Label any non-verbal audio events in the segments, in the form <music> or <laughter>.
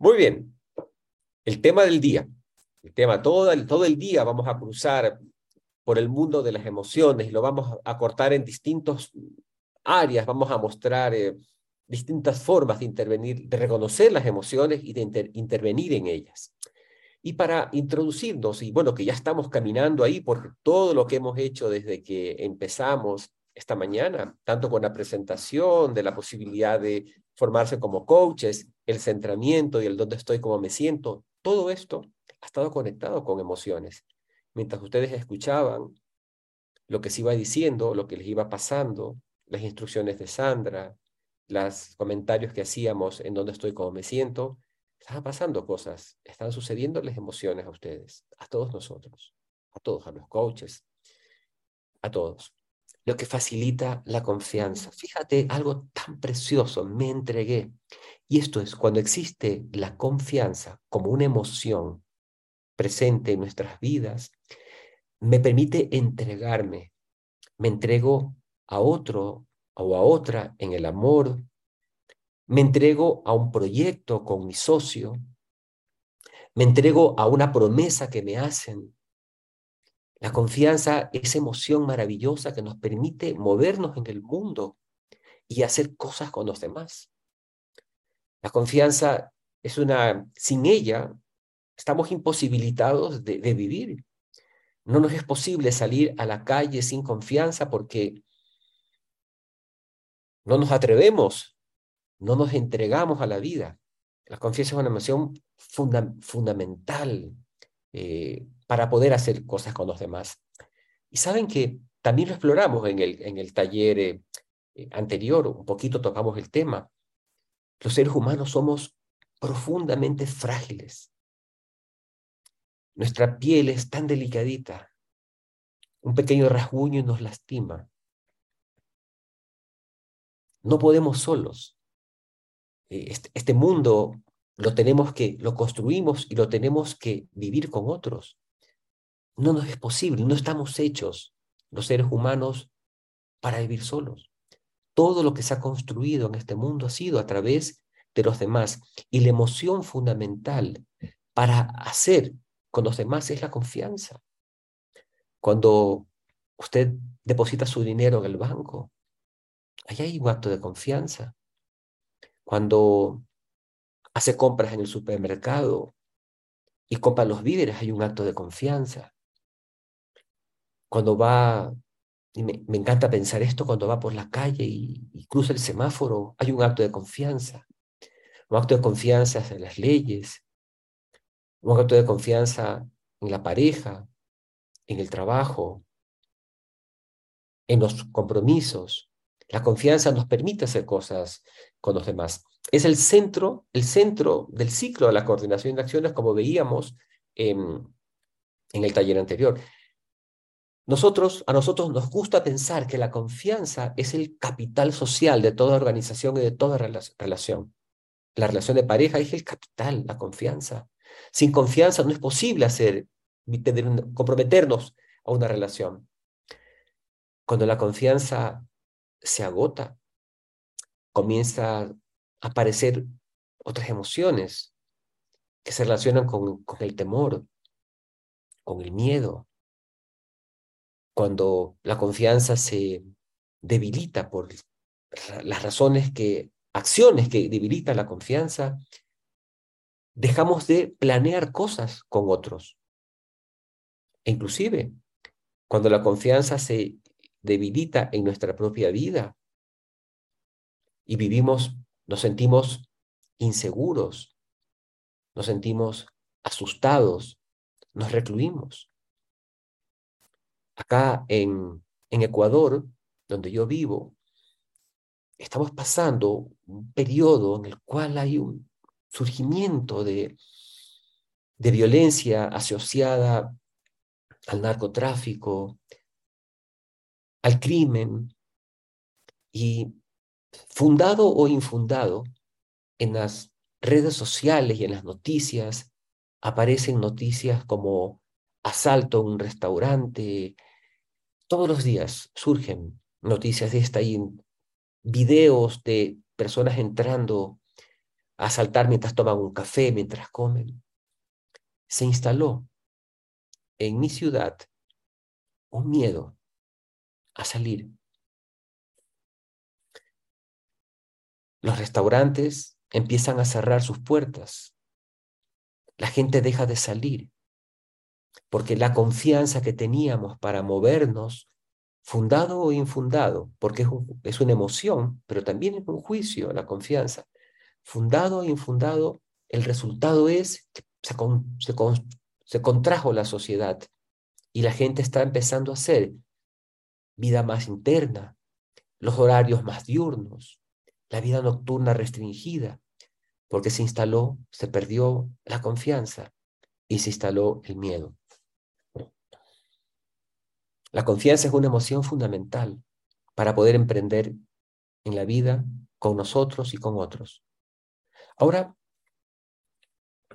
Muy bien. El tema del día. El tema, todo el, todo el día vamos a cruzar por el mundo de las emociones y lo vamos a cortar en distintas áreas. Vamos a mostrar eh, distintas formas de intervenir, de reconocer las emociones y de intervenir en ellas. Y para introducirnos, y bueno, que ya estamos caminando ahí por todo lo que hemos hecho desde que empezamos esta mañana, tanto con la presentación de la posibilidad de formarse como coaches, el centramiento y el dónde estoy, cómo me siento, todo esto ha estado conectado con emociones. Mientras ustedes escuchaban lo que se iba diciendo, lo que les iba pasando, las instrucciones de Sandra, los comentarios que hacíamos en dónde estoy, cómo me siento, estaban pasando cosas, están sucediendo las emociones a ustedes, a todos nosotros, a todos, a los coaches, a todos. Lo que facilita la confianza. Fíjate, algo tan precioso, me entregué. Y esto es cuando existe la confianza como una emoción presente en nuestras vidas, me permite entregarme. Me entrego a otro o a otra en el amor, me entrego a un proyecto con mi socio, me entrego a una promesa que me hacen. La confianza es emoción maravillosa que nos permite movernos en el mundo y hacer cosas con los demás. La confianza es una, sin ella, estamos imposibilitados de, vivir. No nos es posible salir a la calle sin confianza porque no nos atrevemos no nos entregamos a la vida. La confianza es una emoción fundamental eh, para poder hacer cosas con los demás. Y saben que también lo exploramos en el, en el taller eh, eh, anterior, un poquito tocamos el tema. Los seres humanos somos profundamente frágiles. Nuestra piel es tan delicadita. Un pequeño rasguño nos lastima. No podemos solos. Eh, este, este, mundo lo tenemos que, lo construimos y lo tenemos que vivir con otros. No nos es posible, no estamos hechos los seres humanos para vivir solos. Todo lo que se ha construido en este mundo ha sido a través de los demás. Y la emoción fundamental para hacer con los demás es la confianza. Cuando usted deposita su dinero en el banco, ahí hay un acto de confianza. Cuando hace compras en el supermercado y compra los víveres, hay un acto de confianza. Cuando va, y me, encanta pensar esto, cuando va por la calle y, cruza el semáforo, hay un acto de confianza. Un acto de confianza en las leyes, un acto de confianza en la pareja, en el trabajo, en los compromisos. La confianza nos permite hacer cosas con los demás. Es el centro, el centro del ciclo de la coordinación de acciones, como veíamos en, en el taller anterior. Nosotros, a nosotros nos gusta pensar que la confianza es el capital social de toda organización y de toda relación. La relación de pareja es el capital, la confianza. Sin confianza no es posible hacer, comprometernos a una relación. Cuando la confianza se agota, comienza a aparecer otras emociones que se relacionan con, con el temor, con el miedo. Cuando la confianza se debilita por las razones que, acciones que debilitan la confianza, dejamos de planear cosas con otros. E inclusive, cuando la confianza se debilita en nuestra propia vida y vivimos, nos sentimos inseguros, nos sentimos asustados, nos recluimos. Acá en, en Ecuador, donde yo vivo, estamos pasando un periodo en el cual hay un surgimiento de, de violencia asociada al narcotráfico, al crimen y fundado o infundado en las redes sociales y en las noticias aparecen noticias como asalto a un restaurante. Todos los días surgen noticias de esta y videos de personas entrando a asaltar mientras toman un café, mientras comen. Se instaló en mi ciudad un miedo a salir. Los restaurantes empiezan a cerrar sus puertas. La gente deja de salir porque la confianza que teníamos para movernos, fundado o infundado, porque es, una emoción, pero también es un juicio, la confianza, fundado o infundado, el resultado es que se contrajo la sociedad y la gente está empezando a hacer vida más interna, los horarios más diurnos, la vida nocturna restringida, porque se instaló, se perdió la confianza y se instaló el miedo. La confianza es una emoción fundamental para poder emprender en la vida con nosotros y con otros. Ahora,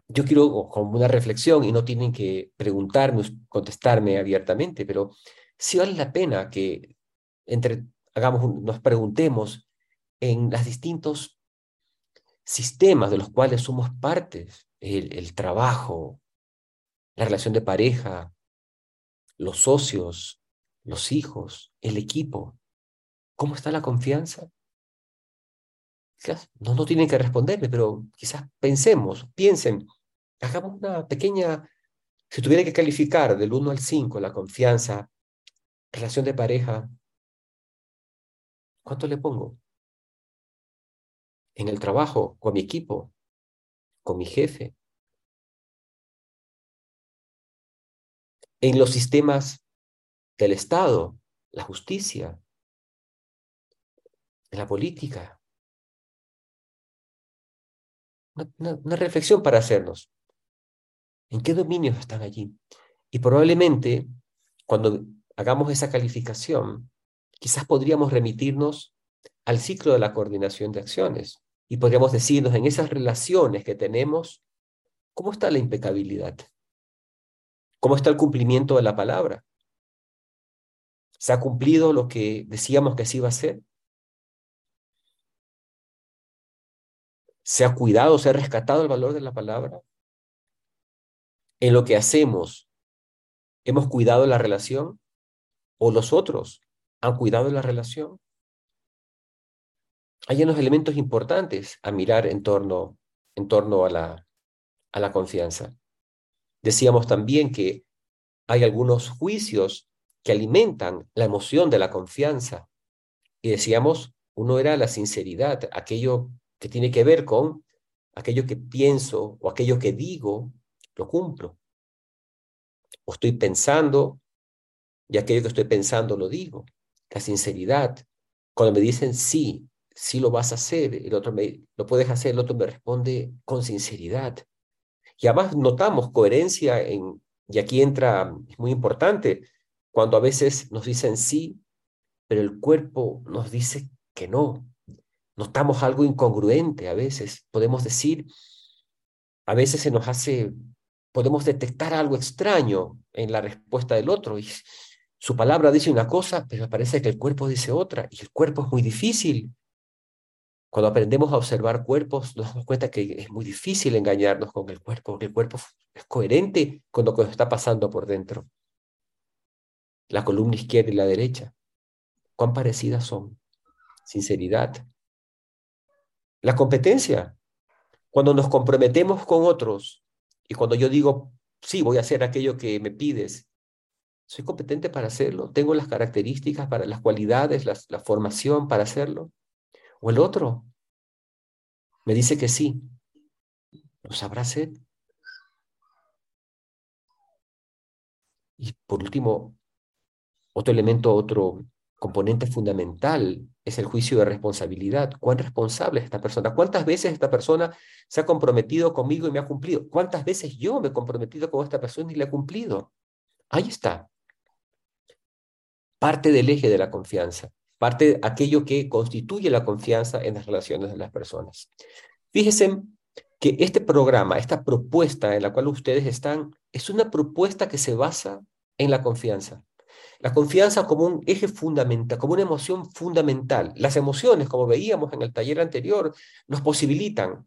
yo quiero como una reflexión y no tienen que preguntarme, contestarme abiertamente, pero sí vale la pena que entre, hagamos, nos preguntemos en los distintos sistemas de los cuales somos partes, el trabajo, la relación de pareja, los socios, los hijos, el equipo. ¿Cómo está la confianza? no, no tienen que responderme, pero quizás pensemos, piensen, hagamos una pequeña, si tuviera que calificar del 1 al 5 la confianza, relación de pareja, ¿cuánto le pongo? En el trabajo, con mi equipo, con mi jefe, en los sistemas del Estado, la justicia, la política. Una, reflexión para hacernos. ¿En qué dominios están allí? Y probablemente cuando hagamos esa calificación, quizás podríamos remitirnos al ciclo de la coordinación de acciones y podríamos decirnos en esas relaciones que tenemos, ¿cómo está la impecabilidad? ¿Cómo está el cumplimiento de la palabra? ¿Se ha cumplido lo que decíamos que se iba a hacer? ¿Se ha cuidado, se ha rescatado el valor de la palabra? ¿En lo que hacemos hemos cuidado la relación? ¿O los otros han cuidado la relación? Hay unos elementos importantes a mirar en torno, en torno a, la, a la confianza. Decíamos también que hay algunos juicios que alimentan la emoción de la confianza. Y decíamos, uno era la sinceridad, aquello que tiene que ver con aquello que pienso o aquello que digo, lo cumplo. O estoy pensando y aquello que estoy pensando lo digo. La sinceridad. Cuando me dicen sí, sí lo vas a hacer, el otro me lo puedes hacer, el otro me responde con sinceridad. Y además notamos coherencia en, y aquí entra, es muy importante, cuando a veces nos dicen sí, pero el cuerpo nos dice que no. Notamos algo incongruente a veces. Podemos decir, a veces se nos hace, podemos detectar algo extraño en la respuesta del otro. Y su palabra dice una cosa, pero parece que el cuerpo dice otra. Y el cuerpo es muy difícil. Cuando aprendemos a observar cuerpos, nos damos cuenta que es muy difícil engañarnos con el cuerpo, porque el cuerpo es coherente con lo que está pasando por dentro la columna izquierda y la derecha. ¿Cuán parecidas son? Sinceridad. La competencia. Cuando nos comprometemos con otros y cuando yo digo, sí, voy a hacer aquello que me pides, ¿soy competente para hacerlo? ¿Tengo las características, para las cualidades, la formación para hacerlo? ¿O el otro me dice que sí? ¿Lo sabrá hacer? Y por último, otro elemento, otro componente fundamental es el juicio de responsabilidad. ¿Cuán responsable es esta persona? ¿Cuántas veces esta persona se ha comprometido conmigo y me ha cumplido? ¿Cuántas veces yo me he comprometido con esta persona y le he cumplido? Ahí está. Parte del eje de la confianza, parte de aquello que constituye la confianza en las relaciones de las personas. Fíjense que este programa, esta propuesta en la cual ustedes están, es una propuesta que se basa en la confianza. La confianza como un eje fundamental, como una emoción fundamental. Las emociones, como veíamos en el taller anterior, nos posibilitan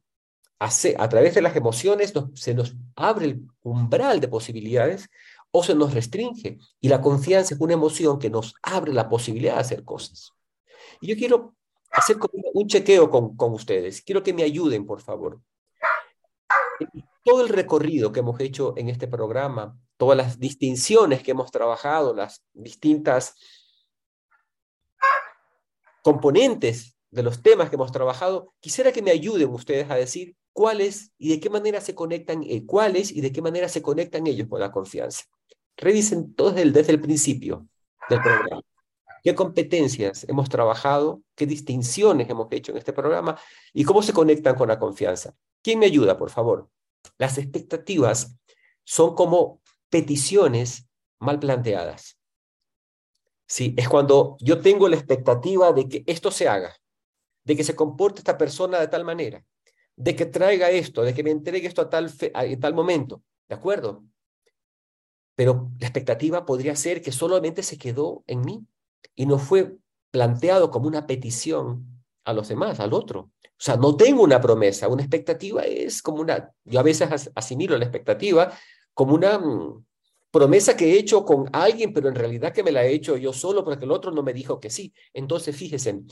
a través de las emociones se nos abre el umbral de posibilidades o se nos restringe. Y la confianza es una emoción que nos abre la posibilidad de hacer cosas. Y yo quiero hacer un chequeo con, con ustedes. Quiero que me ayuden, por favor. Todo el recorrido que hemos hecho en este programa, todas las distinciones que hemos trabajado, las distintas componentes de los temas que hemos trabajado, quisiera que me ayuden ustedes a decir cuáles y de qué manera se conectan, eh, cuáles y de qué manera se conectan ellos con la confianza. Revisen todo desde desde el principio del programa. ¿Qué competencias hemos trabajado? ¿Qué distinciones hemos hecho en este programa? ¿Y cómo se conectan con la confianza? ¿Quién me ayuda, por favor? Las expectativas son como peticiones mal planteadas. Sí, es cuando yo tengo la expectativa de que esto se haga, de que se comporte esta persona de tal manera, de que traiga esto, de que me entregue esto a tal, en tal momento, ¿de acuerdo? Pero la expectativa podría ser que solamente se quedó en mí y no fue planteado como una petición a los demás, al otro. O sea, no tengo una promesa, una expectativa es como una, yo a veces asimilo la expectativa como una mm, promesa que he hecho con alguien, pero en realidad que me la he hecho yo solo porque el otro no me dijo que sí. Entonces, fíjense,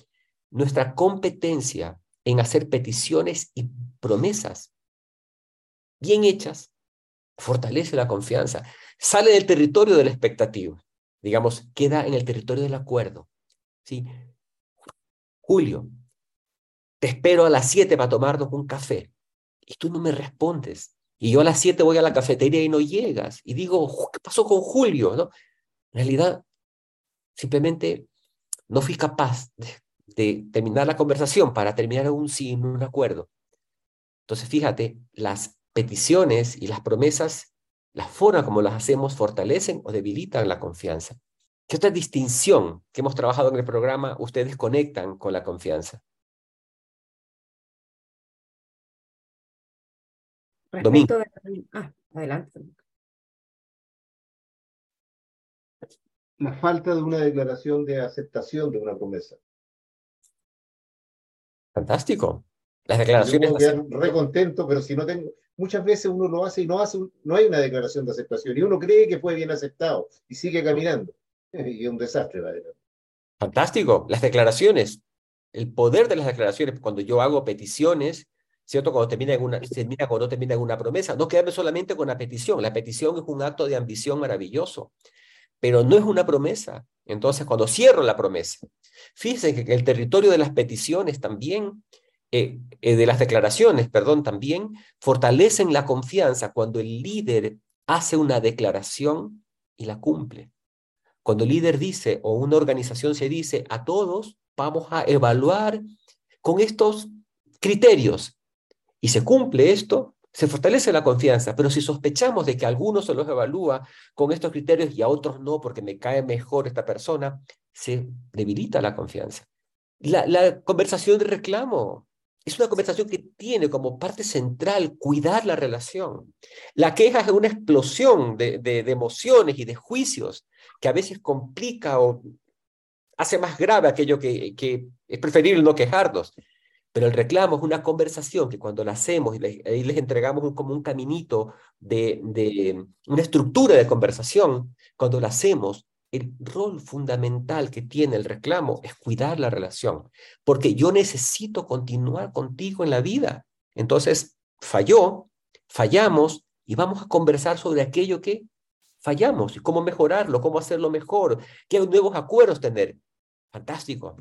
nuestra competencia en hacer peticiones y promesas bien hechas, fortalece la confianza, sale del territorio de la expectativa, digamos, queda en el territorio del acuerdo. ¿sí? Julio, te espero a las 7 para tomarnos un café y tú no me respondes. Y yo a las 7 voy a la cafetería y no llegas. Y digo, ¿qué pasó con Julio? ¿No? En realidad, simplemente no fui capaz de terminar la conversación para terminar aún sin un acuerdo. Entonces, fíjate, las peticiones y las promesas, la forma como las hacemos, fortalecen o debilitan la confianza. ¿Qué otra distinción que hemos trabajado en el programa ustedes conectan con la confianza? Domingo. Ah, adelante. La falta de una declaración de aceptación de una promesa. Fantástico. Las declaraciones. Yo re contento, pero si no tengo. Muchas veces uno lo hace y no hace, no hay una declaración de aceptación y uno cree que fue bien aceptado y sigue caminando. <laughs> Y es un desastre, la verdad. Fantástico. Las declaraciones. El poder de las declaraciones, cuando yo hago peticiones, ¿cierto? Cuando termina, en una, termina cuando termina en una promesa, no quedarme solamente con la petición. La petición es un acto de ambición maravilloso, pero no es una promesa. Entonces, cuando cierro la promesa, fíjense que el territorio de las peticiones también, eh, eh, de las declaraciones, perdón, también fortalecen la confianza cuando el líder hace una declaración y la cumple. Cuando el líder dice o una organización se dice a todos, vamos a evaluar con estos criterios y se cumple esto, se fortalece la confianza, pero si sospechamos de que a algunos se los evalúa con estos criterios y a otros no porque me cae mejor esta persona, se debilita la confianza. La, conversación de reclamo es una conversación que tiene como parte central cuidar la relación. La queja es una explosión de emociones y de juicios que a veces complica o hace más grave aquello que, que es preferible no quejarnos. Pero el reclamo es una conversación que cuando la hacemos y les, les entregamos como un caminito de, de, una estructura de conversación, cuando la hacemos, el rol fundamental que tiene el reclamo es cuidar la relación, porque yo necesito continuar contigo en la vida. Entonces, falló, fallamos y vamos a conversar sobre aquello que fallamos y cómo mejorarlo, cómo hacerlo mejor, qué nuevos acuerdos tener. Fantástico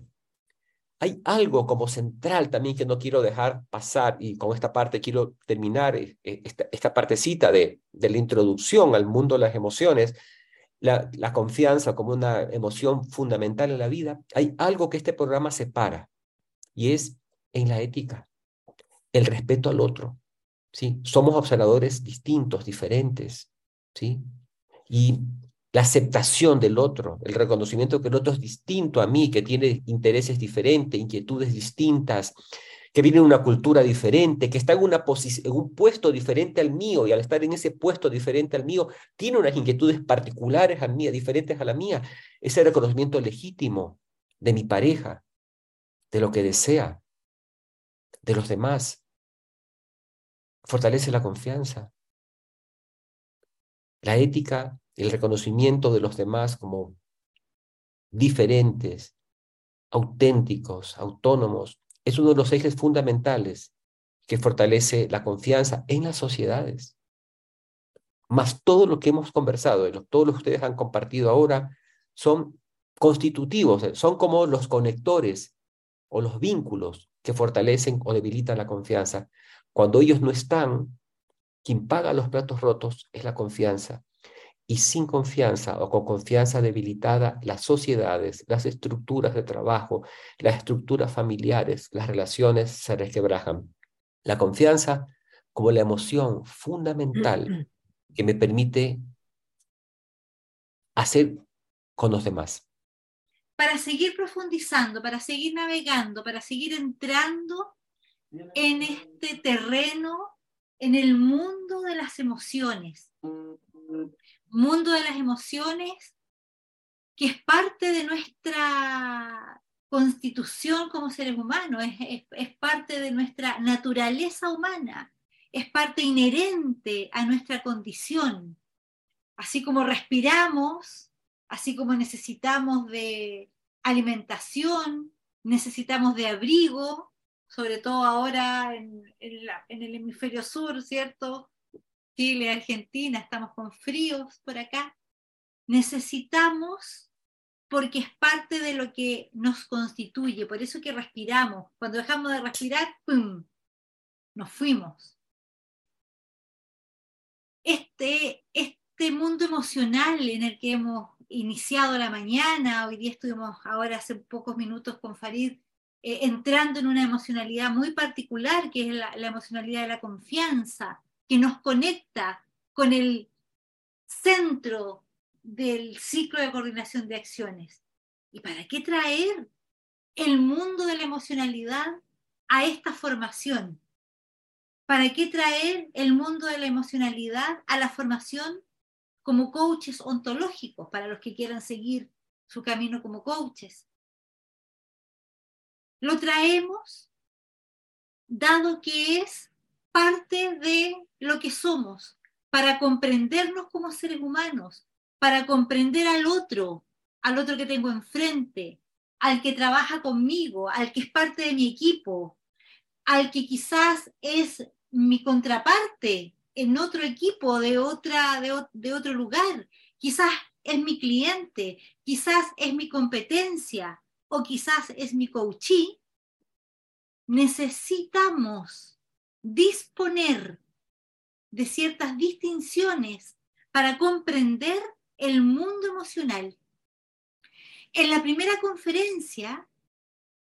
hay algo como central también que no quiero dejar pasar y con esta parte quiero terminar eh, eh, esta, partecita de, de la introducción al mundo de las emociones, la, la confianza como una emoción fundamental en la vida. Hay algo que este programa separa y es en la ética, el respeto al otro. ¿sí? Somos observadores distintos, diferentes. ¿sí? Y la aceptación del otro, el reconocimiento que el otro es distinto a mí, que tiene intereses diferentes, inquietudes distintas, que viene de una cultura diferente, que está en, una en un puesto diferente al mío y al estar en ese puesto diferente al mío, tiene unas inquietudes particulares a mí, diferentes a la mía. Ese reconocimiento legítimo de mi pareja, de lo que desea, de los demás. fortalece la confianza. La ética, el reconocimiento de los demás como diferentes, auténticos, autónomos, es uno de los ejes fundamentales que fortalece la confianza en las sociedades. Más todo lo que hemos conversado, todo lo que ustedes han compartido ahora, son constitutivos, eh, son como los conectores o los vínculos que fortalecen o debilitan la confianza. Cuando ellos no están, quien paga los platos rotos es la confianza. Y sin confianza o con confianza debilitada, las sociedades, las estructuras de trabajo, las estructuras familiares, las relaciones se resquebrajan. La confianza como la emoción fundamental que me permite hacer con los demás. Para seguir profundizando, para seguir navegando, para seguir entrando en este terreno, en el mundo de las emociones. Mundo de las emociones que es parte de nuestra constitución como seres humanos, es, parte de nuestra naturaleza humana, es parte inherente a nuestra condición. Así como respiramos, así como necesitamos de alimentación, necesitamos de abrigo, sobre todo ahora en, en el hemisferio sur, ¿cierto? Chile, Argentina, estamos con fríos por acá. Necesitamos porque es parte de lo que nos constituye, por eso que respiramos. Cuando dejamos de respirar, ¡pum! Nos fuimos. Este, este mundo emocional en el que hemos iniciado la mañana, hoy día estuvimos ahora hace pocos minutos con Farid, eh, entrando en una emocionalidad muy particular, que es la, la emocionalidad de la confianza, que nos conecta con el centro del ciclo de coordinación de acciones. ¿Y para qué traer el mundo de la emocionalidad a esta formación? ¿Para qué traer el mundo de la emocionalidad a la formación como coaches ontológicos para los que quieran seguir su camino como coaches? Lo traemos dado que es parte de lo que somos, para comprendernos como seres humanos, para comprender al otro, al otro que tengo enfrente, al que trabaja conmigo, al que es parte de mi equipo, al que quizás es mi contraparte en otro equipo de, otra, de, otro lugar, quizás es mi cliente, quizás es mi competencia o quizás es mi coachee, necesitamos disponer de ciertas distinciones para comprender el mundo emocional. En la primera conferencia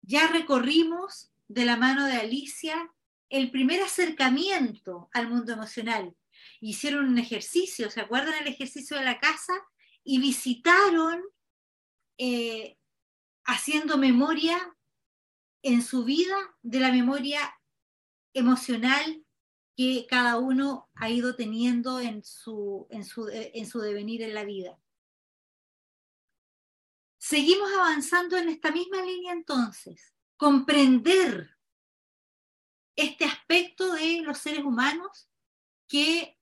ya recorrimos de la mano de Alicia el primer acercamiento al mundo emocional. Hicieron un ejercicio, ¿se acuerdan el ejercicio de la casa? Y visitaron eh, haciendo memoria en su vida de la memoria emocional que cada uno ha ido teniendo en su, en su, en su devenir en la vida. Seguimos avanzando en esta misma línea entonces, comprender este aspecto de los seres humanos que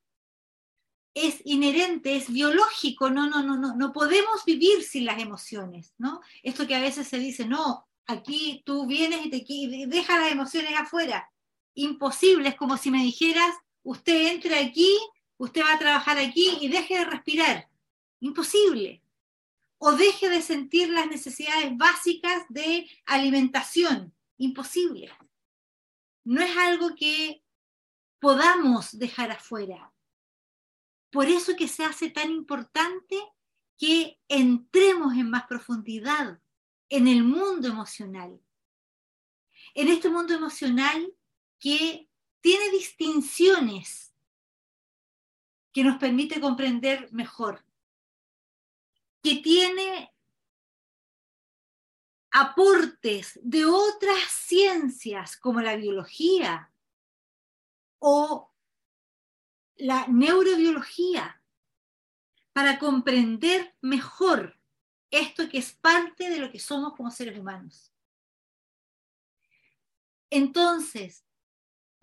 es inherente, es biológico, no, no, no, no, no podemos vivir sin las emociones, ¿no? Esto que a veces se dice, no, aquí tú vienes y te deja las emociones afuera imposible, es como si me dijeras, usted entre aquí, usted va a trabajar aquí y deje de respirar. Imposible. O deje de sentir las necesidades básicas de alimentación. Imposible. No es algo que podamos dejar afuera. Por eso que se hace tan importante que entremos en más profundidad en el mundo emocional. En este mundo emocional que tiene distinciones que nos permite comprender mejor, que tiene aportes de otras ciencias como la biología o la neurobiología para comprender mejor esto que es parte de lo que somos como seres humanos. Entonces,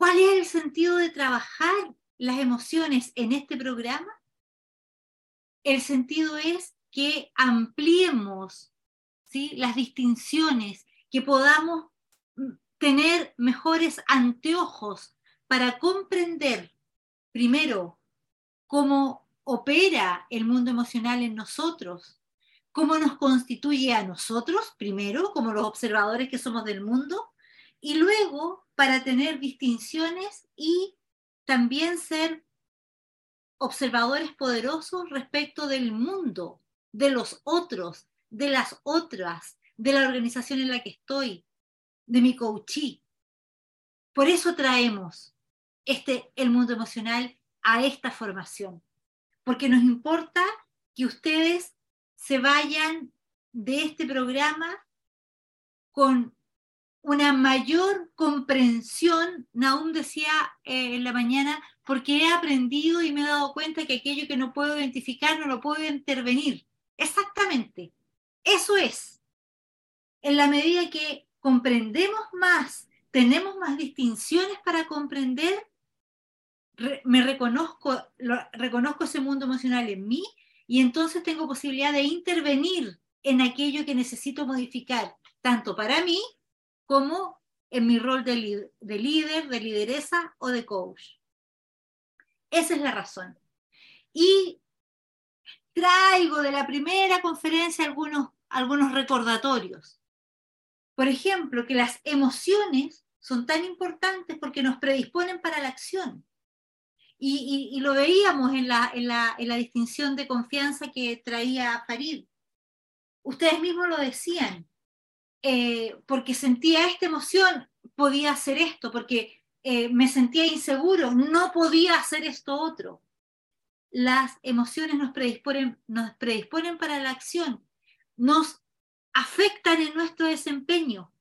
¿Cuál es el sentido de trabajar las emociones en este programa? El sentido es que ampliemos ¿sí? las distinciones, que podamos mm, tener mejores anteojos para comprender, primero, cómo opera el mundo emocional en nosotros, cómo nos constituye a nosotros, primero, como los observadores que somos del mundo, y luego para tener distinciones y también ser observadores poderosos respecto del mundo, de los otros, de las otras, de la organización en la que estoy, de mi coachí. Por eso traemos este, el mundo emocional a esta formación, porque nos importa que ustedes se vayan de este programa con una mayor comprensión, Naum decía eh, en la mañana, porque he aprendido y me he dado cuenta que aquello que no puedo identificar no lo puedo intervenir. Exactamente, eso es. En la medida que comprendemos más, tenemos más distinciones para comprender, me reconozco, reconozco ese mundo emocional en mí y entonces tengo posibilidad de intervenir en aquello que necesito modificar, tanto para mí como en mi rol de, líder, de lideresa o de coach. Esa es la razón. Y traigo de la primera conferencia algunos, algunos recordatorios. Por ejemplo, que las emociones son tan importantes porque nos predisponen para la acción. Y, lo veíamos en la, en, la, en la, distinción de confianza que traía Farid. Ustedes mismos lo decían, eh, porque sentía esta emoción, podía hacer esto, porque eh, me sentía inseguro, no podía hacer esto otro. Las emociones nos predisponen, nos predisponen para la acción, nos afectan en nuestro desempeño.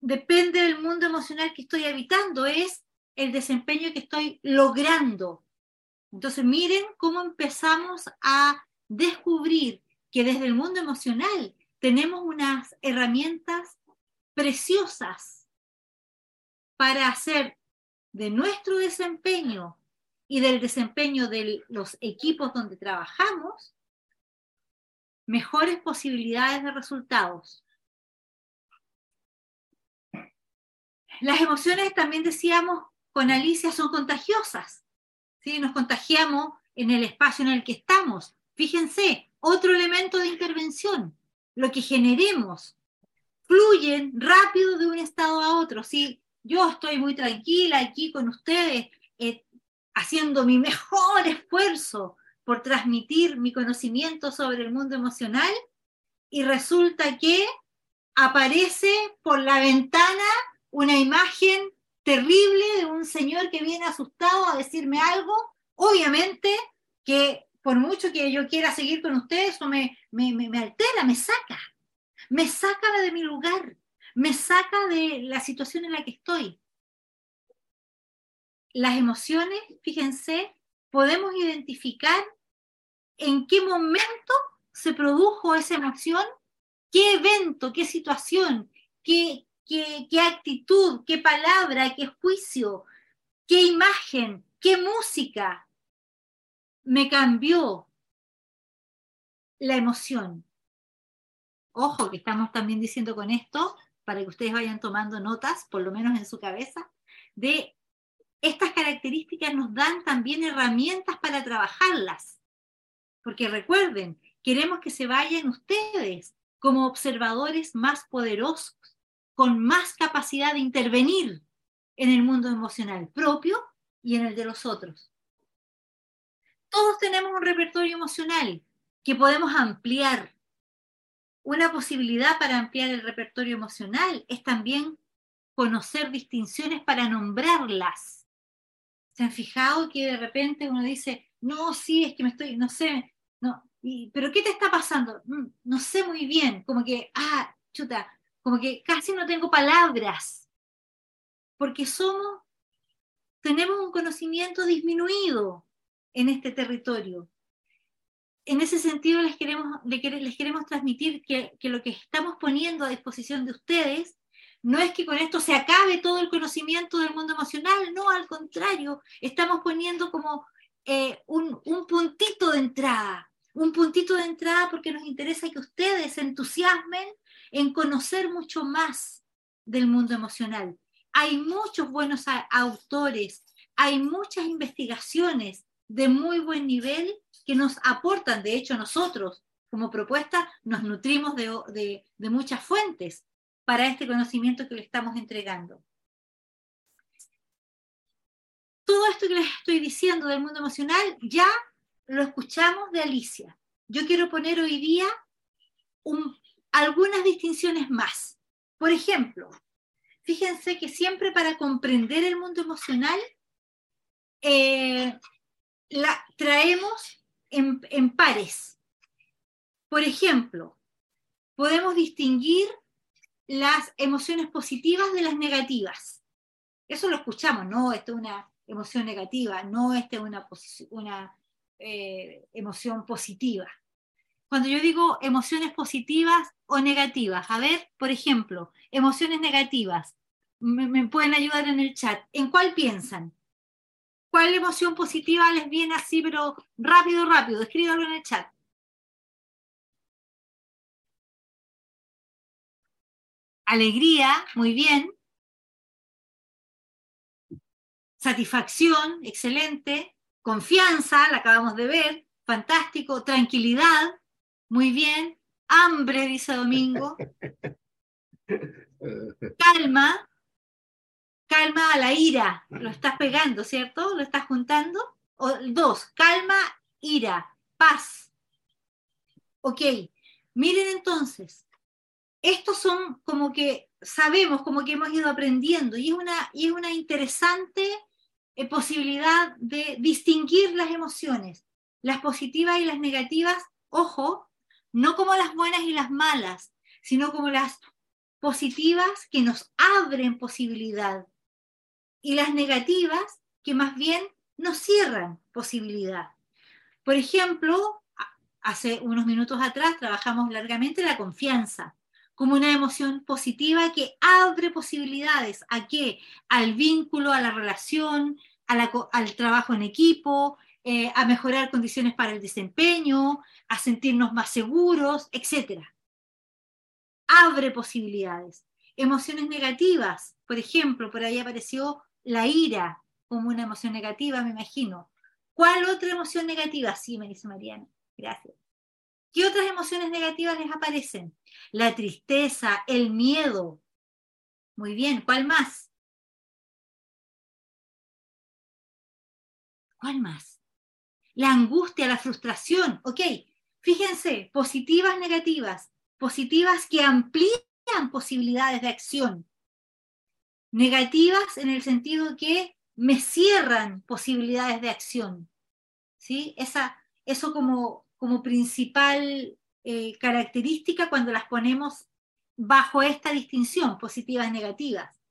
Depende del mundo emocional que estoy habitando, es el desempeño que estoy logrando. Entonces, miren cómo empezamos a descubrir que desde el mundo emocional tenemos unas herramientas preciosas para hacer de nuestro desempeño y del desempeño de los equipos donde trabajamos mejores posibilidades de resultados. Las emociones, también decíamos con Alicia, son contagiosas. ¿sí? Nos contagiamos en el espacio en el que estamos. Fíjense, otro elemento de intervención lo que generemos, fluyen rápido de un estado a otro. Si yo estoy muy tranquila aquí con ustedes, eh, haciendo mi mejor esfuerzo por transmitir mi conocimiento sobre el mundo emocional, y resulta que aparece por la ventana una imagen terrible de un señor que viene asustado a decirme algo, obviamente que por mucho que yo quiera seguir con ustedes, eso me, me, me, altera, me saca, me saca de mi lugar, me saca de la situación en la que estoy. Las emociones, fíjense, podemos identificar en qué momento se produjo esa emoción, qué evento, qué situación, qué, qué, qué actitud, qué palabra, qué juicio, qué imagen, qué música, me cambió la emoción. Ojo, que estamos también diciendo con esto, para que ustedes vayan tomando notas, por lo menos en su cabeza, de estas características nos dan también herramientas para trabajarlas. Porque recuerden, queremos que se vayan ustedes como observadores más poderosos, con más capacidad de intervenir en el mundo emocional propio y en el de los otros todos tenemos un repertorio emocional que podemos ampliar. Una posibilidad para ampliar el repertorio emocional es también conocer distinciones para nombrarlas. ¿Se han fijado que de repente uno dice, no, sí, es que me estoy, no sé, no, pero ¿qué te está pasando? Mm, no sé muy bien, como que, ah, chuta, como que casi no tengo palabras, porque somos, tenemos un conocimiento disminuido, en este territorio. En ese sentido, les queremos, les queremos transmitir que, lo que estamos poniendo a disposición de ustedes no es que con esto se acabe todo el conocimiento del mundo emocional, no, al contrario, estamos poniendo como eh, un, un puntito de entrada, un puntito de entrada porque nos interesa que ustedes se entusiasmen en conocer mucho más del mundo emocional. Hay muchos buenos autores, hay muchas investigaciones de muy buen nivel que nos aportan, de hecho nosotros como propuesta nos nutrimos de, de muchas fuentes para este conocimiento que le estamos entregando. Todo esto que les estoy diciendo del mundo emocional ya lo escuchamos de Alicia. Yo quiero poner hoy día algunas distinciones más. Por ejemplo, fíjense que siempre para comprender el mundo emocional eh, la traemos en pares. Por ejemplo, podemos distinguir las emociones positivas de las negativas. Eso lo escuchamos, no, esta es una emoción negativa, no esta es una, una eh, emoción positiva. Cuando yo digo emociones positivas o negativas, a ver, por ejemplo, emociones negativas, me pueden ayudar en el chat. ¿En cuál piensan? ¿Cuál emoción positiva les viene así, pero rápido, rápido? Escríbalo en el chat. Alegría, muy bien. Satisfacción, excelente. Confianza, la acabamos de ver, fantástico. Tranquilidad, muy bien. Hambre, dice Domingo. <laughs> Calma, calma a la ira. Lo estás pegando, ¿cierto? ¿Lo estás juntando? O, dos, calma, ira, paz. Ok, miren entonces, estos son como que sabemos, como que hemos ido aprendiendo y es una, y es una interesante eh, posibilidad de distinguir las emociones, las positivas y las negativas, ojo, no como las buenas y las malas, sino como las positivas que nos abren posibilidad y las negativas que más bien nos cierran posibilidad. Por ejemplo, hace unos minutos atrás trabajamos largamente la confianza como una emoción positiva que abre posibilidades a qué? Al vínculo, a la relación, al trabajo en equipo, eh, a mejorar condiciones para el desempeño, a sentirnos más seguros, etc. Abre posibilidades. Emociones negativas, por ejemplo, por ahí apareció la ira como una emoción negativa, me imagino. ¿Cuál otra emoción negativa? Sí, me dice Mariana. Gracias. ¿Qué otras emociones negativas les aparecen? La tristeza, el miedo. Muy bien, ¿cuál más? ¿Cuál más? La angustia, la frustración. Ok, fíjense, positivas, negativas. Positivas que amplían posibilidades de acción. Negativas en el sentido que me cierran posibilidades de acción. ¿Sí? Esa, eso como como principal eh, característica cuando las ponemos bajo esta distinción, positivas y negativas.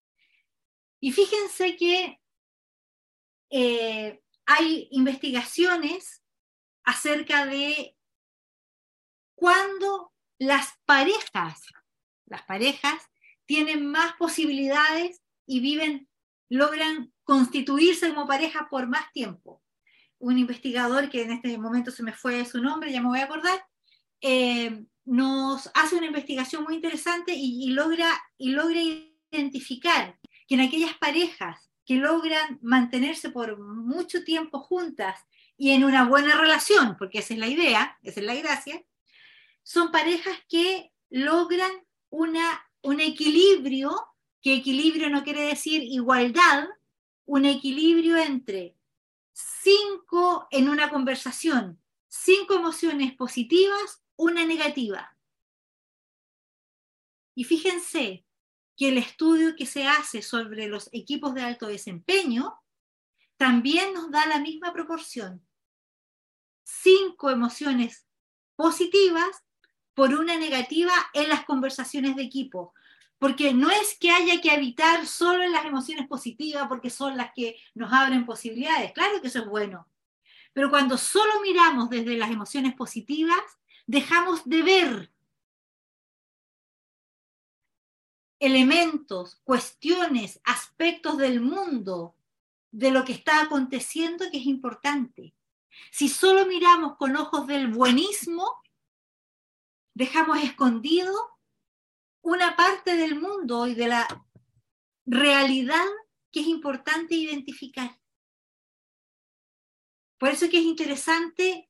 Y fíjense que eh, hay investigaciones acerca de cuándo las parejas, las parejas tienen más posibilidades y viven, logran constituirse como pareja por más tiempo. Un investigador que en este momento se me fue su nombre, ya me voy a acordar, eh, nos hace una investigación muy interesante y, logra, y logra identificar que en aquellas parejas que logran mantenerse por mucho tiempo juntas y en una buena relación, porque esa es la idea, esa es la gracia, son parejas que logran una, un equilibrio, que equilibrio no quiere decir igualdad, un equilibrio entre cinco en una conversación, cinco emociones positivas, una negativa. Y fíjense que el estudio que se hace sobre los equipos de alto desempeño también nos da la misma proporción. Cinco emociones positivas por una negativa en las conversaciones de equipo porque no es que haya que habitar solo en las emociones positivas porque son las que nos abren posibilidades, claro que eso es bueno, pero cuando solo miramos desde las emociones positivas, dejamos de ver elementos, cuestiones, aspectos del mundo, de lo que está aconteciendo que es importante. Si solo miramos con ojos del buenismo, dejamos escondido una parte del mundo y de la realidad que es importante identificar. Por eso es que es interesante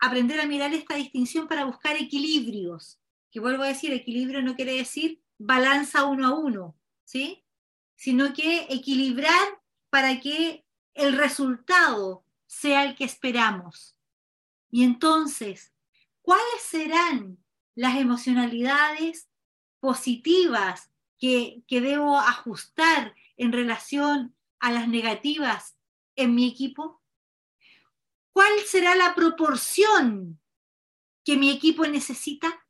aprender a mirar esta distinción para buscar equilibrios, que vuelvo a decir, equilibrio no quiere decir balanza uno a uno, ¿sí? Sino que equilibrar para que el resultado sea el que esperamos. Y entonces, ¿cuáles serán las emocionalidades positivas que, que debo ajustar en relación a las negativas en mi equipo? ¿Cuál será la proporción que mi equipo necesita?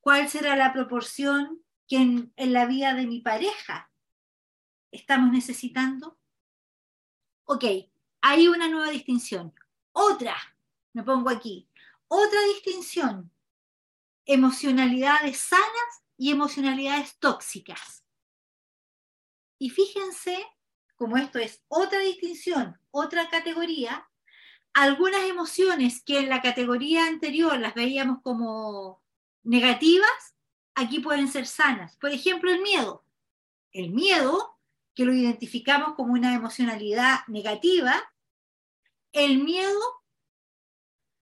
¿Cuál será la proporción que en, la vida de mi pareja estamos necesitando? Ok, hay una nueva distinción. Otra, me pongo aquí, otra distinción. Emocionalidades sanas y emocionalidades tóxicas. Y fíjense, como esto es otra distinción, otra categoría, algunas emociones que en la categoría anterior las veíamos como negativas, aquí pueden ser sanas. Por ejemplo, el miedo. El miedo, que lo identificamos como una emocionalidad negativa, el miedo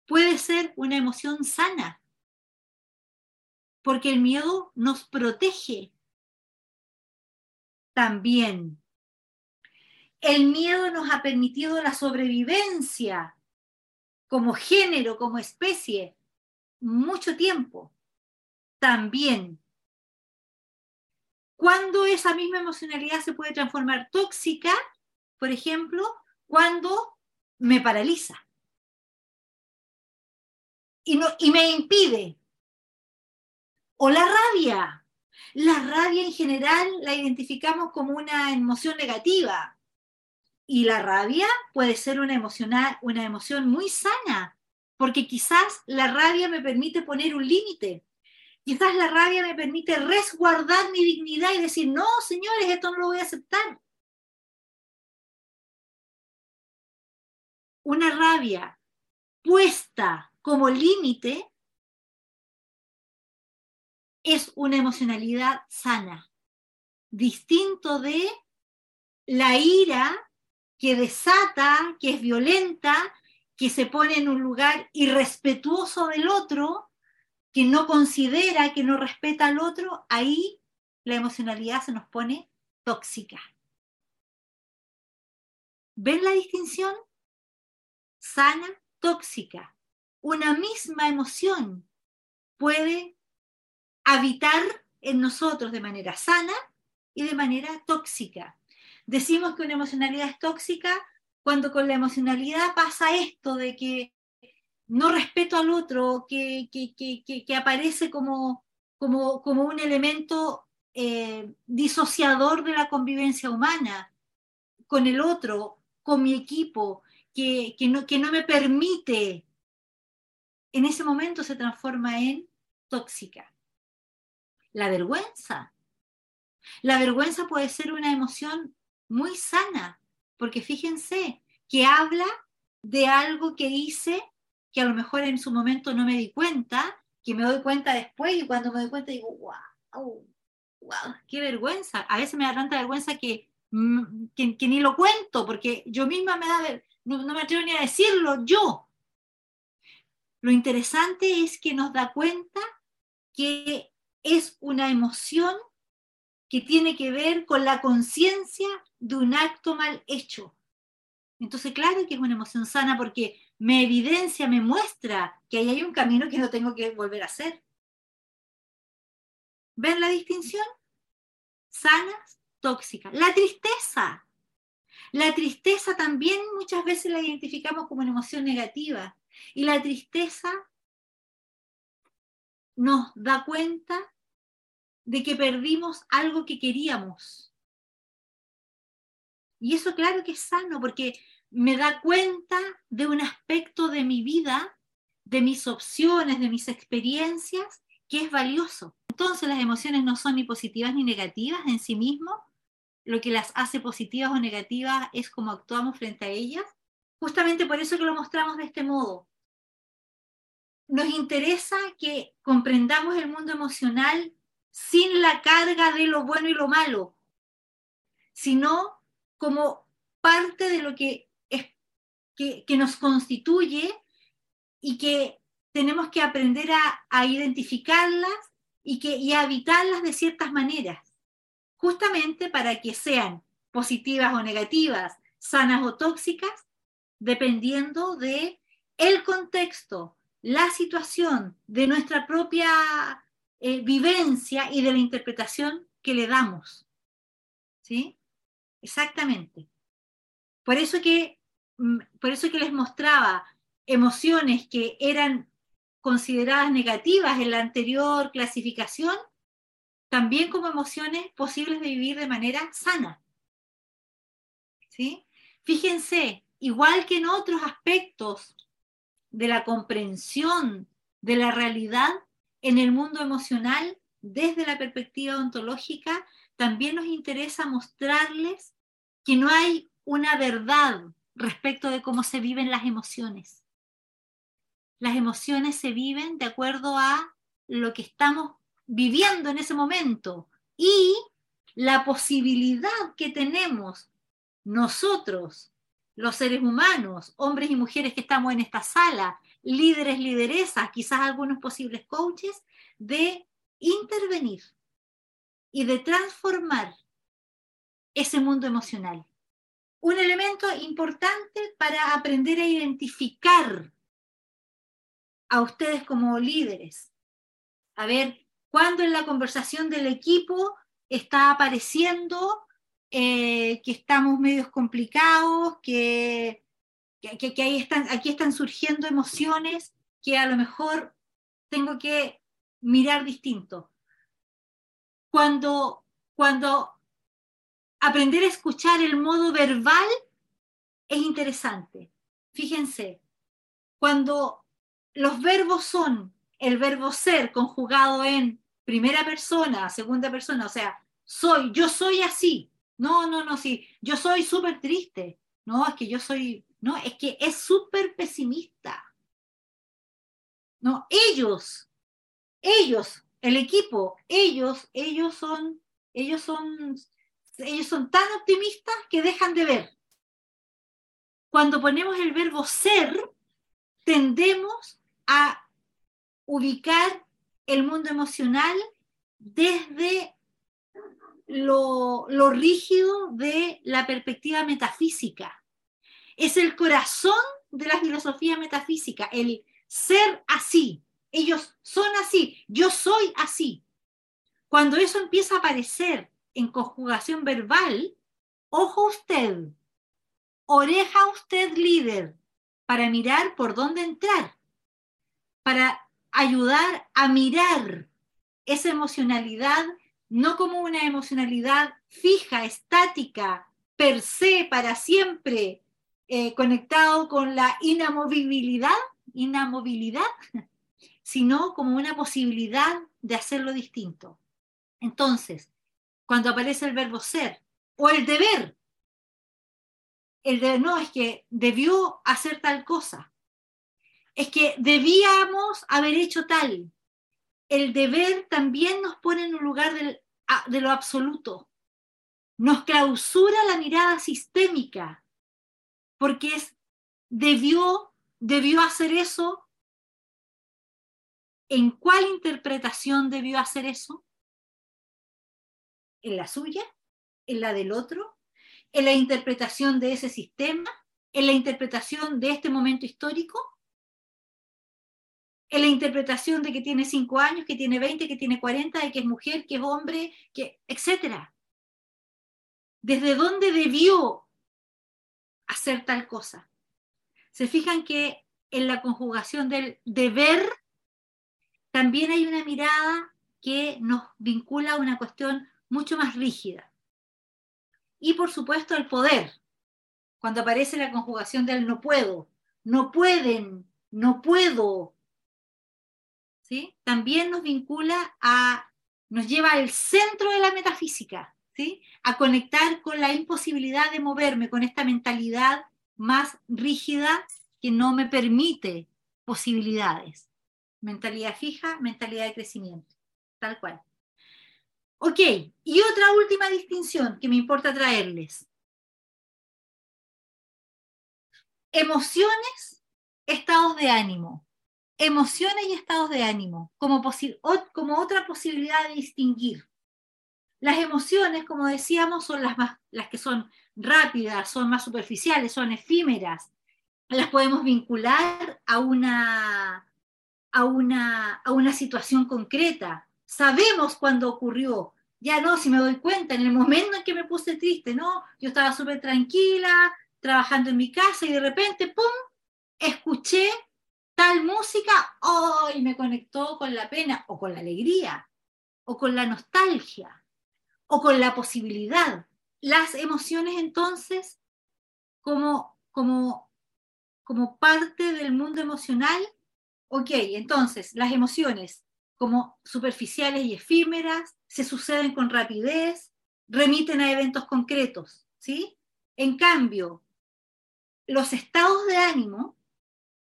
puede ser una emoción sana, porque el miedo nos protege también. El miedo nos ha permitido la sobrevivencia como género, como especie, mucho tiempo también. Cuando esa misma emocionalidad se puede transformar tóxica, por ejemplo, cuando me paraliza y, no, y me impide. O la rabia. La rabia en general la identificamos como una emoción negativa. Y la rabia puede ser una, una emoción muy sana, porque quizás la rabia me permite poner un límite. Quizás la rabia me permite resguardar mi dignidad y decir, no, señores, esto no lo voy a aceptar. Una rabia puesta como límite es una emocionalidad sana, distinto de la ira que desata, que es violenta, que se pone en un lugar irrespetuoso del otro que no considera, que no respeta al otro, ahí la emocionalidad se nos pone tóxica. ¿Ven la distinción? Sana, tóxica. Una misma emoción puede habitar en nosotros de manera sana y de manera tóxica. Decimos que una emocionalidad es tóxica cuando con la emocionalidad pasa esto de que no respeto al otro, que, que, aparece como, como, como, un elemento eh, disociador de la convivencia humana con el otro, con mi equipo, que, no, que no me permite, en ese momento se transforma en tóxica. La vergüenza. La vergüenza puede ser una emoción muy sana, porque fíjense que habla de algo que hice que a lo mejor en su momento no me di cuenta, que me doy cuenta después y cuando me doy cuenta digo, wow, wow, qué vergüenza. A veces me da tanta vergüenza que, mm, que, ni lo cuento, porque yo misma me da, no, no me atrevo ni a decirlo yo. Lo interesante es que nos da cuenta que es una emoción que tiene que ver con la conciencia de un acto mal hecho. Entonces, claro que es una emoción sana porque me evidencia, me muestra que ahí hay un camino que no tengo que volver a hacer. ¿Ven la distinción? Sanas, tóxicas. La tristeza. La tristeza también muchas veces la identificamos como una emoción negativa. Y la tristeza nos da cuenta de que perdimos algo que queríamos. Y eso claro que es sano, porque me da cuenta de un aspecto de mi vida, de mis opciones, de mis experiencias, que es valioso. entonces las emociones no son ni positivas ni negativas en sí mismos, lo que las hace positivas o negativas es cómo actuamos frente a ellas. Justamente por eso que lo mostramos de este modo. Nos interesa que comprendamos el mundo emocional sin la carga de lo bueno y lo malo, sino como parte de lo que, es, que, nos constituye y que tenemos que aprender a, identificarlas y, que, y a habitarlas de ciertas maneras, justamente para que sean positivas o negativas, sanas o tóxicas, dependiendo de el contexto, la situación, de nuestra propia eh, vivencia y de la interpretación que le damos. ¿Sí? Exactamente. Por eso que, mm, por eso que les mostraba emociones que eran consideradas negativas en la anterior clasificación, también como emociones posibles de vivir de manera sana. ¿Sí? Fíjense, igual que en otros aspectos de la comprensión de la realidad en el mundo emocional, desde la perspectiva ontológica, también nos interesa mostrarles que no hay una verdad respecto de cómo se viven las emociones. Las emociones se viven de acuerdo a lo que estamos viviendo en ese momento y la posibilidad que tenemos nosotros, los seres humanos, hombres y mujeres que estamos en esta sala, líderes, lideresas, quizás algunos posibles coaches, de intervenir y de transformar ese mundo emocional. Un elemento importante para aprender a identificar a ustedes como líderes. A ver, cuando en la conversación del equipo está apareciendo eh, que estamos medios complicados, que, que, aquí están surgiendo emociones que a lo mejor tengo que mirar distinto. Cuando, cuando aprender a escuchar el modo verbal es interesante. Fíjense, cuando los verbos son el verbo ser conjugado en primera persona, segunda persona, o sea, soy, yo soy así. No, no, no, sí, yo soy súper triste. No, es que yo soy, no, es que es súper pesimista. No, ellos, ellos, el equipo, ellos, ellos son, ellos son ellos son tan optimistas que dejan de ver. Cuando ponemos el verbo ser, tendemos a ubicar el mundo emocional desde lo, rígido de la perspectiva metafísica. Es el corazón de la filosofía metafísica, el ser así. Ellos son así, yo soy así. Cuando eso empieza a aparecer en conjugación verbal, ojo usted, oreja usted líder, para mirar por dónde entrar, para ayudar a mirar esa emocionalidad no como una emocionalidad fija, estática, per se, para siempre, eh, conectado con la inamovilidad, inamovilidad, <laughs> sino como una posibilidad de hacerlo distinto. Entonces, cuando aparece el verbo ser, o el deber. El de no, es que debió hacer tal cosa. Es que debíamos haber hecho tal. El deber también nos pone en un lugar de lo absoluto. Nos clausura la mirada sistémica, porque es, debió, debió hacer eso. ¿En cuál interpretación debió hacer eso? en la suya, en la del otro, en la interpretación de ese sistema, en la interpretación de este momento histórico, en la interpretación de que tiene cinco años, que tiene 20, que tiene 40, de que es mujer, que es hombre, que, etc. ¿Desde dónde debió hacer tal cosa? Se fijan que en la conjugación del deber también hay una mirada que nos vincula a una cuestión mucho más rígida. Y por supuesto el poder, cuando aparece la conjugación del no puedo, no pueden, no puedo, también nos vincula a nos lleva al centro de la metafísica, ¿sí? A conectar con la imposibilidad de moverme, con esta mentalidad más rígida que no me permite posibilidades. Mentalidad fija, mentalidad de crecimiento, tal cual. Ok, y otra última distinción que me importa traerles. Emociones, estados de ánimo. Emociones y estados de ánimo, como, como otra posibilidad de distinguir. Las emociones, como decíamos, son las, más, las que son rápidas, son más superficiales, son efímeras. Las podemos vincular a una, a una, a una situación concreta. Sabemos cuándo ocurrió. Ya no, si me doy cuenta, en el momento en que me puse triste, no, yo estaba súper tranquila, trabajando en mi casa y de repente, ¡pum!, escuché tal música, ¡oh! y me conectó con la pena o con la alegría o con la nostalgia o con la posibilidad. Las emociones entonces, como, como, como parte del mundo emocional, ok, entonces las emociones como superficiales y efímeras, se suceden con rapidez, remiten a eventos concretos, ¿sí? En cambio, los estados de ánimo,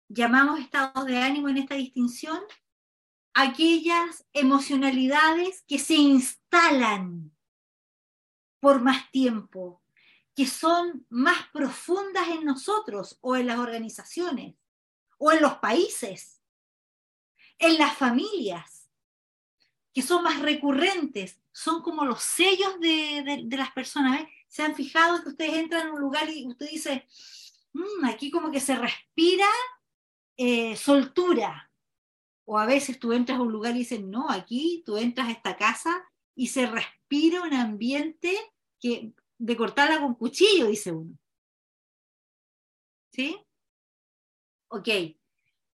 llamamos estados de ánimo en esta distinción, aquellas emocionalidades que se instalan por más tiempo, que son más profundas en nosotros o en las organizaciones o en los países, en las familias, que son más recurrentes, son como los sellos de, las personas. ¿eh? ¿Se han fijado que ustedes entran en un lugar y usted dice, mm, aquí como que se respira eh, soltura? O a veces tú entras a un lugar y dices, no, aquí tú entras a esta casa y se respira un ambiente que, de cortarla con cuchillo, dice uno. ¿Sí? Ok.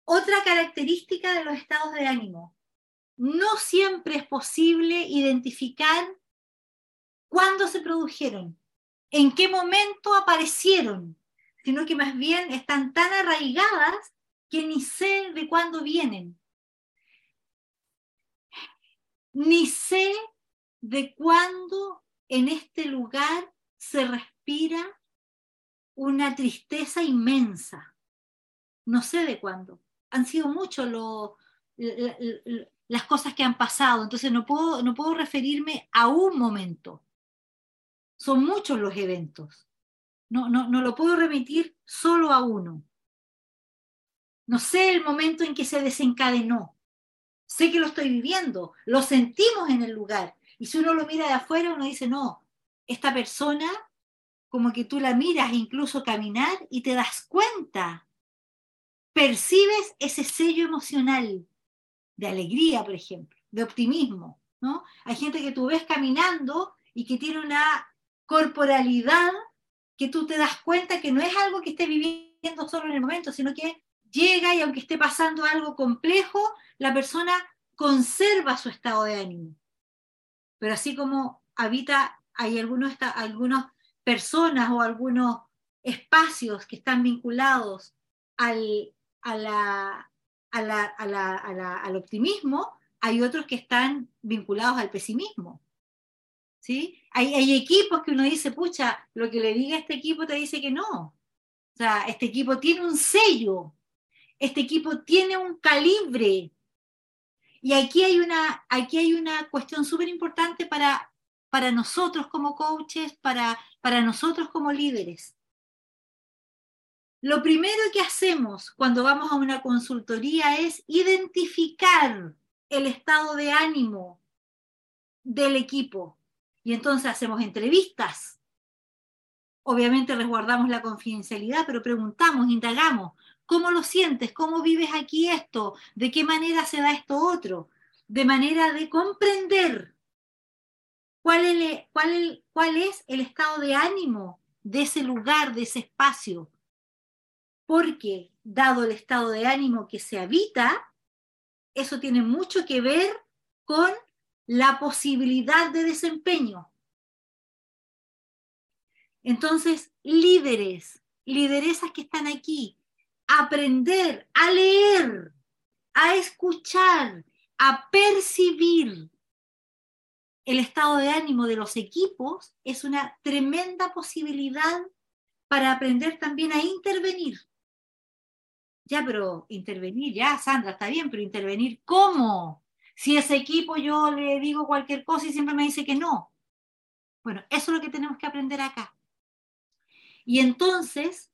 Otra característica de los estados de ánimo. No siempre es posible identificar cuándo se produjeron, en qué momento aparecieron, sino que más bien están tan arraigadas que ni sé de cuándo vienen. Ni sé de cuándo en este lugar se respira una tristeza inmensa. No sé de cuándo. Han sido muchos las cosas que han pasado, entonces no puedo, no puedo referirme a un momento. Son muchos los eventos. No, no, no lo puedo remitir solo a uno. No sé el momento en que se desencadenó. Sé que lo estoy viviendo, lo sentimos en el lugar. Y si uno lo mira de afuera, uno dice, no, esta persona, como que tú la miras incluso caminar y te das cuenta, percibes ese sello emocional de alegría, por ejemplo, de optimismo, ¿no? Hay gente que tú ves caminando y que tiene una corporalidad que tú te das cuenta que no es algo que esté viviendo solo en el momento, sino que llega y aunque esté pasando algo complejo, la persona conserva su estado de ánimo. Pero así como habita, hay algunos, algunas personas o algunos espacios que están vinculados al, al optimismo, hay otros que están vinculados al pesimismo. ¿sí? Hay, hay, equipos que uno dice, pucha, lo que le diga a este equipo te dice que no. O sea, este equipo tiene un sello, este equipo tiene un calibre. Y aquí hay una, aquí hay una cuestión súper importante para, para nosotros como coaches, para, para nosotros como líderes. Lo primero que hacemos cuando vamos a una consultoría es identificar el estado de ánimo del equipo. Y entonces hacemos entrevistas. Obviamente resguardamos la confidencialidad, pero preguntamos, indagamos, ¿cómo lo sientes? ¿Cómo vives aquí esto? ¿De qué manera se da esto otro? De manera de comprender cuál es, el estado de ánimo de ese lugar, de ese espacio. Porque dado el estado de ánimo que se habita, eso tiene mucho que ver con la posibilidad de desempeño. Entonces, líderes, lideresas que están aquí, aprender a leer, a escuchar, a percibir el estado de ánimo de los equipos es una tremenda posibilidad para aprender también a intervenir. Ya, pero intervenir, ya, Sandra, está bien, pero intervenir, ¿cómo? Si ese equipo yo le digo cualquier cosa y siempre me dice que no. Bueno, eso es lo que tenemos que aprender acá. Y entonces,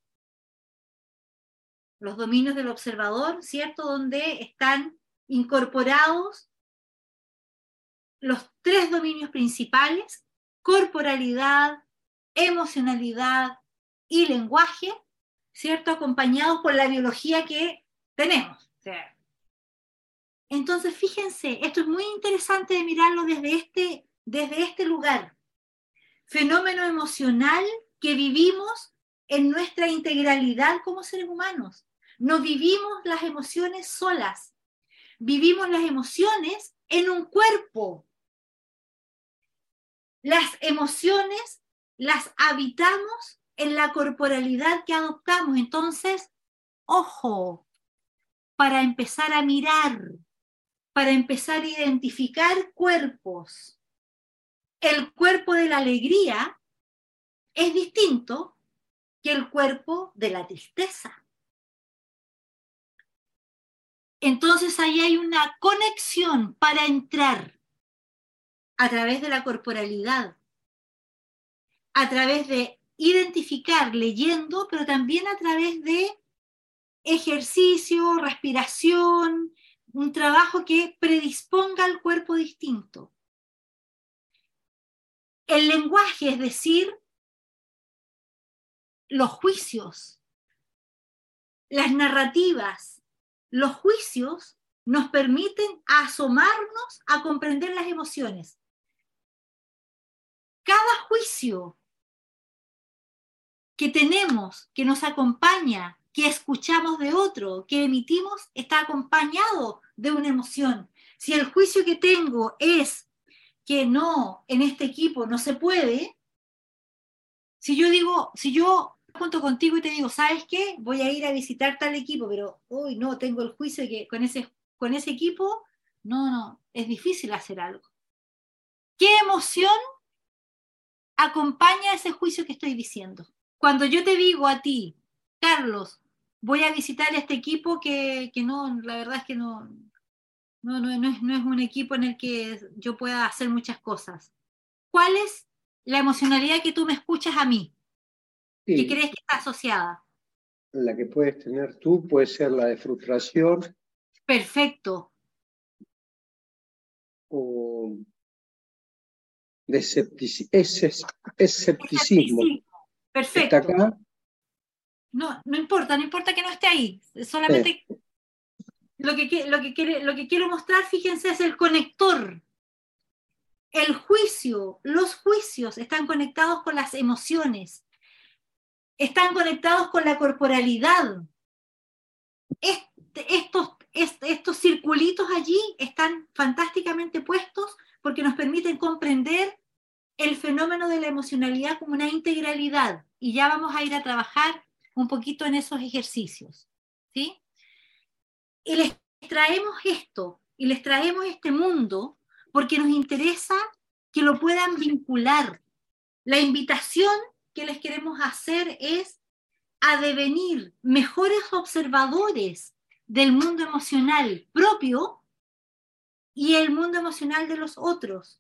los dominios del observador, ¿cierto? Donde están incorporados los tres dominios principales, corporalidad, emocionalidad y lenguaje, ¿cierto? Acompañados por la biología que tenemos. Entonces, fíjense, esto es muy interesante de mirarlo desde este, desde este lugar. Fenómeno emocional que vivimos en nuestra integralidad como seres humanos. No vivimos las emociones solas, vivimos las emociones en un cuerpo. Las emociones las habitamos en la corporalidad que adoptamos. Entonces, ojo, para empezar a mirar, para empezar a identificar cuerpos. El cuerpo de la alegría es distinto que el cuerpo de la tristeza. Entonces ahí hay una conexión para entrar a través de la corporalidad, a través de identificar leyendo, pero también a través de ejercicio, respiración, un trabajo que predisponga al cuerpo distinto. El lenguaje, es decir, los juicios, las narrativas, los juicios nos permiten asomarnos a comprender las emociones. Cada juicio que tenemos, que nos acompaña, que escuchamos de otro, que emitimos, está acompañado de una emoción. Si el juicio que tengo es que no, en este equipo no se puede, si yo digo, si yo junto contigo y te digo, ¿sabes qué? Voy a ir a visitar tal equipo, pero hoy no, tengo el juicio de que con ese, con ese equipo, no, no, es difícil hacer algo. ¿Qué emoción acompaña ese juicio que estoy diciendo? Cuando yo te digo a ti, Carlos, voy a visitar este equipo que, que no, la verdad es que no, no, no, no, es, no es un equipo en el que yo pueda hacer muchas cosas. ¿Cuál es la emocionalidad que tú me escuchas a mí? ¿Qué crees que está asociada? La que puedes tener tú puede ser la de frustración. Perfecto. O de escepticismo. escepticismo. Perfecto. acá? No, no importa, no importa que no esté ahí. Solamente lo, que, lo, que lo que quiero mostrar, fíjense, es el conector. El juicio, los juicios están conectados con las emociones están conectados con la corporalidad. estos, estos circulitos allí están fantásticamente puestos porque nos permiten comprender el fenómeno de la emocionalidad como una integralidad. Y ya vamos a ir a trabajar un poquito en esos ejercicios. ¿sí? Y les traemos esto, y les traemos este mundo porque nos interesa que lo puedan vincular. La invitación que les queremos hacer es a devenir mejores observadores del mundo emocional propio y el mundo emocional de los otros,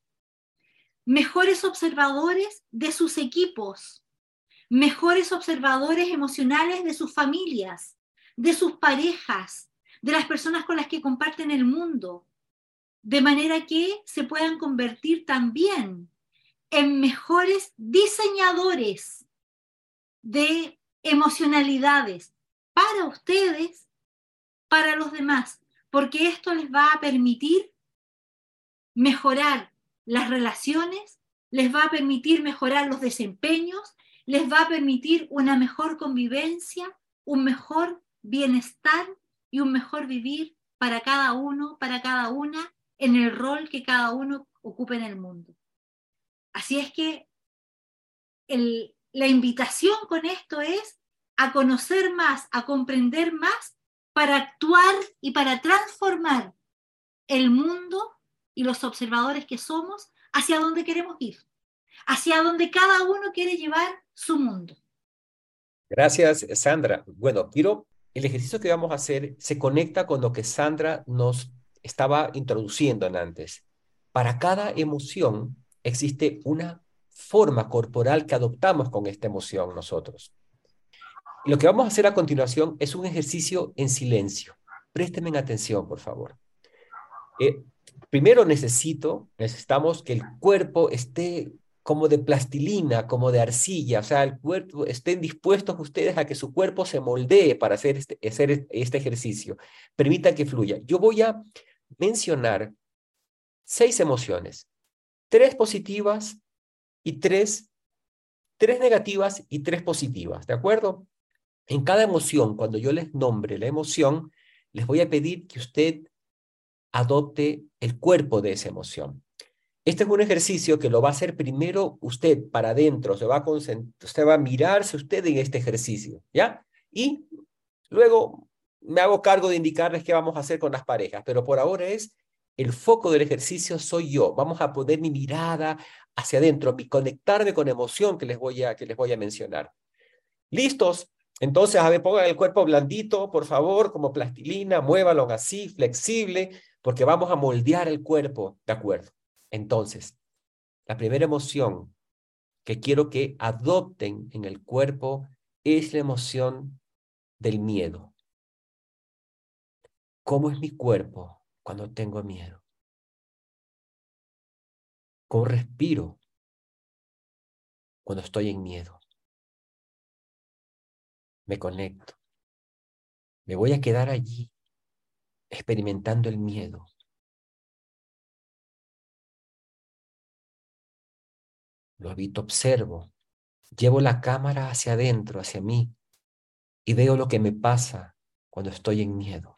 mejores observadores de sus equipos, mejores observadores emocionales de sus familias, de sus parejas, de las personas con las que comparten el mundo, de manera que se puedan convertir también en mejores diseñadores de emocionalidades para ustedes, para los demás, porque esto les va a permitir mejorar las relaciones, les va a permitir mejorar los desempeños, les va a permitir una mejor convivencia, un mejor bienestar y un mejor vivir para cada uno, para cada una, en el rol que cada uno ocupe en el mundo. Así es que la invitación con esto es a conocer más, a comprender más, para actuar y para transformar el mundo y los observadores que somos hacia dónde queremos ir, hacia dónde cada uno quiere llevar su mundo. Gracias, Sandra. Bueno, quiero, el ejercicio que vamos a hacer se conecta con lo que Sandra nos estaba introduciendo antes. Para cada emoción existe una forma corporal que adoptamos con esta emoción nosotros. Lo que vamos a hacer a continuación es un ejercicio en silencio. Préstenme atención, por favor. Eh, primero necesito, necesitamos que el cuerpo esté como de plastilina, como de arcilla, o sea, el cuerpo, estén dispuestos ustedes a que su cuerpo se moldee para hacer este, hacer este ejercicio. Permita que fluya. Yo voy a mencionar seis emociones, tres positivas y tres, tres negativas y tres positivas, ¿de acuerdo? En cada emoción, cuando yo les nombre la emoción, les voy a pedir que usted adopte el cuerpo de esa emoción. Este es un ejercicio que lo va a hacer primero usted para adentro, se va a usted va a mirarse usted en este ejercicio, ¿ya? Y luego me hago cargo de indicarles qué vamos a hacer con las parejas, pero por ahora es el foco del ejercicio soy yo. Vamos a poner mi mirada hacia adentro y conectarme con emoción que les voy a, que les voy a mencionar. ¿Listos? Entonces, a ver, pongan el cuerpo blandito, por favor, como plastilina, muévalo así, flexible, porque vamos a moldear el cuerpo, ¿de acuerdo? Entonces, la primera emoción que quiero que adopten en el cuerpo es la emoción del miedo. ¿Cómo es mi cuerpo cuando tengo miedo? ¿Cómo respiro cuando estoy en miedo? Me conecto. Me voy a quedar allí experimentando el miedo. Lo habito, observo. Llevo la cámara hacia adentro, hacia mí, y veo lo que me pasa cuando estoy en miedo.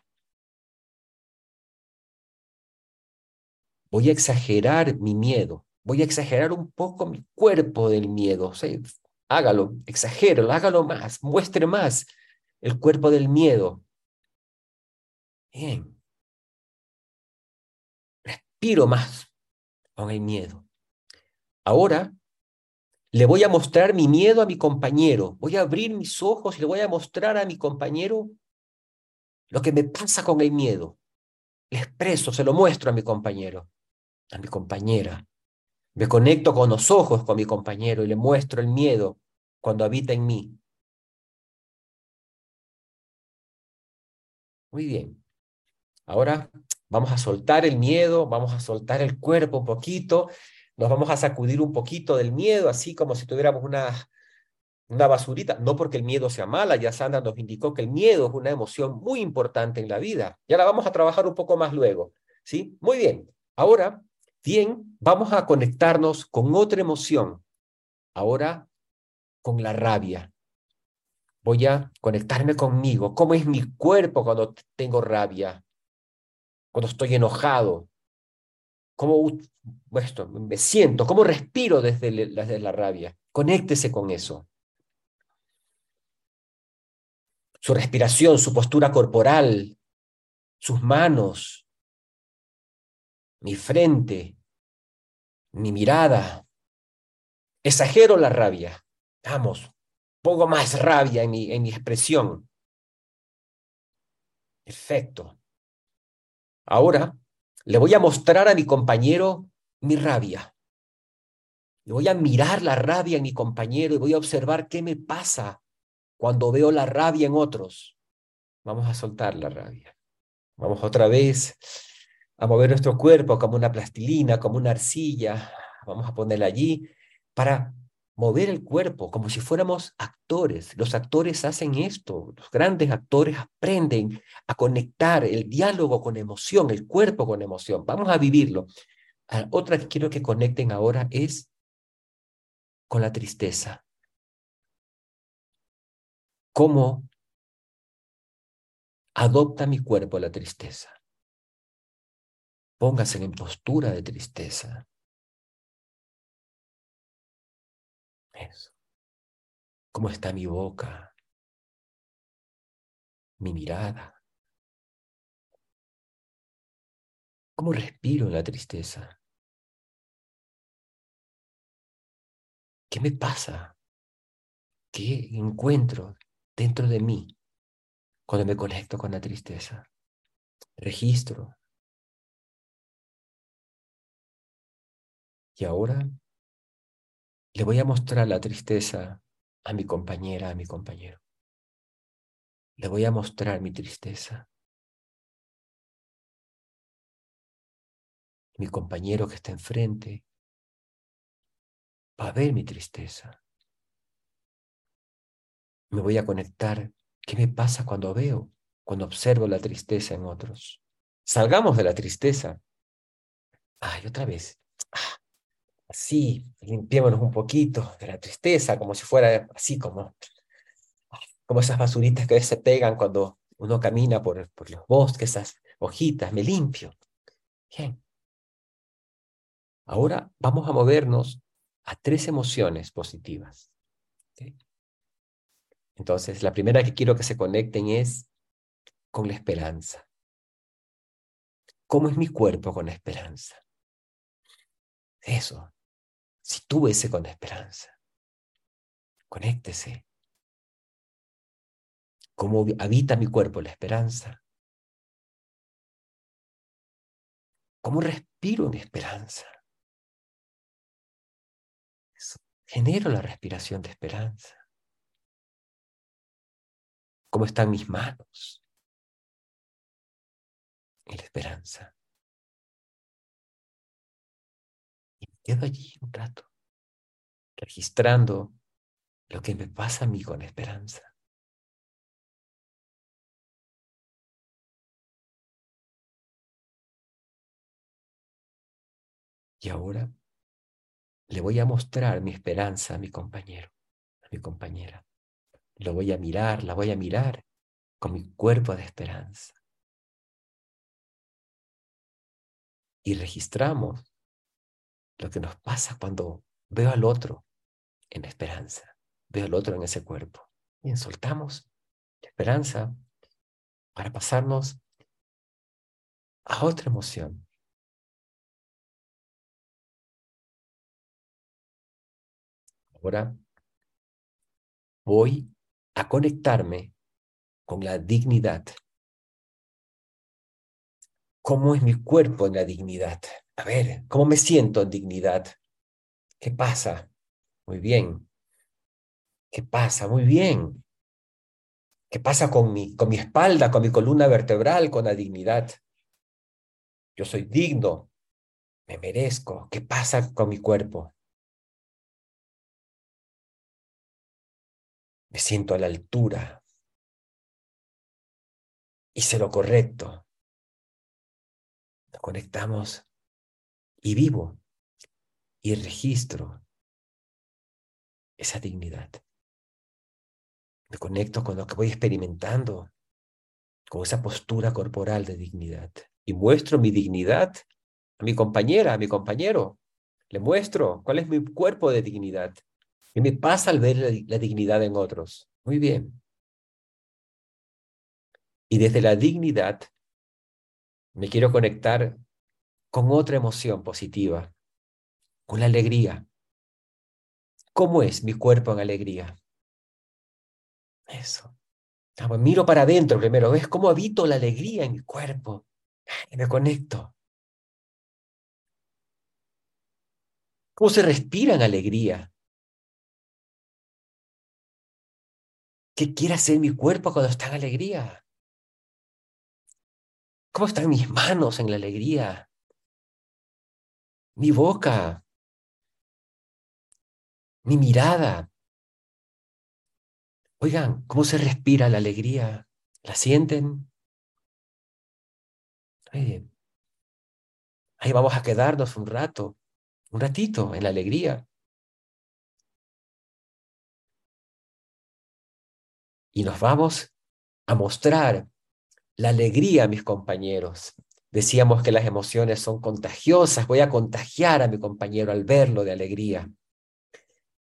Voy a exagerar mi miedo, voy a exagerar un poco mi cuerpo del miedo. hágalo, exagéralo, hágalo más, muestre más el cuerpo del miedo. Bien. Respiro más con el miedo. Ahora le voy a mostrar mi miedo a mi compañero. Voy a abrir mis ojos y le voy a mostrar a mi compañero lo que me pasa con el miedo. Le expreso, se lo muestro a mi compañero, a mi compañera. Me conecto con los ojos con mi compañero y le muestro el miedo cuando habita en mí. Muy bien. Ahora vamos a soltar el miedo, vamos a soltar el cuerpo un poquito nos vamos a sacudir un poquito del miedo, así como si tuviéramos una, una basurita, no porque el miedo sea mala, ya Sandra nos indicó que el miedo es una emoción muy importante en la vida. Ya la vamos a trabajar un poco más luego, ¿sí? Muy bien. Ahora, bien, vamos a conectarnos con otra emoción. Ahora, con la rabia. Voy a conectarme conmigo. ¿Cómo es mi cuerpo cuando tengo rabia? Cuando estoy enojado, cómo esto, me siento, cómo respiro desde, desde la rabia. Conéctese con eso. Su respiración, su postura corporal, sus manos, mi frente, mi mirada. Exagero la rabia. Vamos, pongo más rabia en mi, en mi expresión. Perfecto. Ahora le voy a mostrar a mi compañero mi rabia. Le voy a mirar la rabia en mi compañero y voy a observar qué me pasa cuando veo la rabia en otros. Vamos a soltar la rabia. Vamos otra vez a mover nuestro cuerpo como una plastilina, como una arcilla. Vamos a ponerla allí para mover el cuerpo como si fuéramos actores. Los actores hacen esto, los grandes actores aprenden a conectar el diálogo con emoción, el cuerpo con emoción. Vamos a vivirlo. Ah, otra que quiero que conecten ahora es con la tristeza. ¿Cómo adopta mi cuerpo la tristeza? Póngase en postura de tristeza. Eso. ¿Cómo está mi boca? Mi mirada. ¿Cómo respiro la tristeza? ¿Qué me pasa? ¿Qué encuentro dentro de mí cuando me conecto con la tristeza? Registro. Y ahora le voy a mostrar la tristeza a mi compañera, a mi compañero. Le voy a mostrar mi tristeza. Mi compañero que está enfrente va a ver mi tristeza. Me voy a conectar. ¿Qué me pasa cuando veo, cuando observo la tristeza en otros? Salgamos de la tristeza. Ay, otra vez. Ah, así, limpiémonos un poquito de la tristeza, como si fuera así como como esas basuritas que se pegan cuando uno camina por, por los bosques, esas hojitas, me limpio. Bien. Ahora vamos a movernos a tres emociones positivas. Entonces, la primera que quiero que se conecten es con la esperanza. ¿Cómo es mi cuerpo con la esperanza? Eso. Si tú ese con esperanza. Conéctese cómo habita mi cuerpo la esperanza, cómo respiro en esperanza. Genero la respiración de esperanza. ¿Cómo están mis manos? En la esperanza. Quedo allí un rato, registrando lo que me pasa a mí con esperanza. Y ahora le voy a mostrar mi esperanza a mi compañero, a mi compañera. Lo voy a mirar, la voy a mirar con mi cuerpo de esperanza. Y registramos lo que nos pasa cuando veo al otro en esperanza, veo al otro en ese cuerpo. Bien, soltamos la esperanza para pasarnos a otra emoción, Ahora voy a conectarme con la dignidad. ¿Cómo es mi cuerpo en la dignidad? A ver, ¿cómo me siento en dignidad? ¿Qué pasa? Muy bien. ¿Qué pasa? Muy bien. ¿Qué pasa con mi, con mi espalda, con mi columna vertebral, con la dignidad? Yo soy digno, me merezco. ¿Qué pasa con mi cuerpo? me siento a la altura, hice lo correcto, nos conectamos y vivo y registro esa dignidad. Me conecto con lo que voy experimentando, con esa postura corporal de dignidad. Y muestro mi dignidad a mi compañera, a mi compañero. Le muestro cuál es mi cuerpo de dignidad. ¿Qué me pasa al ver la, dignidad en otros? Muy bien. Y desde la dignidad me quiero conectar con otra emoción positiva, con la alegría. ¿Cómo es mi cuerpo en alegría? Eso. miro para adentro primero, ¿ves cómo habito la alegría en mi cuerpo? Y me conecto. ¿Cómo se respira en alegría? ¿Qué quiere hacer mi cuerpo cuando está en alegría? ¿Cómo están mis manos en la alegría? Mi boca, mi mirada. Oigan, ¿cómo se respira la alegría? ¿La sienten? Ahí vamos a quedarnos un rato, un ratito en la alegría. y nos vamos a mostrar la alegría mis compañeros. Decíamos que las emociones son contagiosas, voy a contagiar a mi compañero al verlo de alegría.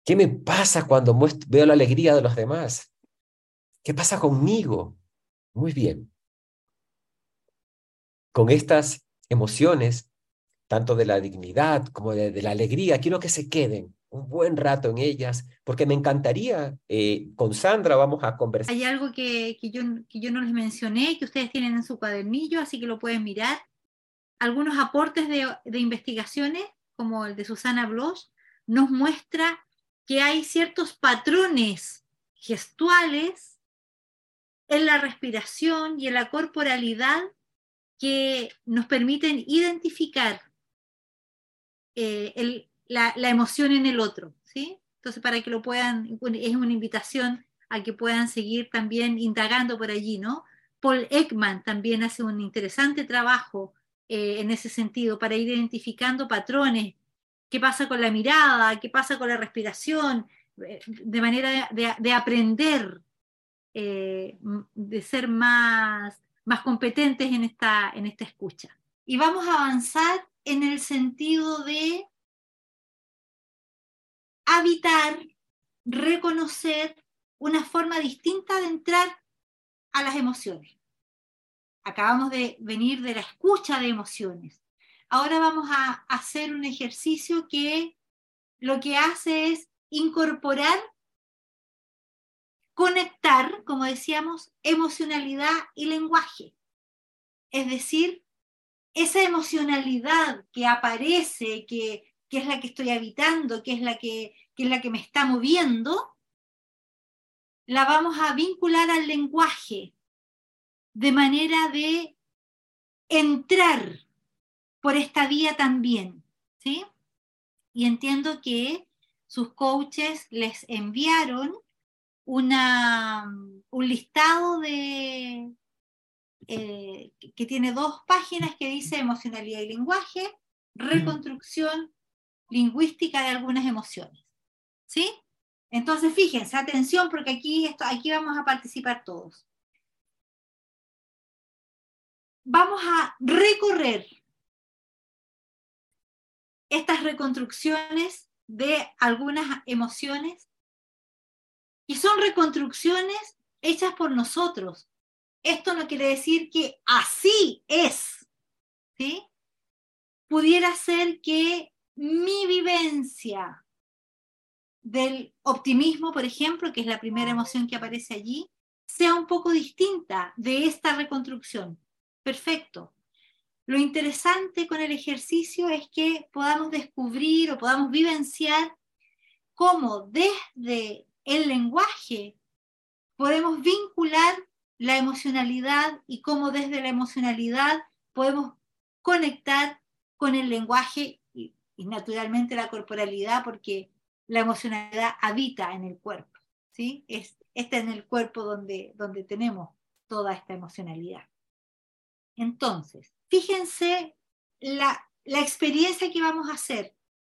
¿Qué me pasa cuando veo la alegría de los demás? ¿Qué pasa conmigo? Muy bien. Con estas emociones, tanto de la dignidad como de, la alegría, quiero que se queden un buen rato en ellas, porque me encantaría, eh, con Sandra vamos a conversar. Hay algo que, que, yo, que yo no les mencioné, que ustedes tienen en su cuadernillo, así que lo pueden mirar. Algunos aportes de, de investigaciones, como el de Susana Bloch, nos muestra que hay ciertos patrones gestuales en la respiración y en la corporalidad que nos permiten identificar eh, el, la, emoción en el otro, ¿sí? Entonces, para que lo puedan, es una invitación a que puedan seguir también indagando por allí, ¿no? Paul Ekman también hace un interesante trabajo eh, en ese sentido para ir identificando patrones, qué pasa con la mirada, qué pasa con la respiración, eh, de manera de, de aprender, eh, de ser más, más competentes en esta, en esta escucha. Y vamos a avanzar en el sentido de habitar, reconocer una forma distinta de entrar a las emociones. Acabamos de venir de la escucha de emociones. Ahora vamos a hacer un ejercicio que lo que hace es incorporar, conectar, como decíamos, emocionalidad y lenguaje. Es decir, esa emocionalidad que aparece, que, que es la que estoy habitando, que es la que, que es la que me está moviendo, la vamos a vincular al lenguaje de manera de entrar por esta vía también, ¿sí? Y entiendo que sus coaches les enviaron una, un listado de, eh, que tiene dos páginas que dice emocionalidad y lenguaje, reconstrucción lingüística de algunas emociones. ¿Sí? Entonces, fíjense, atención, porque aquí, esto, aquí vamos a participar todos. Vamos a recorrer estas reconstrucciones de algunas emociones y son reconstrucciones hechas por nosotros. Esto no quiere decir que así es, ¿sí? Pudiera ser que mi vivencia del optimismo, por ejemplo, que es la primera emoción que aparece allí, sea un poco distinta de esta reconstrucción. Perfecto. Lo interesante con el ejercicio es que podamos descubrir o podamos vivenciar cómo desde el lenguaje podemos vincular la emocionalidad y cómo desde la emocionalidad podemos conectar con el lenguaje y, naturalmente la corporalidad, porque la emocionalidad habita en el cuerpo, ¿sí? Es, está en el cuerpo donde, donde tenemos toda esta emocionalidad. Entonces, fíjense la, la experiencia que vamos a hacer.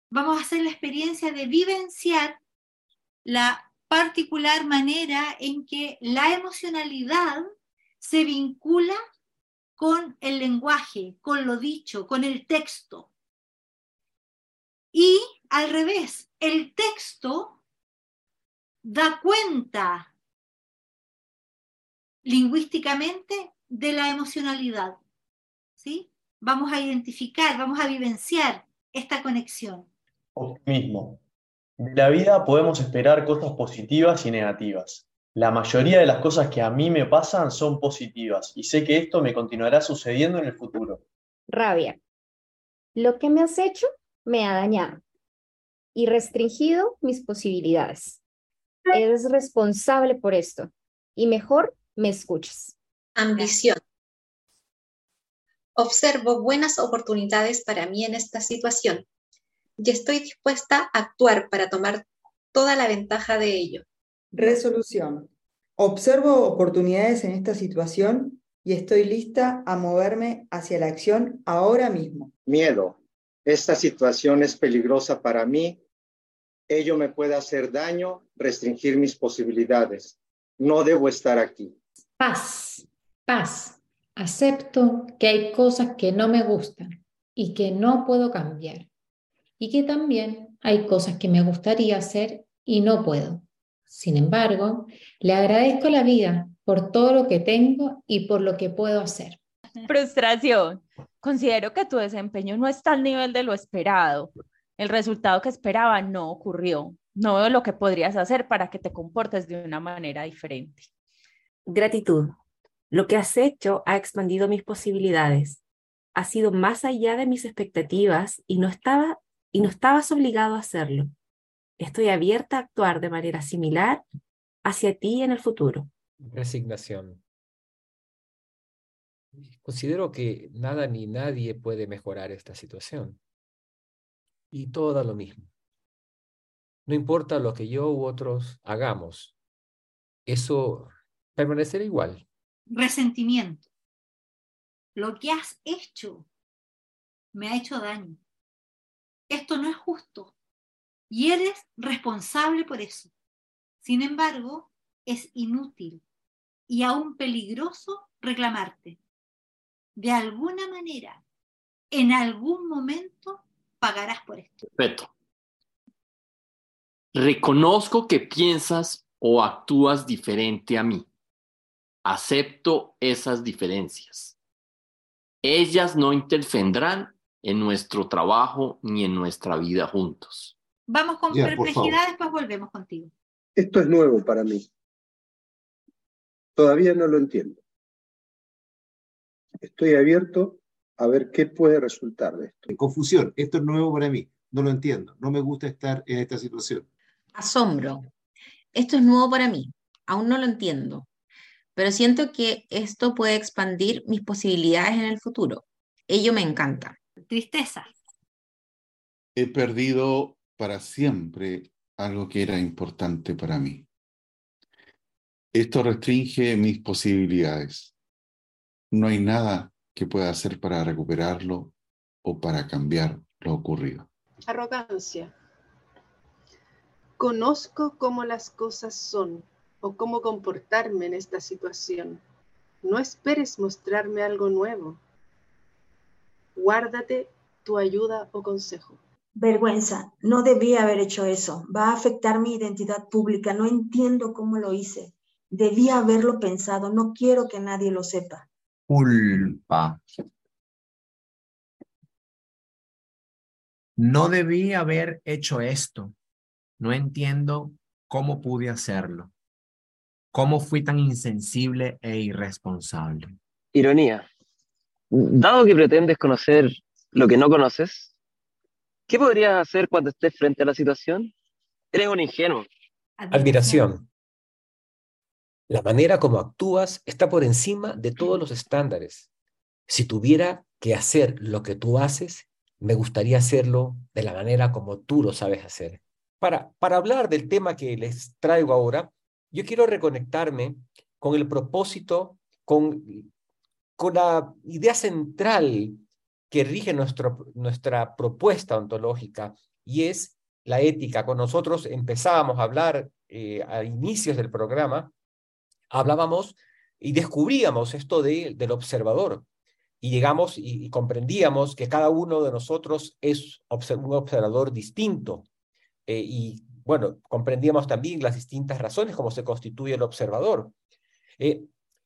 Vamos a hacer la experiencia de vivenciar la particular manera en que la emocionalidad se vincula con el lenguaje, con lo dicho, con el texto. Y al revés, el texto da cuenta lingüísticamente de la emocionalidad. ¿sí? Vamos a identificar, vamos a vivenciar esta conexión. Optimismo. De la vida podemos esperar cosas positivas y negativas. La mayoría de las cosas que a mí me pasan son positivas y sé que esto me continuará sucediendo en el futuro. Rabia. Lo que me has hecho me ha dañado y restringido mis posibilidades. Eres responsable por esto y mejor me escuchas. Ambición. Observo buenas oportunidades para mí en esta situación y estoy dispuesta a actuar para tomar toda la ventaja de ello. Resolución. Observo oportunidades en esta situación y estoy lista a moverme hacia la acción ahora mismo. Miedo. Esta situación es peligrosa para mí. Ello me puede hacer daño, restringir mis posibilidades. No debo estar aquí. Paz, paz. Acepto que hay cosas que no me gustan y que no puedo cambiar. Y que también hay cosas que me gustaría hacer y no puedo. Sin embargo, le agradezco la vida por todo lo que tengo y por lo que puedo hacer. Frustración. Considero que tu desempeño no está al nivel de lo esperado. el resultado que esperaba no ocurrió. No veo lo que podrías hacer para que te comportes de una manera diferente. Gratitud. Lo que has hecho ha expandido mis posibilidades. Ha sido más allá de mis expectativas y no estaba y no estabas obligado a hacerlo. Estoy abierta a actuar de manera similar hacia ti en el futuro. Resignación. Considero que nada ni nadie puede mejorar esta situación. Y todo lo mismo. No importa lo que yo u otros hagamos, eso permanecerá igual. Resentimiento. Lo que has hecho me ha hecho daño. Esto no es justo y eres responsable por eso. Sin embargo, es inútil y aún peligroso reclamarte. De alguna manera, en algún momento, pagarás por esto. Perfecto. Reconozco que piensas o actúas diferente a mí. Acepto esas diferencias. Ellas no intervendrán en nuestro trabajo ni en nuestra vida juntos. Vamos con perplejidad, después volvemos contigo. Esto es nuevo para mí. Todavía no lo entiendo. Estoy abierto a ver qué puede resultar de esto. Confusión, esto es nuevo para mí. No lo entiendo. No me gusta estar en esta situación. Asombro. Esto es nuevo para mí. Aún no lo entiendo. Pero siento que esto puede expandir mis posibilidades en el futuro. Ello me encanta. Tristeza. He perdido para siempre algo que era importante para mí. Esto restringe mis posibilidades. No hay nada que pueda hacer para recuperarlo o para cambiar lo ocurrido. Arrogancia. Conozco cómo las cosas son o cómo comportarme en esta situación. No esperes mostrarme algo nuevo. Guárdate tu ayuda o consejo. Vergüenza, no debía haber hecho eso. Va a afectar mi identidad pública. No entiendo cómo lo hice. Debía haberlo pensado. No quiero que nadie lo sepa. Culpa. No debí haber hecho esto. No entiendo cómo pude hacerlo. ¿Cómo fui tan insensible e irresponsable? Ironía. Dado que pretendes conocer lo que no conoces, ¿qué podrías hacer cuando estés frente a la situación? Eres un ingenuo. Admiración. La manera como actúas está por encima de todos los estándares. Si tuviera que hacer lo que tú haces, me gustaría hacerlo de la manera como tú lo sabes hacer. Para, para hablar del tema que les traigo ahora, yo quiero reconectarme con el propósito, con, con la idea central que rige nuestro, nuestra propuesta ontológica y es la ética. Cuando nosotros empezábamos a hablar eh, a inicios del programa, hablábamos y descubríamos esto de, del observador y llegamos y, comprendíamos que cada uno de nosotros es un observador distinto. Eh, y bueno, comprendíamos también las distintas razones cómo se constituye el observador. Eh,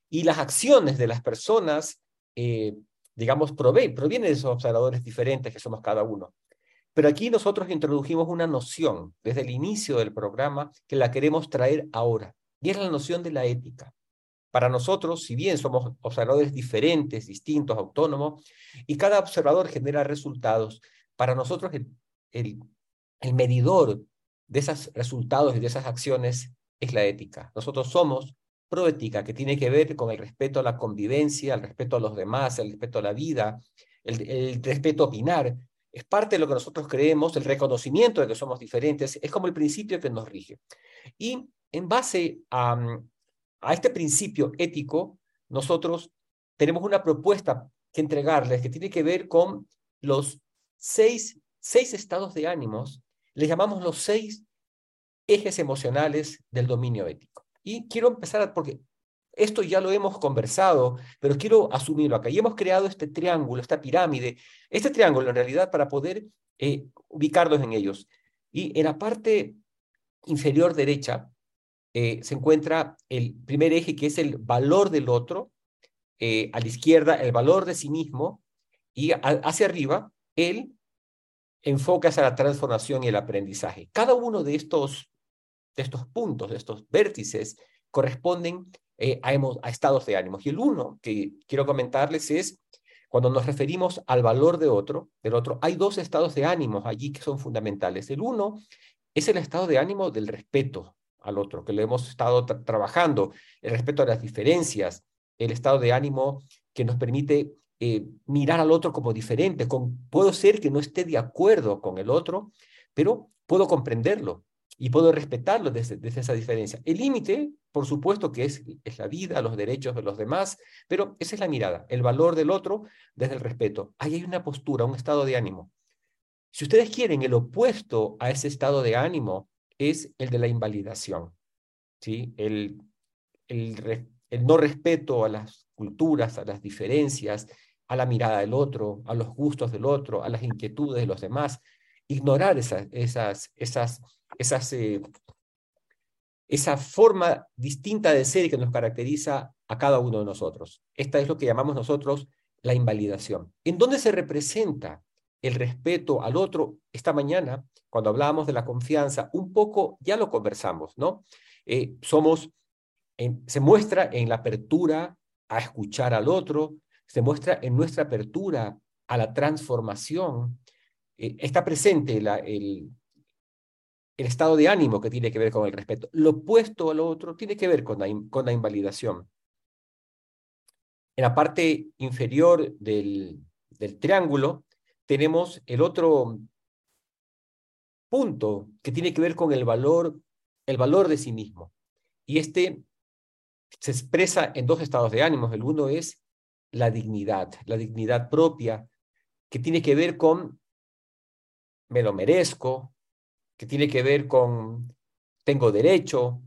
y las acciones de las personas, eh, digamos, provienen de esos observadores diferentes que somos cada uno. Pero aquí nosotros introdujimos una noción desde el inicio del programa que la queremos traer ahora, y es la noción de la ética. Para nosotros, si bien somos observadores diferentes, distintos, autónomos, y cada observador genera resultados, para nosotros el, el, medidor de esos resultados y de esas acciones es la ética. Nosotros somos proética, que tiene que ver con el respeto a la convivencia, el respeto a los demás, el respeto a la vida, el, el respeto a opinar. Es parte de lo que nosotros creemos, el reconocimiento de que somos diferentes, es como el principio que nos rige. Y en base a, a este principio ético, nosotros tenemos una propuesta que entregarles que tiene que ver con los seis, seis estados de ánimos le llamamos los seis ejes emocionales del dominio ético. Y quiero empezar porque esto ya lo hemos conversado, pero quiero asumirlo acá. Y hemos creado este triángulo, esta pirámide, este triángulo en realidad para poder eh, ubicarlos en ellos. Y en la parte inferior derecha eh, se encuentra el primer eje que es el valor del otro, eh, a la izquierda el valor de sí mismo y hacia arriba el enfoca hacia la transformación y el aprendizaje. Cada uno de estos, de estos puntos, de estos vértices, corresponden eh, a, a estados de ánimo. Y el uno que quiero comentarles es cuando nos referimos al valor de otro, del otro, hay dos estados de ánimo allí que son fundamentales. El uno es el estado de ánimo del respeto al otro, que lo hemos estado trabajando, el respeto a las diferencias, el estado de ánimo que nos permite eh, mirar al otro como diferente. Puedo ser que no esté de acuerdo con el otro, pero puedo comprenderlo y puedo respetarlo desde, esa diferencia. El límite, por supuesto, que es, es la vida, los derechos de los demás, pero esa es la mirada, el valor del otro desde el respeto. Ahí hay una postura, un estado de ánimo. Si ustedes quieren, el opuesto a ese estado de ánimo es el de la invalidación, ¿sí? el, el, no respeto a las culturas, a las diferencias, a la mirada del otro, a los gustos del otro, a las inquietudes de los demás, ignorar esas, esas, esas esas, eh, esa forma distinta de ser que nos caracteriza a cada uno de nosotros. Esta es lo que llamamos nosotros la invalidación. ¿En dónde se representa el respeto al otro? Esta mañana, cuando hablábamos de la confianza, un poco ya lo conversamos, ¿no? Eh, somos, se muestra en la apertura a escuchar al otro, se muestra en nuestra apertura a la transformación. Eh, está presente el, el estado de ánimo que tiene que ver con el respeto. Lo opuesto a lo otro tiene que ver con la, con la invalidación. En la parte inferior del, del triángulo tenemos el otro punto que tiene que ver con el valor, el valor de sí mismo. Y este se expresa en dos estados de ánimo. El uno es la dignidad, la dignidad propia, que tiene que ver con me lo merezco, que tiene que ver con tengo derecho,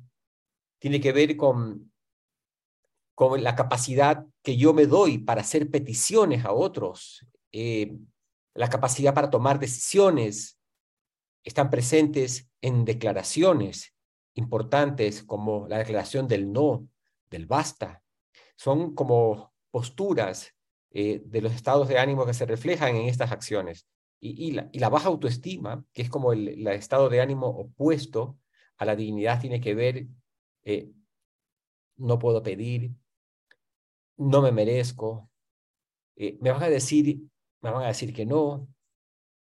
tiene que ver con, con la capacidad que yo me doy para hacer peticiones a otros, eh, la capacidad para tomar decisiones, están presentes en declaraciones importantes como la declaración del no, del basta. Son como posturas eh, de los estados de ánimo que se reflejan en estas acciones. Y, la, baja autoestima, que es como el, estado de ánimo opuesto a la dignidad, tiene que ver, eh, no puedo pedir, no me merezco, eh, me van a decir, van a decir que no,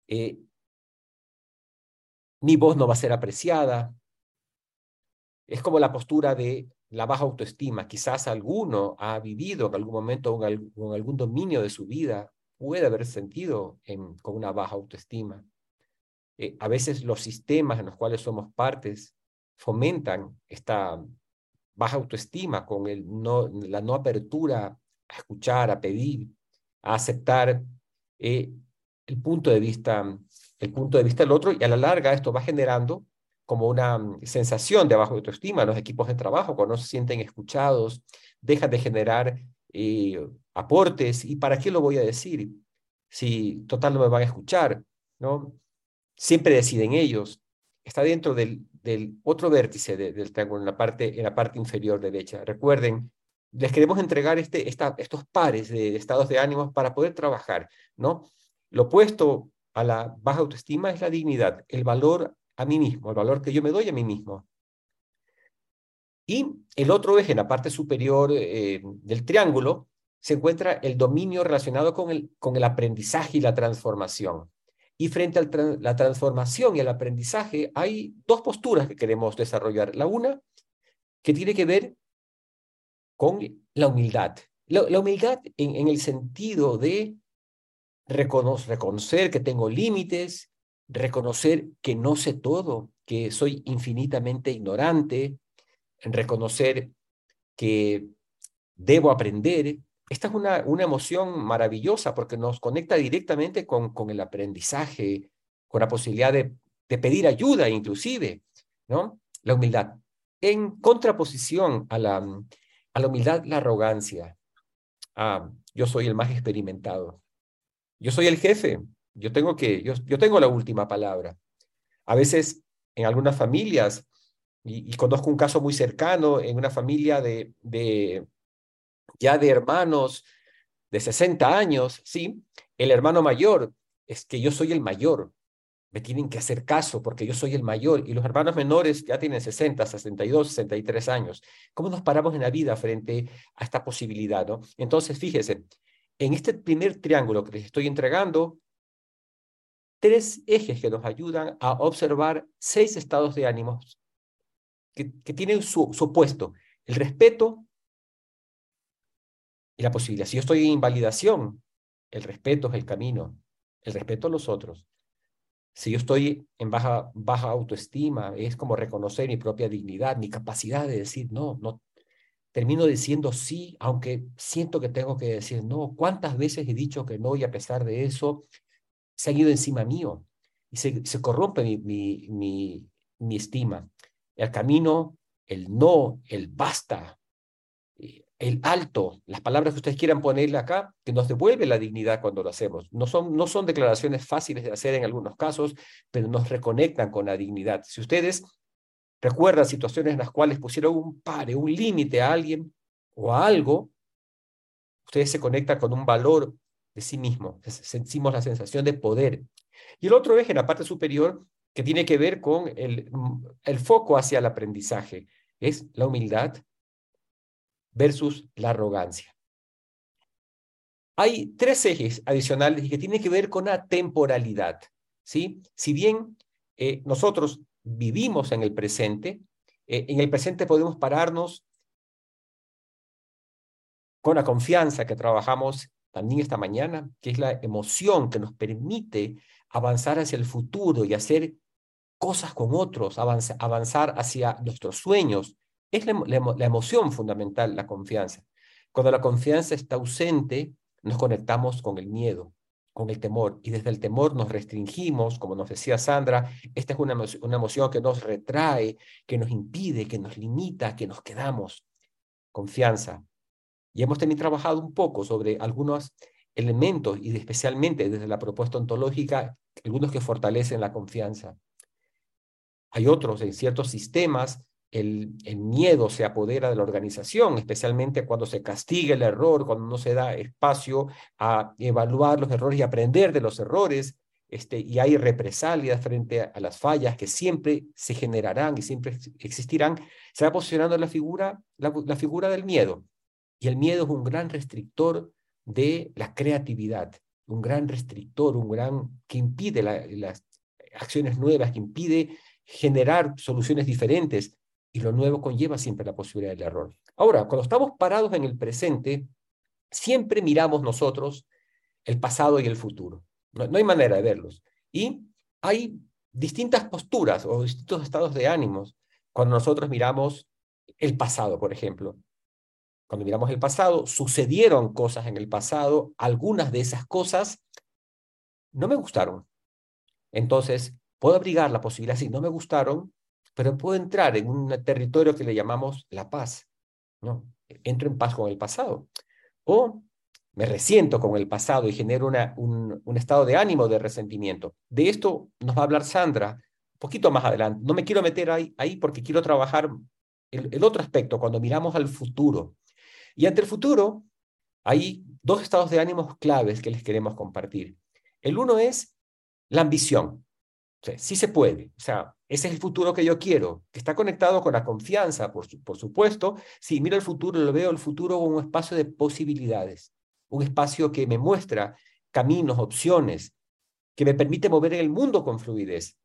eh, mi voz no va a ser apreciada. Es como la postura de la baja autoestima. Quizás alguno ha vivido en algún momento con algún dominio de su vida puede haber sentido con una baja autoestima. Eh, a veces los sistemas en los cuales somos partes fomentan esta baja autoestima con la no apertura a escuchar, a pedir, a aceptar eh, el punto de vista el punto de vista del otro y a la larga esto va generando como una mm, sensación de baja autoestima. Los equipos de trabajo, cuando no se sienten escuchados, dejan de generar eh, aportes, ¿y para qué lo voy a decir? Si total no me van a escuchar, ¿no? Siempre deciden ellos. Está dentro del, del otro vértice del triángulo, en la, parte, en la parte inferior derecha. Recuerden, les queremos entregar este, esta, estos pares de estados de ánimos para poder trabajar, ¿no? Lo opuesto a la baja autoestima es la dignidad, el valor a mí mismo, el valor que yo me doy a mí mismo. Y el otro eje, en la parte superior eh, del triángulo, se encuentra el dominio relacionado con el, con el aprendizaje y la transformación. Y frente a la transformación y el aprendizaje hay dos posturas que queremos desarrollar. La una, que tiene que ver con la humildad. La, humildad en, el sentido de reconocer, que tengo límites, reconocer que no sé todo, que soy infinitamente ignorante, reconocer que debo aprender. Esta es una, una emoción maravillosa porque nos conecta directamente con, con el aprendizaje, con la posibilidad de, de pedir ayuda inclusive, ¿no? La humildad. En contraposición a la, a la humildad, la arrogancia. Ah, yo soy el más experimentado. Yo soy el jefe. Yo tengo que, yo, yo tengo la última palabra. A veces en algunas familias y, conozco un caso muy cercano en una familia de, de ya de hermanos de 60 años, ¿sí? El hermano mayor es que yo soy el mayor me tienen que hacer caso porque yo soy el mayor y los hermanos menores ya tienen 60, 62, 63 años. ¿Cómo nos paramos en la vida frente a esta posibilidad? ¿no? Entonces, fíjese, en este primer triángulo que les estoy entregando, tres ejes que nos ayudan a observar seis estados de ánimos que, tienen su, su opuesto, el respeto y la posibilidad. Si yo estoy en invalidación, el respeto es el camino, el respeto a los otros. Si yo estoy en baja, baja autoestima, es como reconocer mi propia dignidad, mi capacidad de decir no, no. Termino diciendo sí, aunque siento que tengo que decir no. ¿Cuántas veces he dicho que no y a pesar de eso se han ido encima mío y se, se corrompe mi, mi, mi, mi estima? El camino, el no, el basta, el alto, las palabras que ustedes quieran ponerle acá, que nos devuelve la dignidad cuando lo hacemos. No son, no son declaraciones fáciles de hacer en algunos casos, pero nos reconectan con la dignidad. Si ustedes recuerdan situaciones en las cuales pusieron un pare, un límite a alguien o a algo, ustedes se conectan con un valor de sí mismo, sentimos la sensación de poder. Y el otro eje en la parte superior, que tiene que ver con el, el foco hacia el aprendizaje, es la humildad, versus la arrogancia. Hay tres ejes adicionales que tienen que ver con la temporalidad. ¿sí? Si bien eh, nosotros vivimos en el presente, eh, en el presente podemos pararnos con la confianza que trabajamos también esta mañana, que es la emoción que nos permite avanzar hacia el futuro y hacer cosas con otros, avanzar hacia nuestros sueños, es la, emoción fundamental, la confianza. Cuando la confianza está ausente, nos conectamos con el miedo, con el temor, y desde el temor nos restringimos, como nos decía Sandra, esta es una, una emoción que nos retrae, que nos impide, que nos limita, que nos quedamos. Confianza. Y hemos también trabajado un poco sobre algunos elementos, y especialmente desde la propuesta ontológica, algunos que fortalecen la confianza. Hay otros en ciertos sistemas el, miedo se apodera de la organización, especialmente cuando se castiga el error, cuando no se da espacio a evaluar los errores y aprender de los errores, este, y hay represalias frente a, las fallas que siempre se generarán y siempre existirán, se va posicionando la figura, la, figura del miedo. Y el miedo es un gran restrictor de la creatividad, un gran restrictor, un gran que impide las acciones nuevas, que impide generar soluciones diferentes, y lo nuevo conlleva siempre la posibilidad del error. Ahora, cuando estamos parados en el presente, siempre miramos nosotros el pasado y el futuro. No, hay manera de verlos. Y hay distintas posturas o distintos estados de ánimos cuando nosotros miramos el pasado, por ejemplo. Cuando miramos el pasado, sucedieron cosas en el pasado, algunas de esas cosas no me gustaron. Entonces, puedo abrigar la posibilidad, si no me gustaron, pero puedo entrar en un territorio que le llamamos la paz, ¿no? Entro en paz con el pasado. O me resiento con el pasado y genero un, un, estado de ánimo de resentimiento. De esto nos va a hablar Sandra un poquito más adelante. No me quiero meter ahí, ahí porque quiero trabajar el otro aspecto, cuando miramos al futuro. Y ante el futuro hay dos estados de ánimos claves que les queremos compartir. El uno es la ambición. O sí se puede. O sea, ese es el futuro que yo quiero, que está conectado con la confianza, por, por supuesto. Si miro el futuro, lo veo el futuro como un espacio de posibilidades, un espacio que me muestra caminos, opciones, que me permite mover el mundo con fluidez.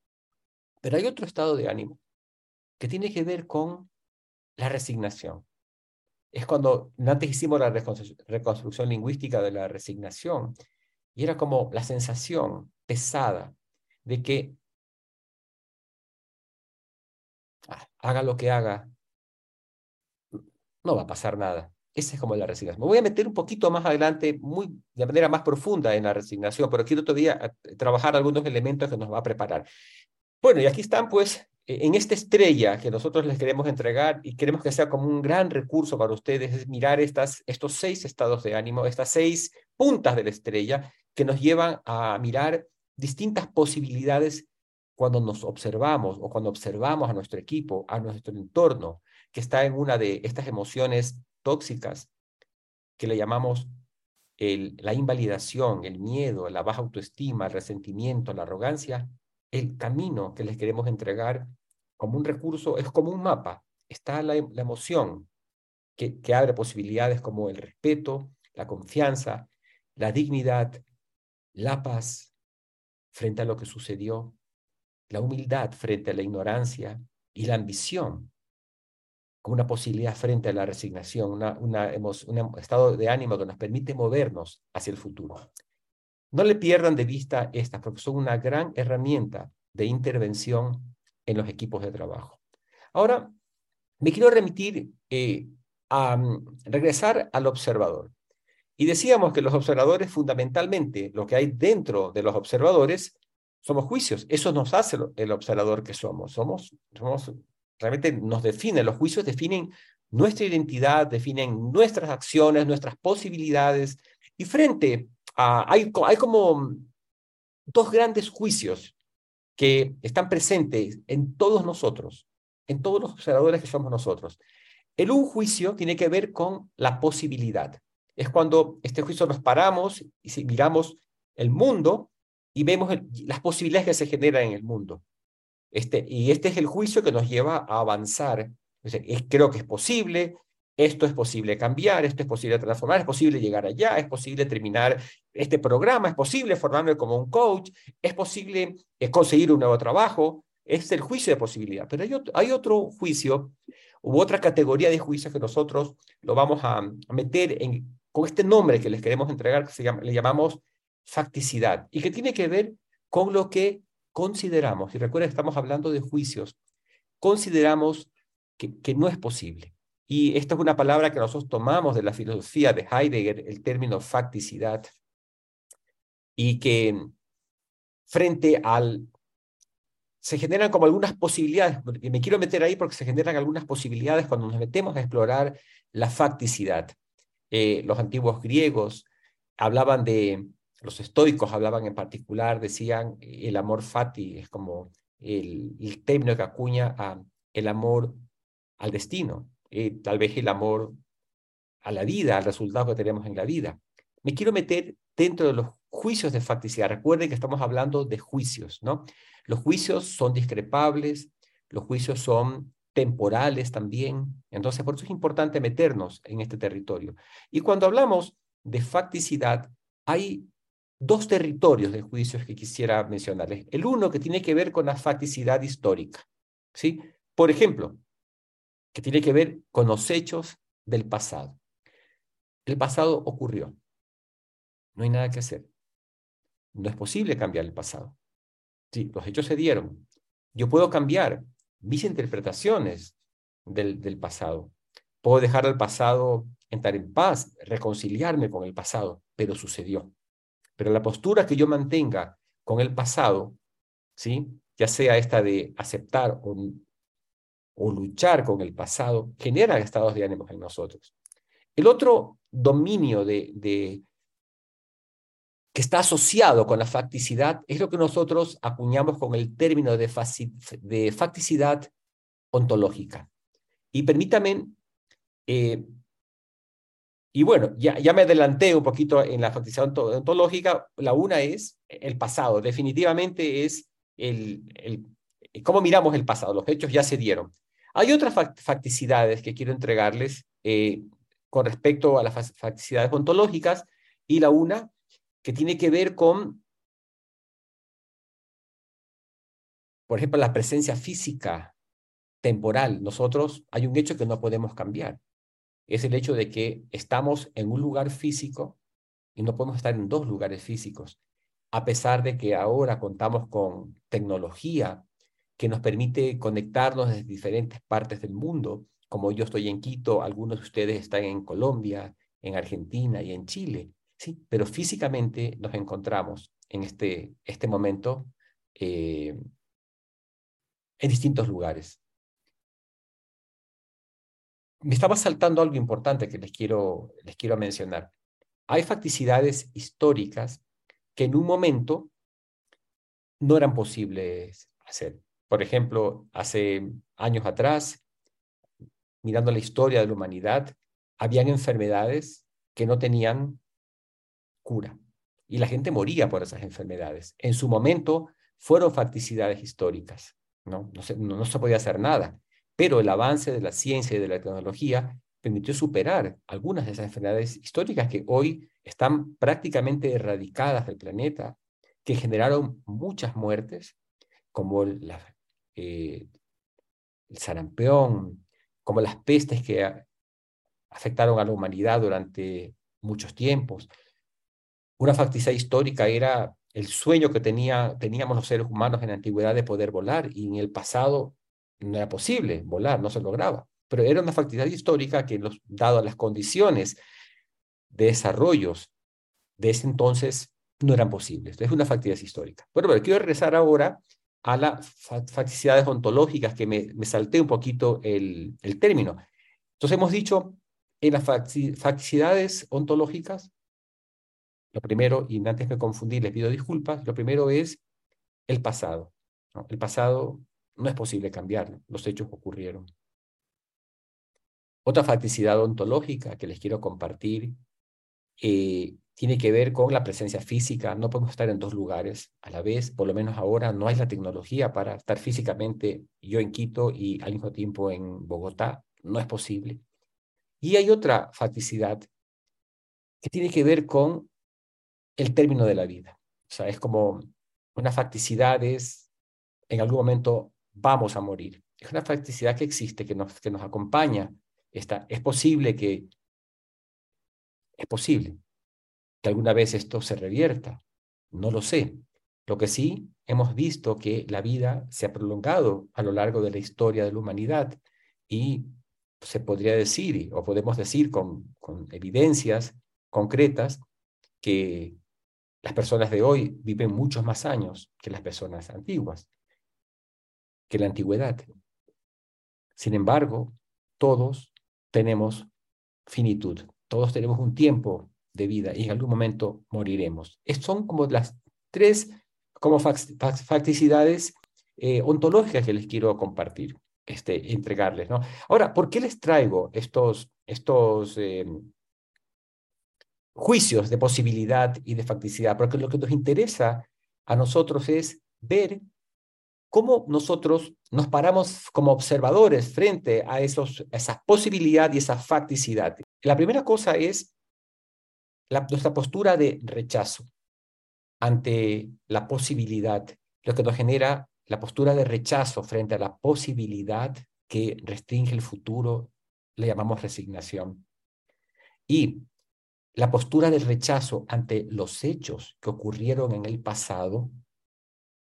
Pero hay otro estado de ánimo que tiene que ver con la resignación. Es cuando antes hicimos la reconstrucción lingüística de la resignación y era como la sensación pesada de que haga lo que haga, no va a pasar nada. Esa es como la resignación. Me voy a meter un poquito más adelante, muy, de manera más profunda en la resignación, pero quiero todavía eh, trabajar algunos elementos que nos va a preparar. Bueno, y aquí están pues e, en esta estrella que nosotros les queremos entregar y queremos que sea como un gran recurso para ustedes, es mirar estas, estos seis estados de ánimo, estas seis puntas de la estrella que nos llevan a mirar distintas posibilidades cuando nos observamos o cuando observamos a nuestro equipo, a nuestro entorno, que está en una de estas emociones tóxicas que le llamamos el, la invalidación, el miedo, la baja autoestima, el resentimiento, la arrogancia, el camino que les queremos entregar como un recurso, es como un mapa. Está la, la emoción que, que abre posibilidades como el respeto, la confianza, la dignidad, la paz frente a lo que sucedió, la humildad frente a la ignorancia y la ambición como una posibilidad frente a la resignación, una, una, un estado de ánimo que nos permite movernos hacia el futuro. No le pierdan de vista estas, porque son una gran herramienta de intervención en los equipos de trabajo. Ahora, me quiero remitir eh, a mm, regresar al observador. Y decíamos que los observadores, fundamentalmente, lo que hay dentro de los observadores, somos juicios. Eso nos hace el observador que somos. Somos, somos realmente nos definen. Los juicios definen nuestra identidad, definen nuestras acciones, nuestras posibilidades. Y frente a, hay, hay como dos grandes juicios que están presentes en todos nosotros, en todos los observadores que somos nosotros. El un juicio tiene que ver con la posibilidad. Es cuando este juicio nos paramos y si miramos el mundo y vemos las posibilidades que se generan en el mundo. Este, y este es el juicio que nos lleva a avanzar. creo que es posible, esto es posible cambiar, esto es posible transformar, es posible llegar allá, es posible terminar este programa, es posible formarme como un coach, es posible eh, conseguir un nuevo trabajo. Es el juicio de posibilidad. Pero hay otro, juicio u otra categoría de juicios que nosotros lo vamos a, meter en, con este nombre que les queremos entregar, que se llama, le llamamos facticidad, y que tiene que ver con lo que consideramos, y recuerden, estamos hablando de juicios, consideramos que, que no es posible. Y esta es una palabra que nosotros tomamos de la filosofía de Heidegger, el término facticidad, y que frente al... Se generan como algunas posibilidades, y me quiero meter ahí porque se generan algunas posibilidades cuando nos metemos a explorar la facticidad. Eh, los antiguos griegos hablaban de, los estoicos hablaban en particular, decían el amor fati, es como el, el término que acuña el amor al destino, eh, tal vez el amor a la vida, al resultado que tenemos en la vida. Me quiero meter dentro de los juicios de facticidad. Recuerden que estamos hablando de juicios, ¿no? Los juicios son discrepables, los juicios son temporales también. Entonces, por eso es importante meternos en este territorio. Y cuando hablamos de facticidad, hay dos territorios de juicios que quisiera mencionarles. El uno que tiene que ver con la facticidad histórica, ¿sí? Por ejemplo, que tiene que ver con los hechos del pasado. El pasado ocurrió. No hay nada que hacer. No es posible cambiar el pasado. Sí, los hechos se dieron. Yo puedo cambiar mis interpretaciones del, del pasado. Puedo dejar al pasado entrar en paz, reconciliarme con el pasado, pero sucedió. Pero la postura que yo mantenga con el pasado, ¿sí? ya sea esta de aceptar o luchar con el pasado generan estados de ánimo en nosotros. El otro dominio de, que está asociado con la facticidad es lo que nosotros acuñamos con el término de, de facticidad ontológica. Y permítame, eh, y bueno, ya, ya me adelanté un poquito en la facticidad ontológica, la una es el pasado, definitivamente es el, el, cómo miramos el pasado, los hechos ya se dieron. Hay otras facticidades que quiero entregarles eh, con respecto a las facticidades ontológicas y la una que tiene que ver con, por ejemplo, la presencia física temporal. Nosotros hay un hecho que no podemos cambiar. Es el hecho de que estamos en un lugar físico y no podemos estar en dos lugares físicos. A pesar de que ahora contamos con tecnología que nos permite conectarnos desde diferentes partes del mundo. Como yo estoy en Quito, algunos de ustedes están en Colombia, en Argentina y en Chile, ¿sí? Pero físicamente nos encontramos en este, este momento eh, en distintos lugares. Me estaba saltando algo importante que les quiero, les quiero mencionar. Hay facticidades históricas que en un momento no eran posibles hacer. Por ejemplo, hace años atrás, mirando la historia de la humanidad, habían enfermedades que no tenían cura y la gente moría por esas enfermedades. En su momento fueron facticidades históricas, ¿no? No se, no, no se podía hacer nada, pero el avance de la ciencia y de la tecnología permitió superar algunas de esas enfermedades históricas que hoy están prácticamente erradicadas del planeta, que generaron muchas muertes, como la, eh, el sarampión, como las pestes que afectaron a la humanidad durante muchos tiempos. Una facticidad histórica era el sueño que tenía, teníamos los seres humanos en la antigüedad de poder volar y en el pasado no era posible volar, no se lograba. Pero era una facticidad histórica que, los, dado las condiciones de desarrollos de ese entonces, no eran posibles. Es una facticidad histórica. Bueno, pero quiero regresar ahora a las facticidades ontológicas, que me, me salté un poquito el, el término. Entonces hemos dicho, en las facticidades ontológicas, lo primero, y antes de confundir, les pido disculpas, lo primero es el pasado. El pasado no es posible cambiarlo, los hechos ocurrieron. Otra facticidad ontológica que les quiero compartir eh, tiene que ver con la presencia física. No podemos estar en dos lugares a la vez, por lo menos ahora no hay la tecnología para estar físicamente yo en Quito y al mismo tiempo en Bogotá. No es posible. Y hay otra facticidad que tiene que ver con el término de la vida. O sea, es como una facticidad es, en algún momento vamos a morir. Es una facticidad que existe, que nos, que nos acompaña. Esta, es posible que, es posible que alguna vez esto se revierta. No lo sé. Lo que sí hemos visto que la vida se ha prolongado a lo largo de la historia de la humanidad y se podría decir, o podemos decir con, con evidencias concretas, que las personas de hoy viven muchos más años que las personas antiguas, que la antigüedad. Sin embargo, todos tenemos finitud, todos tenemos un tiempo de vida y en algún momento moriremos. son como las tres como facticidades eh, ontológicas que les quiero compartir, este, entregarles. ¿no? Ahora, ¿por qué les traigo estos, estos eh, juicios de posibilidad y de facticidad, porque lo que nos interesa a nosotros es ver cómo nosotros nos paramos como observadores frente a esos, esa posibilidad y esa facticidad. La primera cosa es la, nuestra postura de rechazo ante la posibilidad, lo que nos genera la postura de rechazo frente a la posibilidad que restringe el futuro, le llamamos resignación. Y la postura del rechazo ante los hechos que ocurrieron en el pasado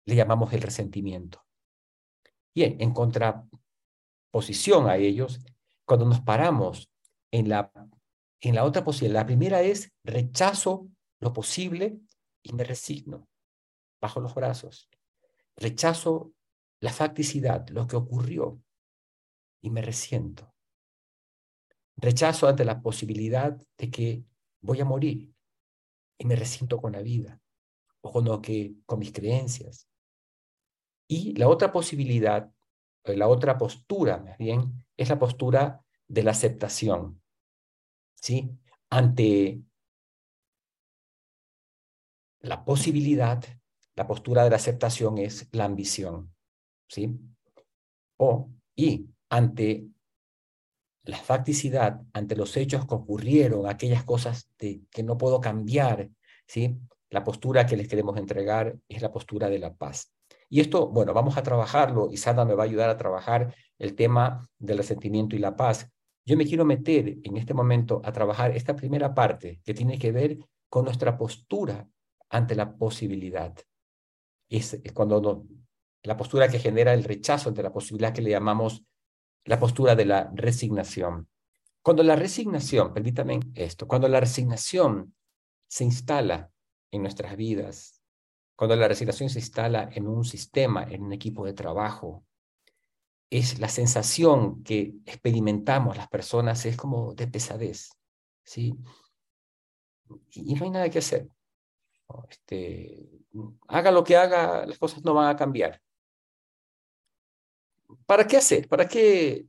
le llamamos el resentimiento. Bien, en contraposición a ellos, cuando nos paramos en la, en la otra posibilidad, la primera es rechazo lo posible y me resigno bajo los brazos. Rechazo la facticidad, lo que ocurrió, y me resiento. Rechazo ante la posibilidad de que voy a morir y me resiento con la vida o con lo que con mis creencias. Y la otra posibilidad, eh, la otra postura, más bien, es la postura de la aceptación. ¿Sí? Ante la posibilidad, la postura de la aceptación es la ambición. ¿Sí? O, y ante la facticidad ante los hechos que ocurrieron, aquellas cosas de, que no puedo cambiar, ¿sí? La postura que les queremos entregar es la postura de la paz. Y esto, bueno, vamos a trabajarlo y Sandra me va a ayudar a trabajar el tema del resentimiento y la paz. Yo me quiero meter en este momento a trabajar esta primera parte que tiene que ver con nuestra postura ante la posibilidad. Es, cuando la postura que genera el rechazo ante la posibilidad que le llamamos la postura de la resignación. Cuando la resignación, permítame esto, cuando la resignación se instala en nuestras vidas, cuando la resignación se instala en un sistema, en un equipo de trabajo, es la sensación que experimentamos las personas, es como de pesadez, ¿sí? Y no hay nada que hacer. Este, haga lo que haga, las cosas no van a cambiar. ¿Para qué hacer? ¿Para qué?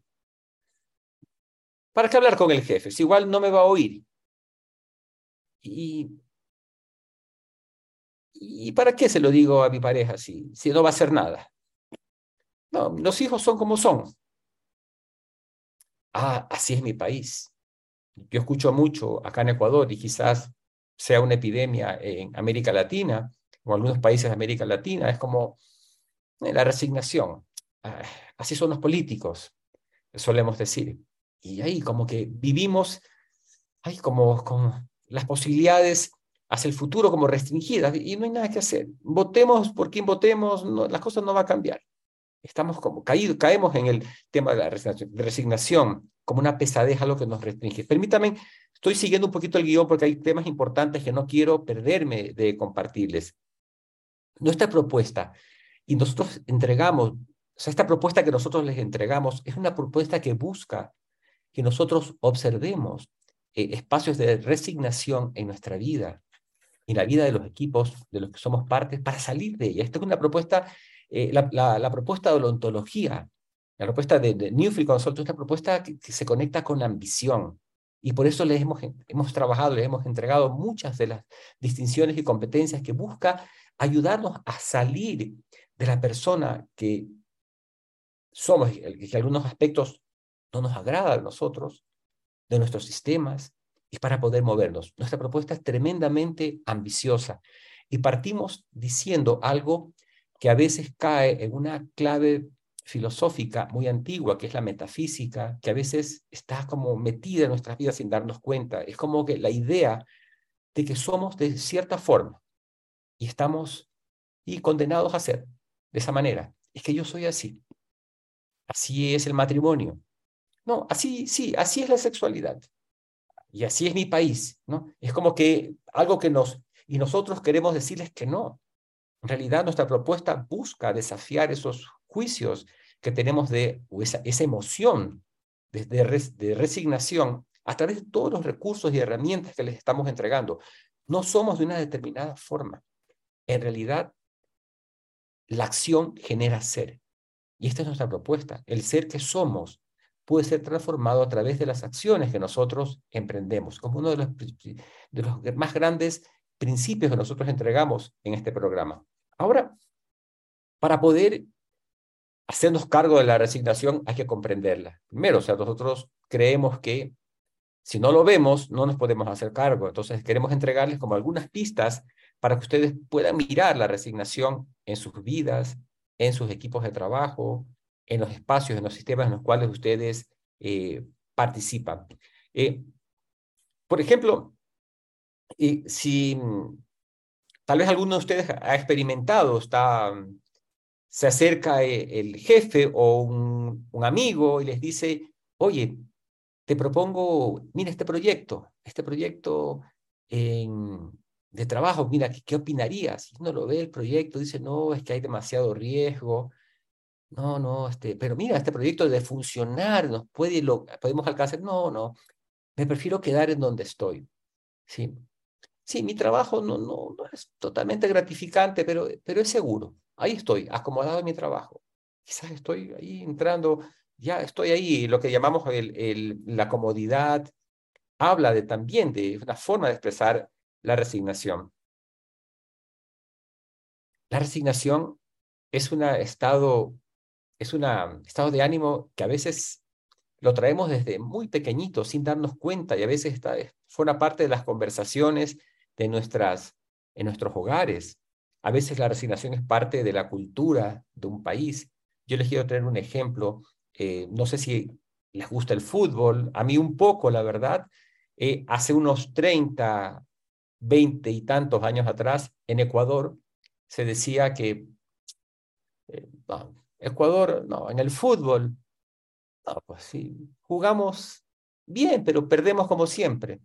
¿Para qué hablar con el jefe? Si igual no me va a oír. Y, ¿y para qué se lo digo a mi pareja si, si no va a hacer nada? No, los hijos son como son. Ah, así es mi país. Yo escucho mucho acá en Ecuador y quizás sea una epidemia en América Latina o algunos países de América Latina, es como eh, la resignación. Ah, así son los políticos, solemos decir. Y ahí como que vivimos, ahí como con las posibilidades hacia el futuro como restringidas y no hay nada que hacer. Votemos por quien votemos, las cosas no van a cambiar. Estamos como caídos, caemos en el tema de la resignación, como una pesadez a lo que nos restringe. Permítanme, estoy siguiendo un poquito el guion porque hay temas importantes que no quiero perderme de compartirles. Nuestra propuesta, y nosotros entregamos, o sea, esta propuesta que nosotros les entregamos es una propuesta que busca que nosotros observemos eh, espacios de resignación en nuestra vida, en la vida de los equipos de los que somos parte, para salir de ella. Esta es una propuesta eh, la, propuesta de la ontología, la propuesta de, de Newfield Consult es una propuesta que, se conecta con ambición. Y por eso les hemos, hemos trabajado, les hemos entregado muchas de las distinciones y competencias que busca ayudarnos a salir de la persona que somos, que en algunos aspectos no nos agrada a nosotros, de nuestros sistemas, y para poder movernos. Nuestra propuesta es tremendamente ambiciosa y partimos diciendo algo que a veces cae en una clave filosófica muy antigua, que es la metafísica, que a veces está como metida en nuestras vidas sin darnos cuenta. Es como que la idea de que somos de cierta forma y estamos y condenados a ser de esa manera. Es que yo soy así. Así es el matrimonio. No, así, sí, así es la sexualidad. Y así es mi país, ¿no? Es como que algo que nos, y nosotros queremos decirles que no, en realidad, nuestra propuesta busca desafiar esos juicios que tenemos de esa, esa emoción de, de, resignación a través de todos los recursos y herramientas que les estamos entregando. No somos de una determinada forma. En realidad, la acción genera ser. Y esta es nuestra propuesta. El ser que somos puede ser transformado a través de las acciones que nosotros emprendemos, como uno de los, de los más grandes principios que nosotros entregamos en este programa. Ahora, para poder hacernos cargo de la resignación hay que comprenderla. Primero, o sea, nosotros creemos que si no lo vemos, no nos podemos hacer cargo. Entonces, queremos entregarles como algunas pistas para que ustedes puedan mirar la resignación en sus vidas, en sus equipos de trabajo, en los espacios, en los sistemas en los cuales ustedes eh, participan. Eh, por ejemplo, eh, si Tal vez alguno de ustedes ha experimentado, está, se acerca el jefe o un, amigo y les dice, oye, te propongo, mira este proyecto, este proyecto de trabajo, mira, ¿qué, opinarías? Y uno lo ve el proyecto, dice, no, es que hay demasiado riesgo, no, no, este, pero mira, este proyecto de funcionar, nos puede, lo, podemos alcanzar, no, no, me prefiero quedar en donde estoy, ¿sí? Sí, mi trabajo no, no, no es totalmente gratificante, pero, pero es seguro. Ahí estoy, acomodado en mi trabajo. Quizás estoy ahí entrando, ya estoy ahí, lo que llamamos el, el, la comodidad, habla de, también de una forma de expresar la resignación. La resignación es un estado, es un estado de ánimo que a veces lo traemos desde muy pequeñito sin darnos cuenta y a veces está, forma parte de las conversaciones de nuestras, en nuestros hogares. A veces la resignación es parte de la cultura de un país. Yo les quiero traer un ejemplo. Eh, no sé si les gusta el fútbol, a mí un poco, la verdad. Eh, hace unos 30, 20 y tantos años atrás, en Ecuador, se decía que eh, Ecuador, no, en el fútbol, no, pues sí, jugamos bien, pero perdemos como siempre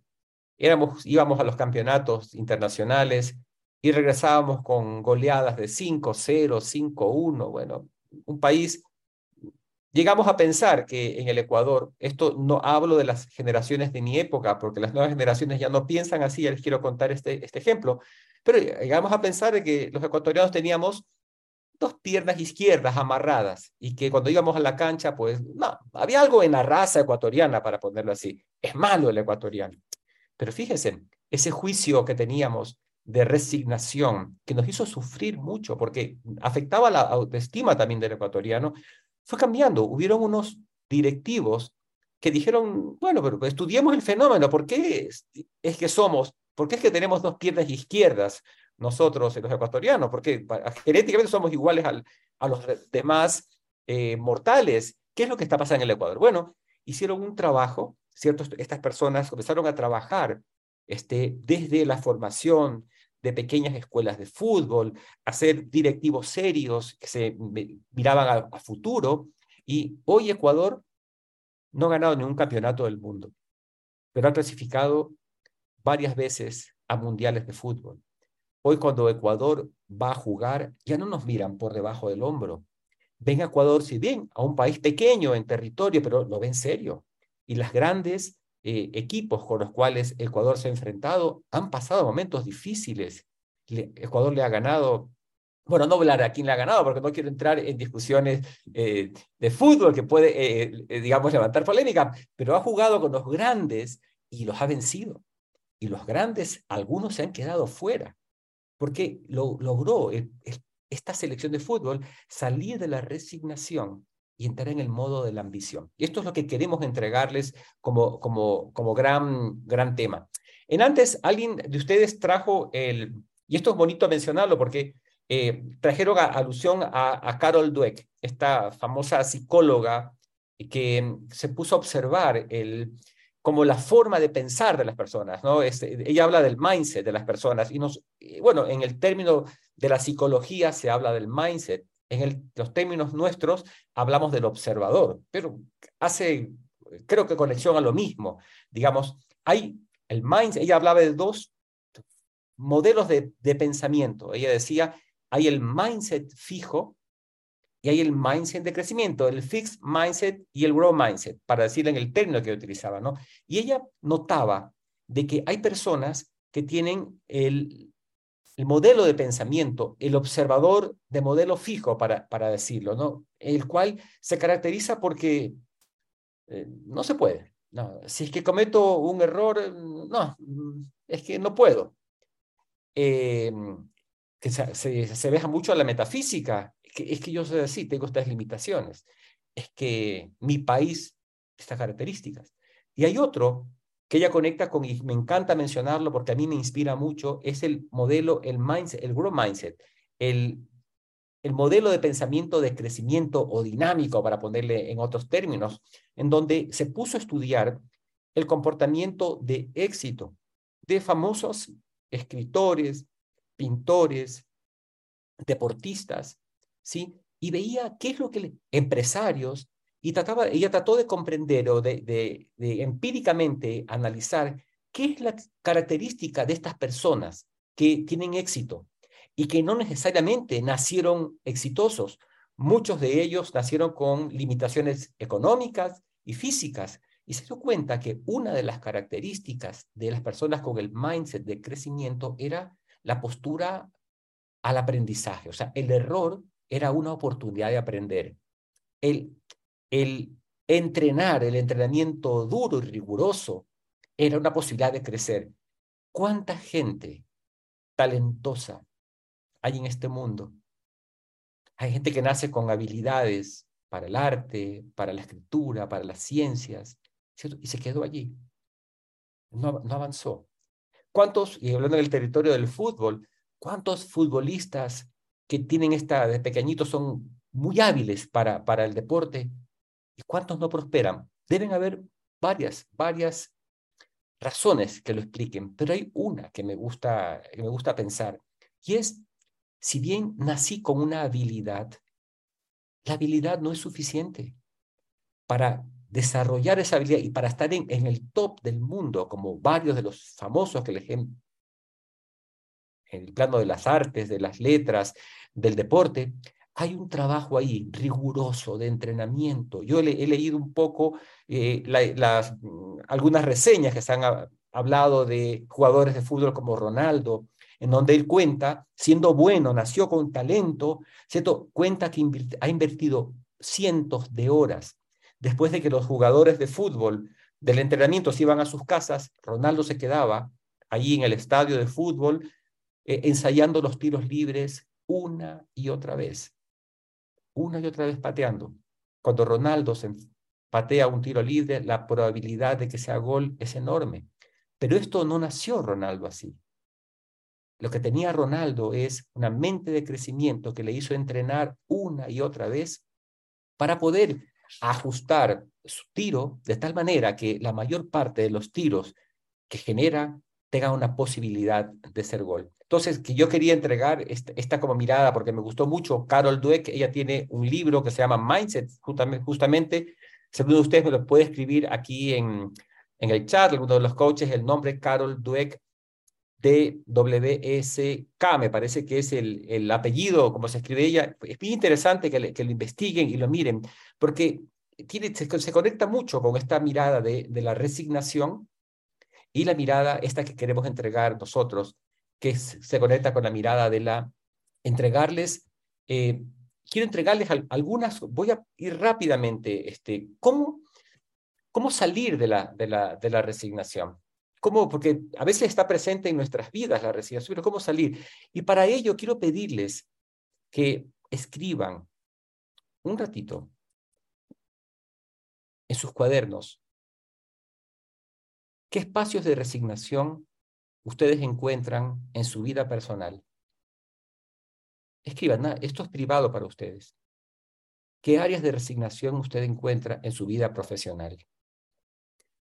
íbamos a los campeonatos internacionales y regresábamos con goleadas de 5-0, 5-1. Bueno, un país, llegamos a pensar que en el Ecuador, esto no hablo de las generaciones de mi época, porque las nuevas generaciones ya no piensan así, ya les quiero contar este, este ejemplo, pero llegamos a pensar que los ecuatorianos teníamos dos piernas izquierdas amarradas y que cuando íbamos a la cancha, pues no, había algo en la raza ecuatoriana, para ponerlo así. Es malo el ecuatoriano. Pero fíjense, ese juicio que teníamos de resignación que nos hizo sufrir mucho porque afectaba la autoestima también del ecuatoriano, fue cambiando. Hubieron unos directivos que dijeron, bueno, pero estudiemos el fenómeno, ¿por qué es, es que somos, por qué es que tenemos dos piernas izquierdas nosotros, los ecuatorianos? Porque genéticamente somos iguales al, a los demás eh, mortales. ¿Qué es lo que está pasando en el Ecuador? Bueno, hicieron un trabajo, ¿cierto? Estas personas comenzaron a trabajar este, desde la formación de pequeñas escuelas de fútbol, a ser directivos serios que se miraban a futuro. Y hoy Ecuador no ha ganado ningún campeonato del mundo, pero ha clasificado varias veces a mundiales de fútbol. Hoy cuando Ecuador va a jugar, ya no nos miran por debajo del hombro. Ven a Ecuador, si bien a un país pequeño en territorio, pero lo ven serio. Y las grandes eh, equipos con los cuales Ecuador se ha enfrentado han pasado momentos difíciles. Ecuador le ha ganado bueno, no hablar a quién le ha ganado, porque no quiero entrar en discusiones eh, de fútbol que puede, eh, eh, digamos, levantar polémica, pero ha jugado con los grandes y los ha vencido. Y los grandes, algunos se han quedado fuera, porque lo, logró esta selección de fútbol salir de la resignación y entrar en el modo de la ambición. Y esto es lo que queremos entregarles como, como, como gran, gran tema. En antes, alguien de ustedes trajo el, y esto es bonito mencionarlo porque eh, trajeron alusión a, Carol Dweck, esta famosa psicóloga que se puso a observar el, como la forma de pensar de las personas, ¿no? Este, ella habla del mindset de las personas y nos, bueno, en el término de la psicología se habla del mindset, en los términos nuestros hablamos del observador, pero hace, creo que conexión a lo mismo, digamos, hay el mindset, ella hablaba de dos modelos de, de pensamiento, ella decía, hay el mindset fijo y hay el mindset de crecimiento, el fixed mindset y el grow mindset, para decir en el término que utilizaba, ¿no? Y ella notaba de que hay personas que tienen el, el modelo de pensamiento, el observador de modelo fijo, para, para decirlo, ¿no? El cual se caracteriza porque eh, no se puede. Si es que cometo un error, no, es que no puedo. Eh, que se, se, veja mucho a la metafísica, es que yo soy así, tengo estas limitaciones, es que mi país, estas características. Y hay otro que ella conecta con, y me encanta mencionarlo porque a mí me inspira mucho, es el modelo, el mindset, el growth mindset, el, el modelo de pensamiento de crecimiento o dinámico, para ponerle en otros términos, en donde se puso a estudiar el comportamiento de éxito de famosos escritores, pintores, deportistas, ¿sí? Y veía qué es lo que empresarios y trataba, ella trató de comprender o de, de, de empíricamente analizar qué es la característica de estas personas que tienen éxito y que no necesariamente nacieron exitosos. Muchos de ellos nacieron con limitaciones económicas y físicas. Y se dio cuenta que una de las características de las personas con el mindset de crecimiento era la postura al aprendizaje. O sea, el error era una oportunidad de aprender. El, el entrenar, el entrenamiento duro y riguroso, era una posibilidad de crecer. ¿Cuánta gente talentosa hay en este mundo? Hay gente que nace con habilidades para el arte, para la escritura, para las ciencias, y se quedó allí. No, no avanzó. ¿Cuántos, y hablando del territorio del fútbol, cuántos futbolistas que tienen esta, de pequeñitos son muy hábiles para, para el deporte y cuántos no prosperan? Deben haber varias, varias razones que lo expliquen, pero hay una que me gusta, que me gusta pensar y es, si bien nací con una habilidad, la habilidad no es suficiente para desarrollar esa habilidad y para estar en, en el top del mundo, como varios de los famosos que les en el plano de las artes, de las letras, del deporte, hay un trabajo ahí riguroso de entrenamiento. Yo he leído un poco eh, las, mm, algunas reseñas que se han hablado de jugadores de fútbol como Ronaldo, en donde él cuenta, siendo bueno, nació con talento, ¿cierto? cuenta que ha invertido cientos de horas Después de que los jugadores de fútbol del entrenamiento se iban a sus casas, Ronaldo se quedaba ahí en el estadio de fútbol eh, ensayando los tiros libres una y otra vez, una y otra vez pateando. Cuando Ronaldo se patea un tiro libre, la probabilidad de que sea gol es enorme. Pero esto no nació Ronaldo así. Lo que tenía Ronaldo es una mente de crecimiento que le hizo entrenar una y otra vez para poder ajustar su tiro de tal manera que la mayor parte de los tiros que genera tengan una posibilidad de ser gol. Entonces, que yo quería entregar esta, como mirada porque me gustó mucho. Carol Dweck, ella tiene un libro que se llama Mindset, justamente, justamente si de ustedes me lo puede escribir aquí en, en el chat, alguno de los coaches, el nombre Carol Dweck, D-W-S-K, me parece que es el, el apellido, como se escribe ella. Es bien interesante que, que lo investiguen y lo miren, porque tiene, se, se conecta mucho con esta mirada de, de, la resignación y la mirada esta que queremos entregar nosotros, que se conecta con la mirada de la entregarles. Eh, quiero entregarles algunas, voy a ir rápidamente, este, ¿cómo, cómo salir de la, de la, de la resignación? ¿Cómo? Porque a veces está presente en nuestras vidas la resignación, pero ¿cómo salir? Y para ello quiero pedirles que escriban un ratito en sus cuadernos qué espacios de resignación ustedes encuentran en su vida personal. Escriban, esto es privado para ustedes. ¿Qué áreas de resignación usted encuentra en su vida profesional?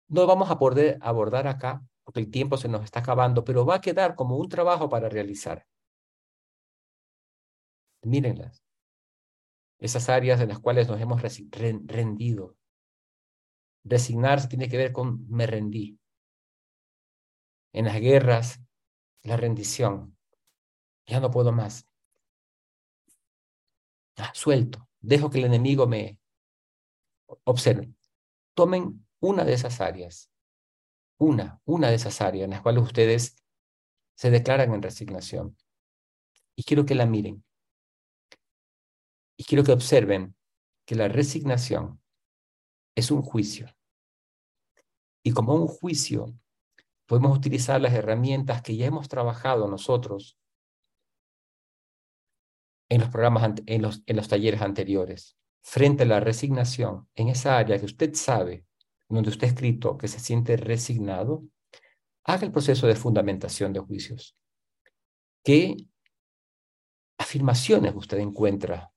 No vamos a poder abordar acá porque el tiempo se nos está acabando, pero va a quedar como un trabajo para realizar. Mírenlas. Esas áreas en las cuales nos hemos rendido. Resignarse tiene que ver con me rendí. En las guerras, la rendición. Ya no puedo más. Ah, suelto. Dejo que el enemigo me observe. Tomen una de esas áreas, una, una de esas áreas en las cuales ustedes se declaran en resignación. Y quiero que la miren. Y quiero que observen que la resignación es un juicio. Y como un juicio, podemos utilizar las herramientas que ya hemos trabajado nosotros en los programas, en los, en los talleres anteriores. Frente a la resignación, en esa área que usted sabe donde usted ha escrito que se siente resignado, haga el proceso de fundamentación de juicios. ¿Qué afirmaciones usted encuentra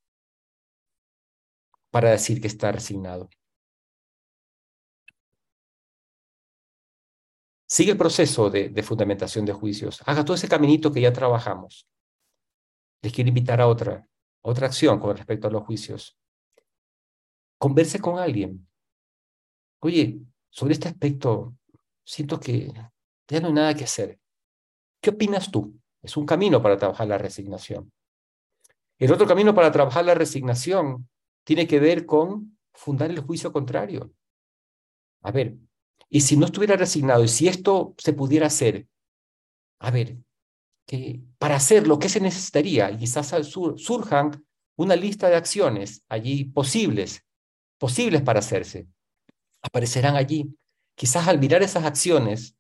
para decir que está resignado? Sigue el proceso de, de, fundamentación de juicios. Haga todo ese caminito que ya trabajamos. Les quiero invitar a otra, otra acción con respecto a los juicios. Converse con alguien oye, sobre este aspecto, siento que ya no hay nada que hacer. ¿Qué opinas tú? Es un camino para trabajar la resignación. El otro camino para trabajar la resignación tiene que ver con fundar el juicio contrario. A ver, y si no estuviera resignado, y si esto se pudiera hacer, a ver, que para hacerlo, ¿qué se necesitaría? Y quizás surjan una lista de acciones allí posibles, posibles para hacerse aparecerán allí. Quizás al mirar esas acciones,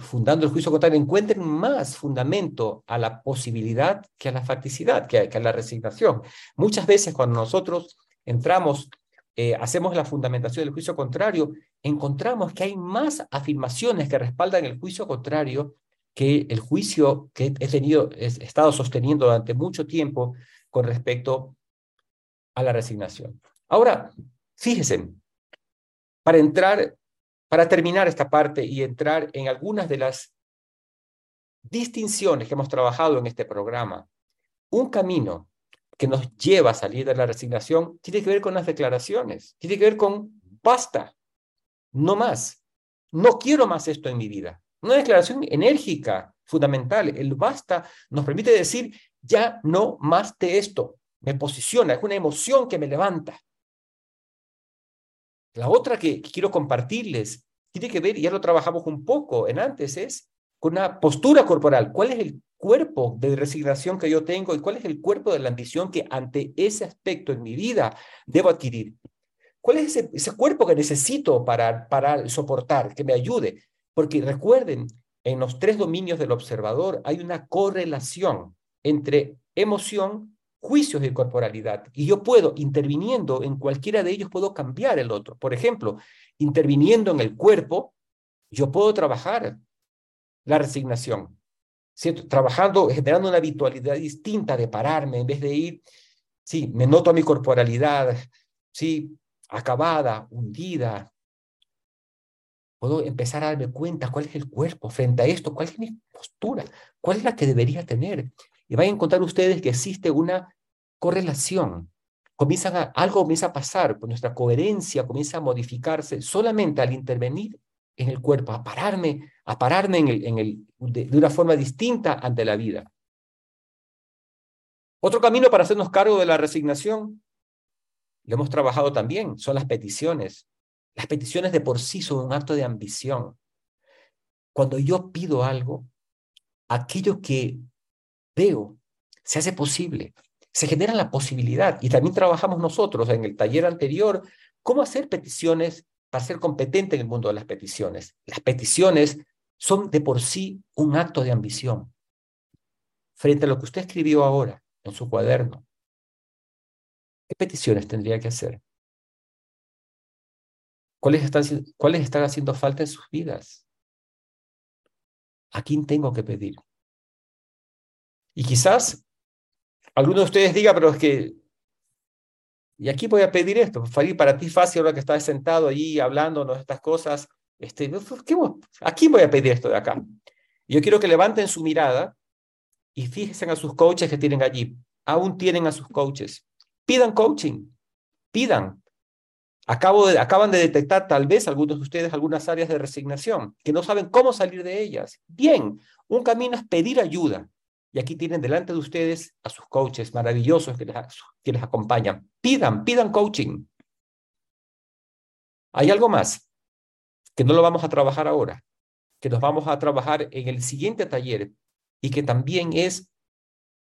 fundando el juicio contrario, encuentren más fundamento a la posibilidad que a la facticidad, que a, la resignación. Muchas veces cuando nosotros entramos, eh, hacemos la fundamentación del juicio contrario, encontramos que hay más afirmaciones que respaldan el juicio contrario que el juicio que he tenido, he estado sosteniendo durante mucho tiempo con respecto a la resignación. Ahora, fíjense, para entrar, para terminar esta parte y entrar en algunas de las distinciones que hemos trabajado en este programa. Un camino que nos lleva a salir de la resignación tiene que ver con las declaraciones, tiene que ver con basta, no más, no quiero más esto en mi vida. Una declaración enérgica, fundamental. El basta nos permite decir, ya no más de esto. Me posiciona, es una emoción que me levanta. La otra que, quiero compartirles tiene que ver, y ya lo trabajamos un poco en antes, es con una postura corporal. ¿Cuál es el cuerpo de resignación que yo tengo y cuál es el cuerpo de la ambición que ante ese aspecto en mi vida debo adquirir? ¿Cuál es ese, cuerpo que necesito para, para soportar, que me ayude? Porque recuerden en los tres dominios del observador hay una correlación entre emoción, juicios y corporalidad. Y yo puedo, interviniendo en cualquiera de ellos, puedo cambiar el otro. Por ejemplo, interviniendo en el cuerpo, yo puedo trabajar la resignación. ¿Cierto? Trabajando, generando una habitualidad distinta de pararme en vez de ir, sí, me noto mi corporalidad, sí, acabada, hundida, Puedo empezar a darme cuenta cuál es el cuerpo frente a esto, cuál es mi postura, cuál es la que debería tener. Y van a encontrar ustedes que existe una correlación. Comienzan algo comienza a pasar, pues nuestra coherencia comienza a modificarse solamente al intervenir en el cuerpo, a pararme, a pararme en el, en el, de, de una forma distinta ante la vida. Otro camino para hacernos cargo de la resignación, lo hemos trabajado también, son las peticiones. Las peticiones de por sí son un acto de ambición. Cuando yo pido algo, aquello que veo se hace posible, se genera la posibilidad. Y también trabajamos nosotros en el taller anterior cómo hacer peticiones para ser competente en el mundo de las peticiones. Las peticiones son de por sí un acto de ambición. Frente a lo que usted escribió ahora en su cuaderno, ¿qué peticiones tendría que hacer? ¿Cuáles están, ¿Cuáles están haciendo falta en sus vidas? ¿A quién tengo que pedir? Y quizás alguno de ustedes diga, pero es que, y aquí voy a pedir esto, Farid, para ti fácil ahora que estás sentado allí hablándonos estas cosas, este, ¿qué, ¿a quién voy a pedir esto de acá? Yo quiero que levanten su mirada y fíjense a sus coaches que tienen allí. Aún tienen a sus coaches. Pidan coaching, pidan. Acabo de, acaban de detectar tal vez algunos de ustedes algunas áreas de resignación que no saben cómo salir de ellas. Bien, un camino es pedir ayuda. Y aquí tienen delante de ustedes a sus coaches maravillosos que les, que les acompañan. Pidan, pidan coaching. Hay algo más que no lo vamos a trabajar ahora, que nos vamos a trabajar en el siguiente taller y que también es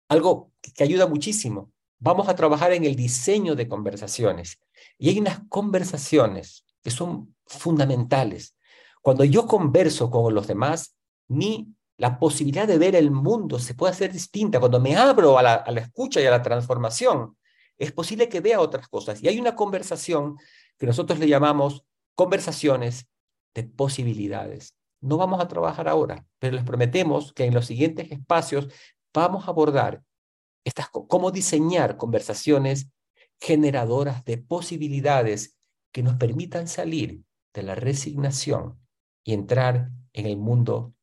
algo que ayuda muchísimo. Vamos a trabajar en el diseño de conversaciones. Y hay unas conversaciones que son fundamentales. Cuando yo converso con los demás, mi, la posibilidad de ver el mundo se puede hacer distinta. Cuando me abro a la, escucha y a la transformación, es posible que vea otras cosas. Y hay una conversación que nosotros le llamamos conversaciones de posibilidades. No vamos a trabajar ahora, pero les prometemos que en los siguientes espacios vamos a abordar estas, cómo diseñar conversaciones generadoras de posibilidades que nos permitan salir de la resignación y entrar en el mundo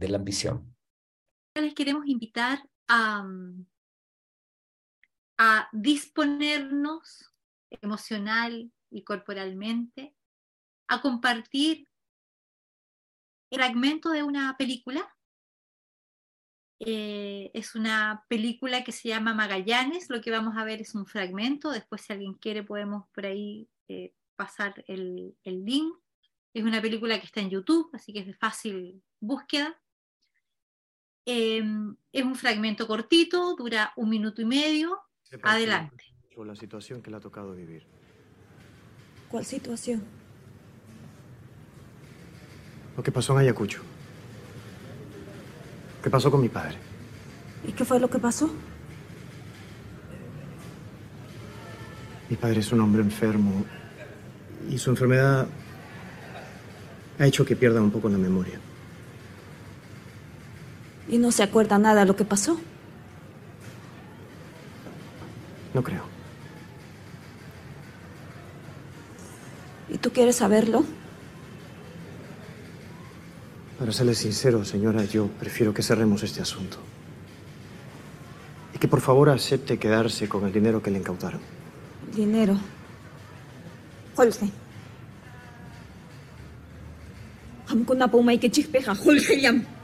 de la ambición. Les queremos invitar a, disponernos emocional y corporalmente a compartir fragmento de una película eh, es una película que se llama Magallanes. Lo que vamos a ver es un fragmento. Después, si alguien quiere, podemos por ahí eh, pasar el, el, link. Es una película que está en YouTube, así que es de fácil búsqueda. Eh, es un fragmento cortito, dura un minuto y medio. Adelante. Por la situación que le ha tocado vivir. ¿Cuál situación? Lo que pasó en Ayacucho. ¿Qué pasó con mi padre? ¿Y qué fue lo que pasó? Mi padre es un hombre enfermo y su enfermedad ha hecho que pierda un poco la memoria. ¿Y no se acuerda nada de lo que pasó? No creo. ¿Y tú quieres saberlo? Para serle sincero, señora, yo prefiero que cerremos este asunto. Y que por favor acepte quedarse con el dinero que le incautaron. Dinero. Jorge. Hamkuna po may yam. Che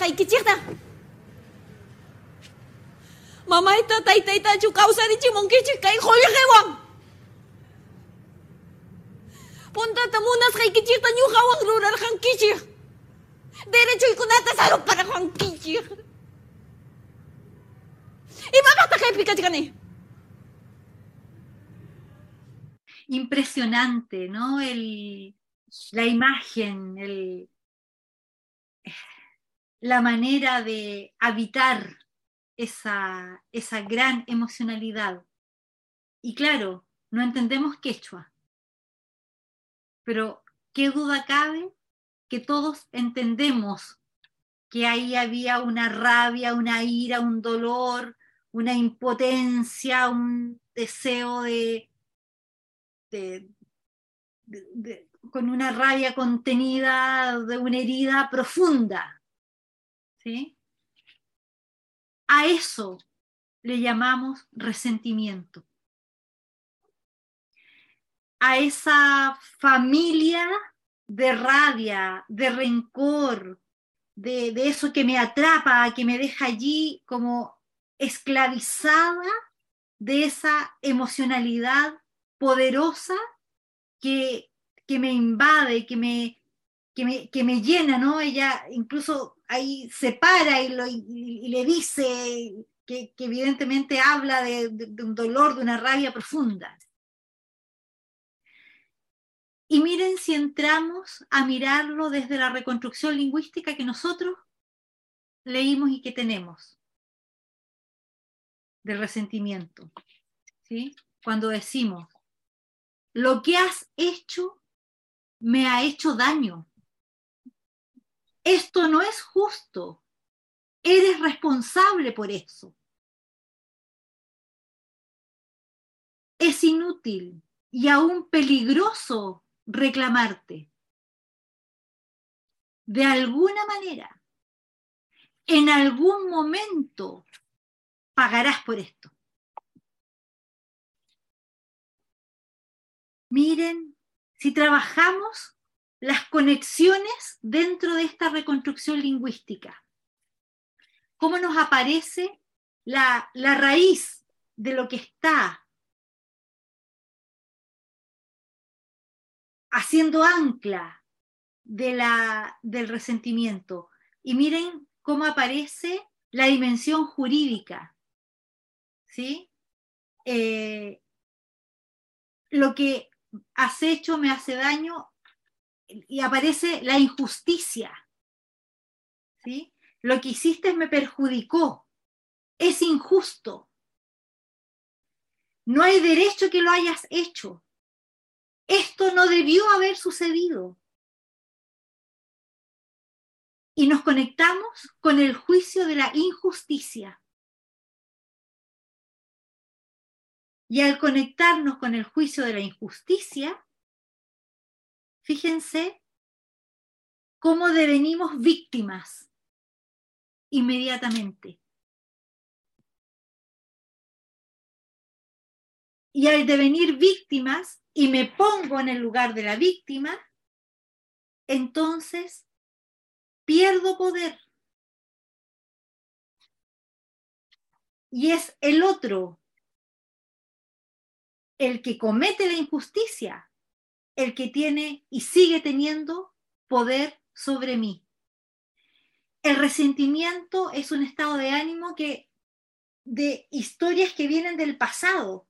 hay kichikta. Mamá ita taita ita chu causa di chimong kichik kay Jorge wang. Punta tamunas kay kichik tanyo kawang rural kang kichik. Derecho y kunata sarong para kang kichik. Iba kata kay pikachikani. impresionante, ¿no? El, la imagen, la manera de habitar esa, esa gran emocionalidad. Y claro, no entendemos quechua, pero qué duda cabe que todos entendemos que ahí había una rabia, una ira, un dolor, una impotencia, un deseo de, con una rabia contenida de una herida profunda. ¿sí? A eso le llamamos resentimiento. A esa familia de rabia, de rencor, de, de, eso que me atrapa, que me deja allí como esclavizada de esa emocionalidad poderosa que, que me invade, que me, que me, que me, llena, ¿no? Ella incluso ahí se para y, lo, y, le dice que, que evidentemente habla de, un dolor, de una rabia profunda. Y miren si entramos a mirarlo desde la reconstrucción lingüística que nosotros leímos y que tenemos del resentimiento. ¿sí? Cuando decimos, lo que has hecho me ha hecho daño. Esto no es justo. Eres responsable por eso. Es inútil y aún peligroso reclamarte. De alguna manera, en algún momento, pagarás por esto. Miren, si trabajamos las conexiones dentro de esta reconstrucción lingüística, cómo nos aparece la, la raíz de lo que está haciendo ancla de la, del resentimiento. Y miren cómo aparece la dimensión jurídica. ¿Sí? Eh, lo que has hecho me hace daño y aparece la injusticia. ¿Sí? Lo que hiciste me perjudicó. Es injusto. No hay derecho que lo hayas hecho. Esto no debió haber sucedido. Y nos conectamos con el juicio de la injusticia. Y al conectarnos con el juicio de la injusticia, fíjense cómo devenimos víctimas inmediatamente. Y al devenir víctimas, y me pongo en el lugar de la víctima, entonces pierdo poder. Y es el otro el que comete la injusticia, el que tiene y sigue teniendo poder sobre mí. El resentimiento es un estado de ánimo que de historias que vienen del pasado,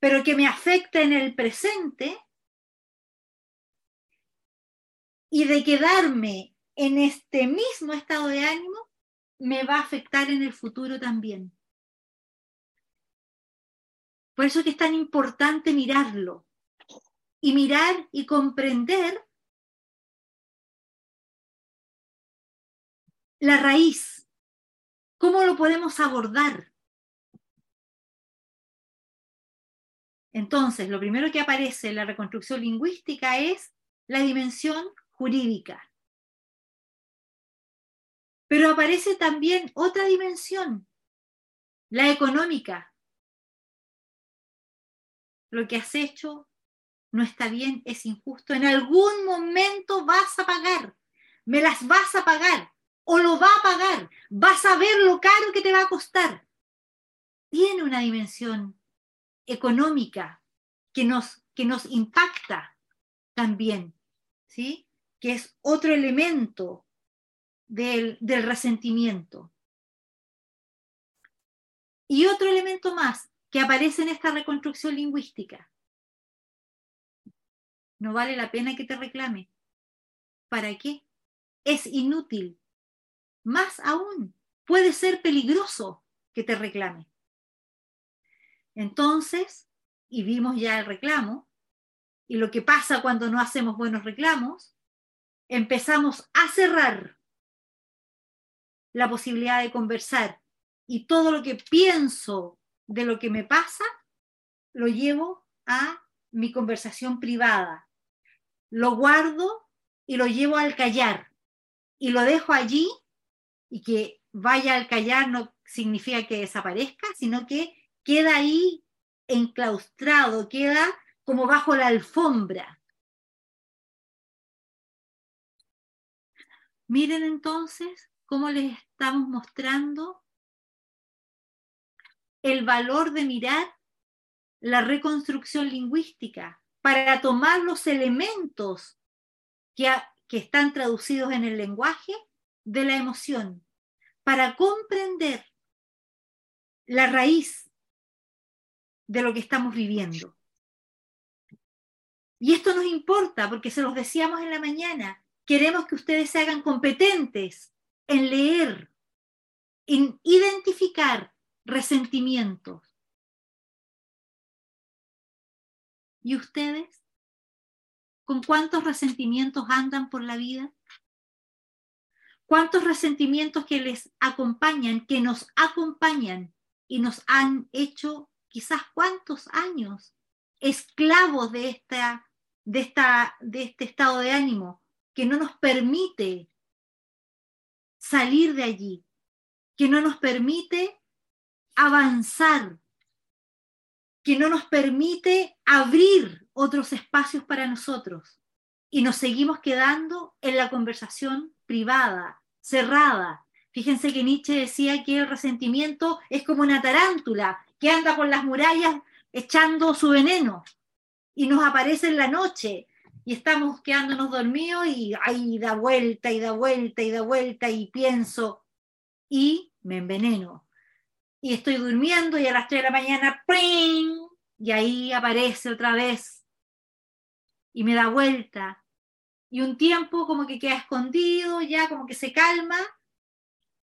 pero que me afecta en el presente y de quedarme en este mismo estado de ánimo, me va a afectar en el futuro también. Por eso es que es tan importante mirarlo y mirar y comprender la raíz, cómo lo podemos abordar. Entonces, lo primero que aparece en la reconstrucción lingüística es la dimensión jurídica. Pero aparece también otra dimensión, la económica. Lo que has hecho no está bien, es injusto. En algún momento vas a pagar, me las vas a pagar o lo va a pagar, vas a ver lo caro que te va a costar. Tiene una dimensión económica que nos, que nos impacta también, ¿sí? que es otro elemento del, del resentimiento. Y otro elemento más que aparece en esta reconstrucción lingüística, No vale la pena que te reclame. ¿Para qué? Es inútil. Más aún, puede ser peligroso que te reclame. Entonces, y vimos ya el reclamo, y lo que pasa cuando no hacemos buenos reclamos, empezamos a cerrar la posibilidad de conversar y todo lo que pienso de lo que me pasa, lo llevo a mi conversación privada. Lo guardo y lo llevo al callar y lo dejo allí y que vaya al callar no significa que desaparezca, sino que queda ahí enclaustrado, queda como bajo la alfombra. Miren entonces cómo les estamos mostrando el valor de mirar la reconstrucción lingüística para tomar los elementos que, que están traducidos en el lenguaje de la emoción, para comprender la raíz de lo que estamos viviendo. Y esto nos importa porque se los decíamos en la mañana, queremos que ustedes se hagan competentes en leer, en identificar resentimientos. ¿Y ustedes? ¿Con cuántos resentimientos andan por la vida? ¿Cuántos resentimientos que les acompañan, que nos acompañan y nos han hecho quizás cuántos años esclavos de, esta, de, esta, de este estado de ánimo que no nos permite salir de allí, que no nos permite avanzar, que no nos permite abrir otros espacios para nosotros y nos seguimos quedando en la conversación privada, cerrada. Fíjense que Nietzsche decía que el resentimiento es como una tarántula que anda por las murallas echando su veneno y nos aparece en la noche y estamos quedándonos dormidos y ahí da vuelta y da vuelta y da vuelta y pienso y me enveneno. Y estoy durmiendo y a las 3 de la mañana, ¡pring! y ahí aparece otra vez y me da vuelta. Y un tiempo como que queda escondido, ya como que se calma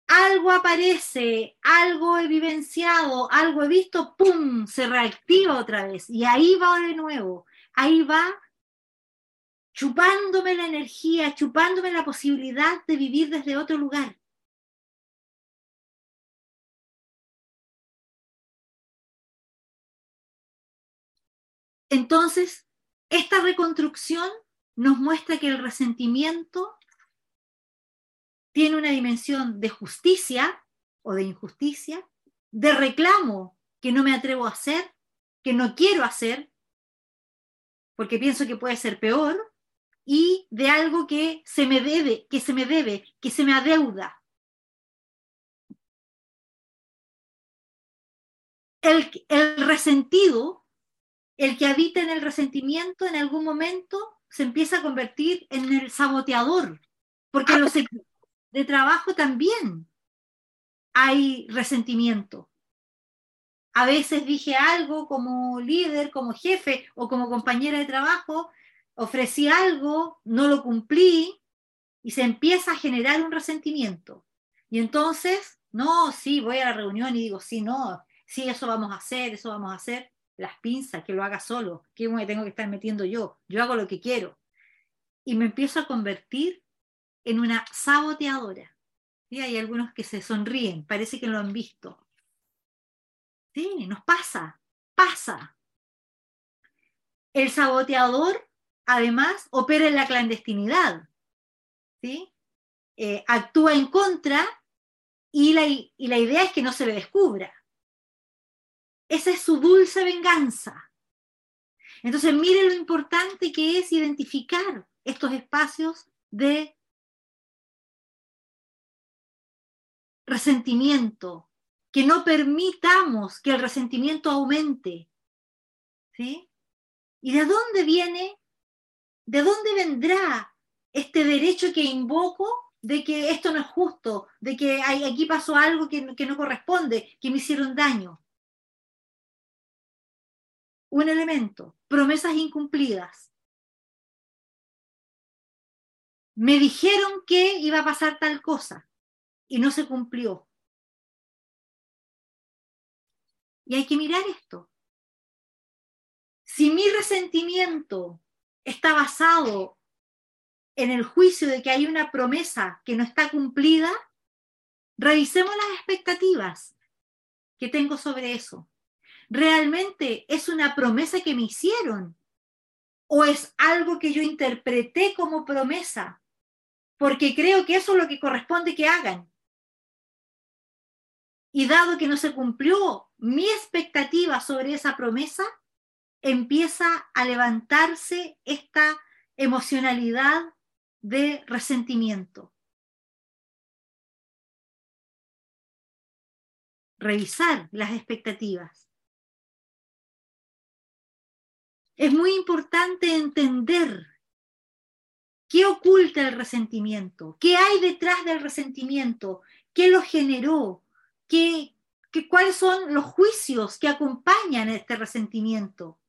algo aparece, algo he vivenciado, algo he visto, ¡pum! se reactiva otra vez. Y ahí va de nuevo, ahí va chupándome la energía, chupándome la posibilidad de vivir desde otro lugar. Entonces, esta reconstrucción nos muestra que el resentimiento tiene una dimensión de justicia o de injusticia, de reclamo que no me atrevo a hacer, que no quiero hacer, porque pienso que puede ser peor, y de algo que se me debe, que se me debe, que se me adeuda. El, el resentido, el que habita en el resentimiento, en algún momento se empieza a convertir en el saboteador, porque los, de trabajo también hay resentimiento. A veces dije algo como líder, como jefe o como compañera de trabajo, ofrecí algo, no lo cumplí y se empieza a generar un resentimiento. Y entonces, no, sí, voy a la reunión y digo, sí, no, sí, eso vamos a hacer, eso vamos a hacer. Las pinzas, que lo haga solo, que me tengo que estar metiendo yo, yo hago lo que quiero. Y me empiezo a convertir en una saboteadora. y Hay algunos que se sonríen, parece que lo han visto. Sí, nos pasa, pasa. El saboteador, además, opera en la clandestinidad. ¿sí? Eh, actúa en contra y la, y la idea es que no se le descubra. Esa es su dulce venganza. Entonces, miren lo importante que es identificar estos espacios de resentimiento, que no permitamos que el resentimiento aumente. ¿Sí? ¿Y de dónde viene? ¿De dónde vendrá este derecho que invoco de que esto no es justo, de que aquí pasó algo que, que no corresponde, que me hicieron daño? Un elemento, promesas incumplidas. me dijeron que iba a pasar tal cosa y no se cumplió. Y hay que mirar esto. Si mi resentimiento está basado en el juicio de que hay una promesa que no está cumplida, revisemos las expectativas que tengo sobre eso. ¿Realmente es una promesa que me hicieron? ¿O es algo que yo interpreté como promesa? Porque creo que eso es lo que corresponde que hagan. Y dado que no se cumplió mi expectativa sobre esa promesa, empieza a levantarse esta emocionalidad de resentimiento. Revisar las expectativas. Es muy importante entender qué oculta el resentimiento, qué hay detrás del resentimiento, qué lo generó, qué, qué, cuáles son los juicios que acompañan este resentimiento.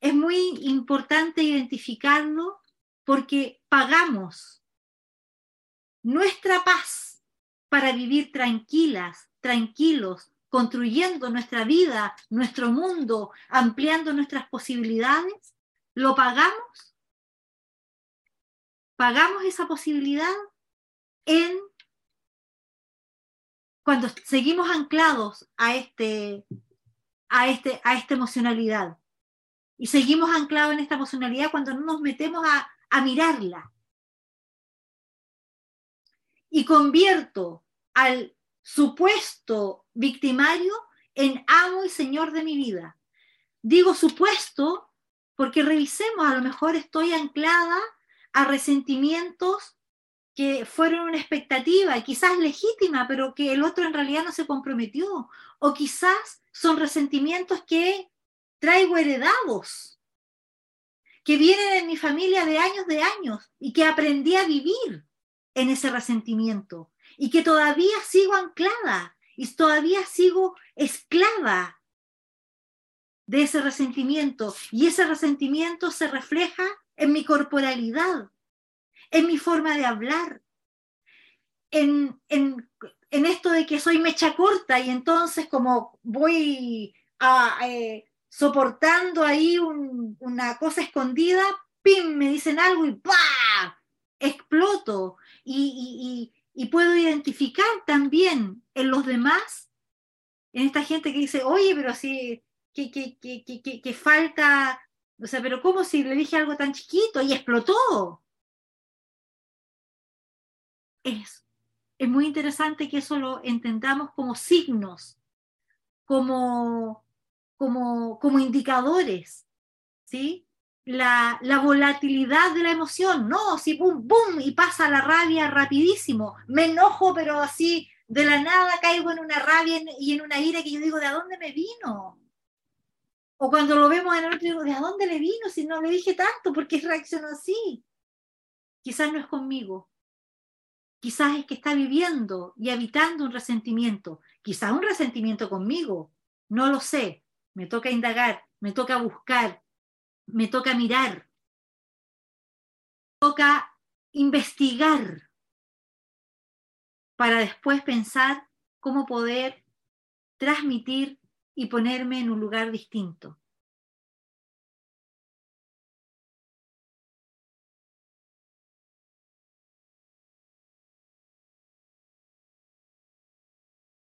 Es muy importante identificarlo porque pagamos nuestra paz para vivir tranquilas, tranquilos, construyendo nuestra vida, nuestro mundo, ampliando nuestras posibilidades, ¿lo pagamos? ¿Pagamos esa posibilidad en cuando seguimos anclados a este a este a esta emocionalidad? Y seguimos anclados en esta emocionalidad cuando no nos metemos a, a mirarla. Y convierto al supuesto victimario en amo y señor de mi vida. Digo supuesto porque revisemos, a lo mejor estoy anclada a resentimientos que fueron una expectativa, quizás legítima, pero que el otro en realidad no se comprometió. O quizás son resentimientos que traigo heredados, que vienen en mi familia de años de años y que aprendí a vivir en ese resentimiento y que todavía sigo anclada y todavía sigo esclava de ese resentimiento. Y ese resentimiento se refleja en mi corporalidad, en mi forma de hablar, en, en, en esto de que soy mecha corta y entonces como voy a, eh, soportando ahí una cosa escondida, ¡pim! me dicen algo y ¡bah! exploto. y puedo identificar también en los demás, en esta gente que dice, oye, pero así, que, que, que, que, falta, o sea, pero ¿cómo si le dije algo tan chiquito y explotó? Es, es muy interesante que eso lo entendamos como signos, como, como, como indicadores, ¿sí? La, volatilidad de la emoción, no, si boom, boom, y pasa la rabia rapidísimo, me enojo, pero así de la nada caigo en una rabia y en una ira que yo digo, ¿de dónde me vino? O cuando lo vemos en el otro, digo, ¿de dónde le vino? Si no le dije tanto, ¿por qué reaccionó así? Quizás no es conmigo. Quizás es que está viviendo y habitando un resentimiento. Quizás un resentimiento conmigo. No lo sé. Me toca indagar, me toca buscar, me toca mirar, toca investigar para después pensar cómo poder transmitir y ponerme en un lugar distinto.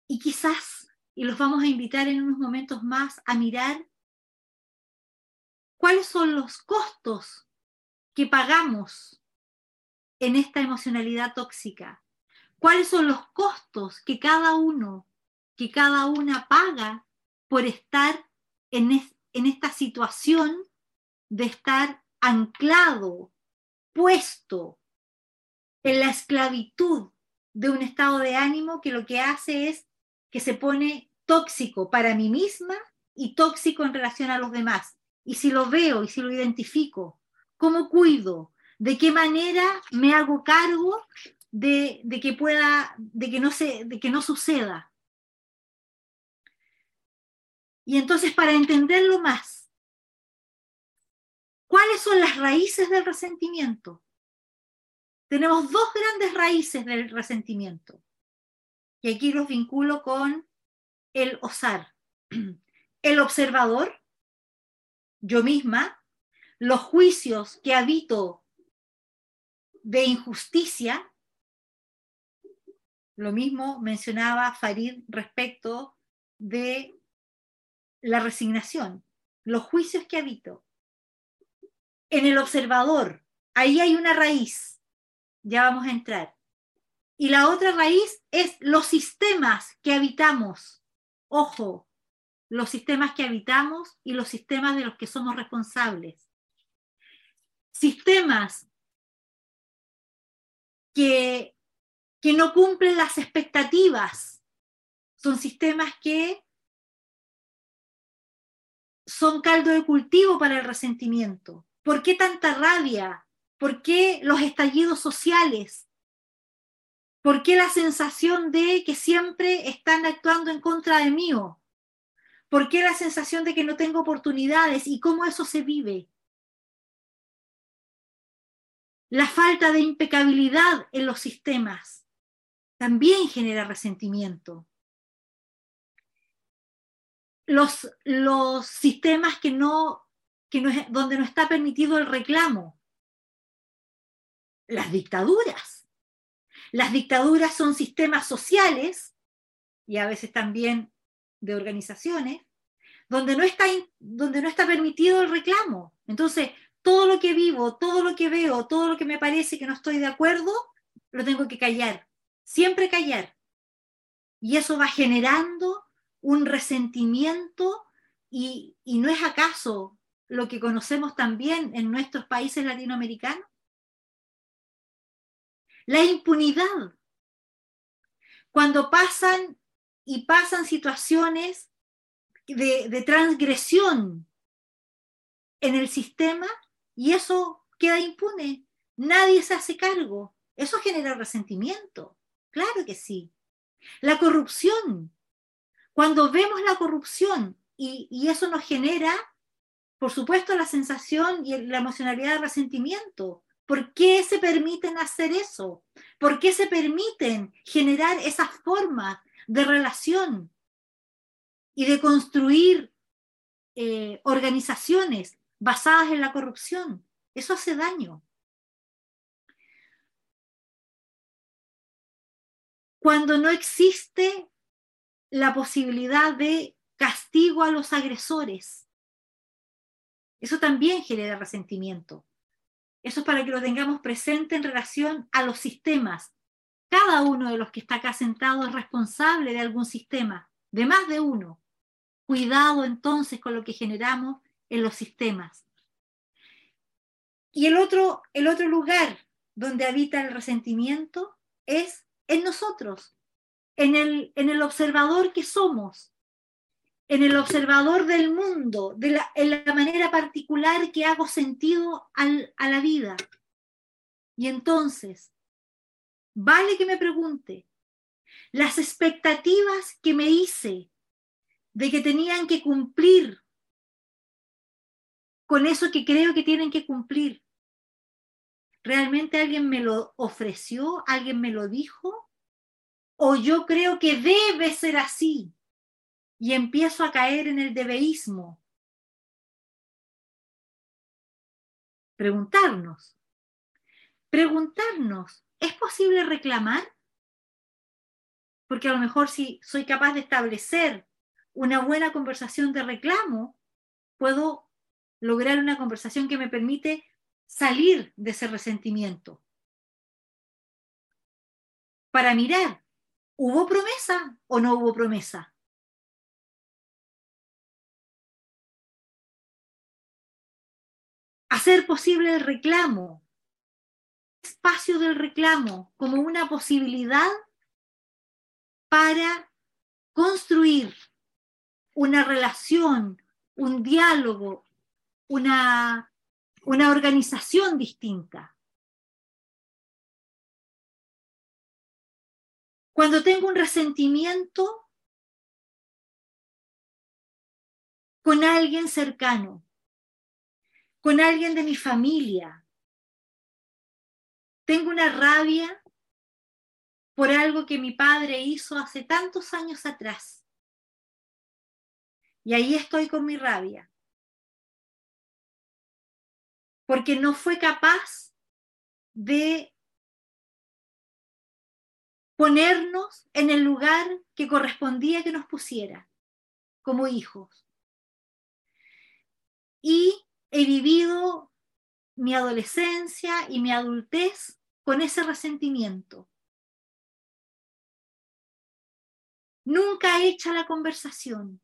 Y quizás, y los vamos a invitar en unos momentos más a mirar cuáles son los costos que pagamos en esta emocionalidad tóxica, cuáles son los costos que cada uno, que cada una paga por estar en, esta situación de estar anclado, puesto en la esclavitud de un estado de ánimo que lo que hace es que se pone tóxico para mí misma y tóxico en relación a los demás y si lo veo y si lo identifico, ¿cómo cuido? ¿De qué manera me hago cargo de, que pueda, de que, no se, de que no suceda? Y entonces para entenderlo más, ¿cuáles son las raíces del resentimiento? tenemos dos grandes raíces del resentimiento. Y aquí los vinculo con el osar. <clears throat> El observador, yo misma, los juicios que habito de injusticia, lo mismo mencionaba Farid respecto de la resignación, los juicios que habito. En el observador, ahí hay una raíz, ya vamos a entrar. Y la otra raíz es los sistemas que habitamos. Ojo, los sistemas que habitamos y los sistemas de los que somos responsables. Sistemas que, que no cumplen las expectativas. Son sistemas que son caldo de cultivo para el resentimiento. ¿Por qué tanta rabia? ¿Por qué los estallidos sociales? ¿Por qué la sensación de que siempre están actuando en contra de mí? ¿Por qué la sensación de que no tengo oportunidades y cómo eso se vive? La falta de impecabilidad en los sistemas también genera resentimiento. Los, los sistemas que no, que no donde no está permitido el reclamo. Las dictaduras las dictaduras son sistemas sociales y a veces también de organizaciones donde no está, donde no está permitido el reclamo. Entonces, todo lo que vivo, todo lo que veo, todo lo que me parece que no estoy de acuerdo, lo tengo que callar. Siempre callar. Y eso va generando un resentimiento y, y no es acaso lo que conocemos también en nuestros países latinoamericanos. La impunidad. Cuando pasan y pasan situaciones de, transgresión en el sistema y eso queda impune. Nadie se hace cargo. Eso genera resentimiento. Claro que sí. La corrupción. Cuando vemos la corrupción y, y, eso nos genera, por supuesto, la sensación y la emocionalidad de resentimiento. ¿Por qué se permiten hacer eso? ¿Por qué se permiten generar esas formas de relación y de construir eh, organizaciones basadas en la corrupción? Eso hace daño. Cuando no existe la posibilidad de castigo a los agresores, eso también genera resentimiento. Eso es para que lo tengamos presente en relación a los sistemas. Cada uno de los que está acá sentado es responsable de algún sistema, de más de uno. Cuidado entonces con lo que generamos en los sistemas. Y el otro, el otro lugar donde habita el resentimiento es en nosotros, en el, en el observador que somos, en el observador del mundo, de la, en la manera particular que hago sentido a la vida. Y entonces, vale que me pregunte, las expectativas que me hice de que tenían que cumplir con eso que creo que tienen que cumplir, ¿realmente alguien me lo ofreció? ¿Alguien me lo dijo? ¿O yo creo que debe ser así? y empiezo a caer en el debeísmo. Preguntarnos, preguntarnos, ¿es posible reclamar? Porque a lo mejor si soy capaz de establecer una buena conversación de reclamo, puedo lograr una conversación que me permite salir de ese resentimiento. Para mirar, ¿hubo promesa o no hubo promesa? hacer posible el reclamo, espacio del reclamo como una posibilidad para construir una relación, un diálogo, una, una organización distinta. Cuando tengo un resentimiento con alguien cercano, con alguien de mi familia. Tengo una rabia por algo que mi padre hizo hace tantos años atrás. Y ahí estoy con mi rabia. Porque no fue capaz de ponernos en el lugar que correspondía que nos pusiera como hijos. Y he vivido mi adolescencia y mi adultez con ese resentimiento. Nunca hecha la conversación.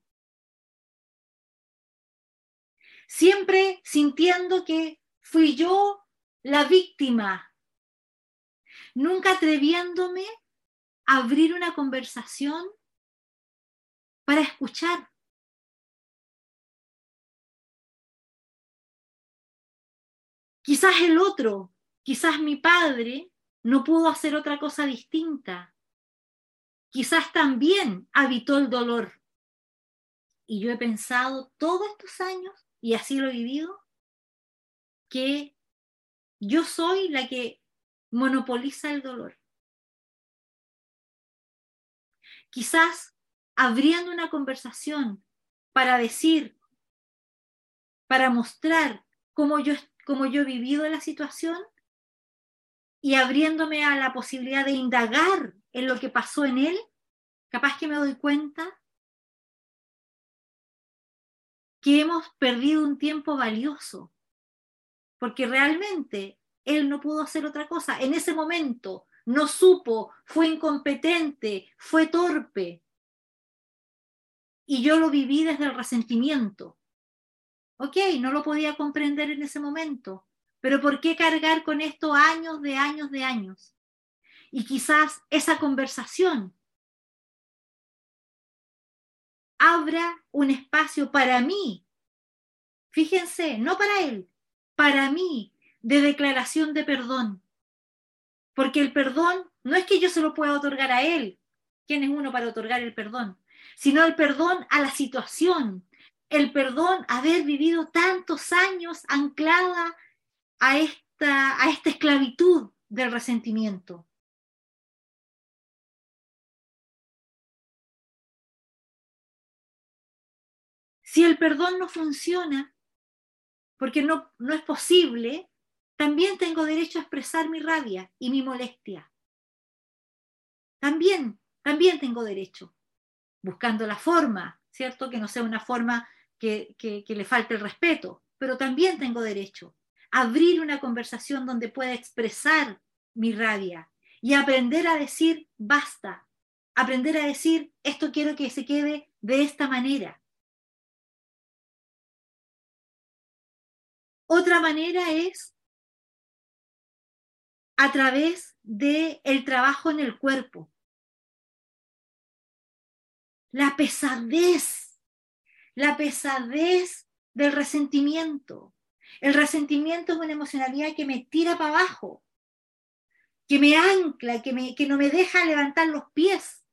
Siempre sintiendo que fui yo la víctima. Nunca atreviéndome a abrir una conversación para escuchar. Quizás el otro, quizás mi padre, no pudo hacer otra cosa distinta. Quizás también habitó el dolor. Y yo he pensado todos estos años, y así lo he vivido, que yo soy la que monopoliza el dolor. Quizás abriendo una conversación para decir, para mostrar cómo yo, cómo yo he vivido la situación y abriéndome a la posibilidad de indagar en lo que pasó en él, capaz que me doy cuenta que hemos perdido un tiempo valioso, porque realmente él no pudo hacer otra cosa. En ese momento no supo, fue incompetente, fue torpe, y yo lo viví desde el resentimiento. Ok, no lo podía comprender en ese momento, pero ¿por qué cargar con esto años de años de años? Y quizás esa conversación abra un espacio para mí, fíjense, no para él, para mí, de declaración de perdón. Porque el perdón no es que yo se lo pueda otorgar a él. ¿Quién es uno para otorgar el perdón? sino el perdón a la situación, el perdón haber vivido tantos años anclada a esta, a esta esclavitud del resentimiento. Si el perdón no funciona, porque no, no es posible, también tengo derecho a expresar mi rabia y mi molestia. También, también tengo derecho buscando la forma, ¿cierto? Que no sea una forma que, le falte el respeto, pero también tengo derecho a abrir una conversación donde pueda expresar mi rabia y aprender a decir basta, aprender a decir esto quiero que se quede de esta manera. Otra manera es a través del el trabajo en el cuerpo la pesadez, la pesadez del resentimiento. El resentimiento es una emocionalidad que me tira para abajo, que me ancla, que, me, que no me deja levantar los pies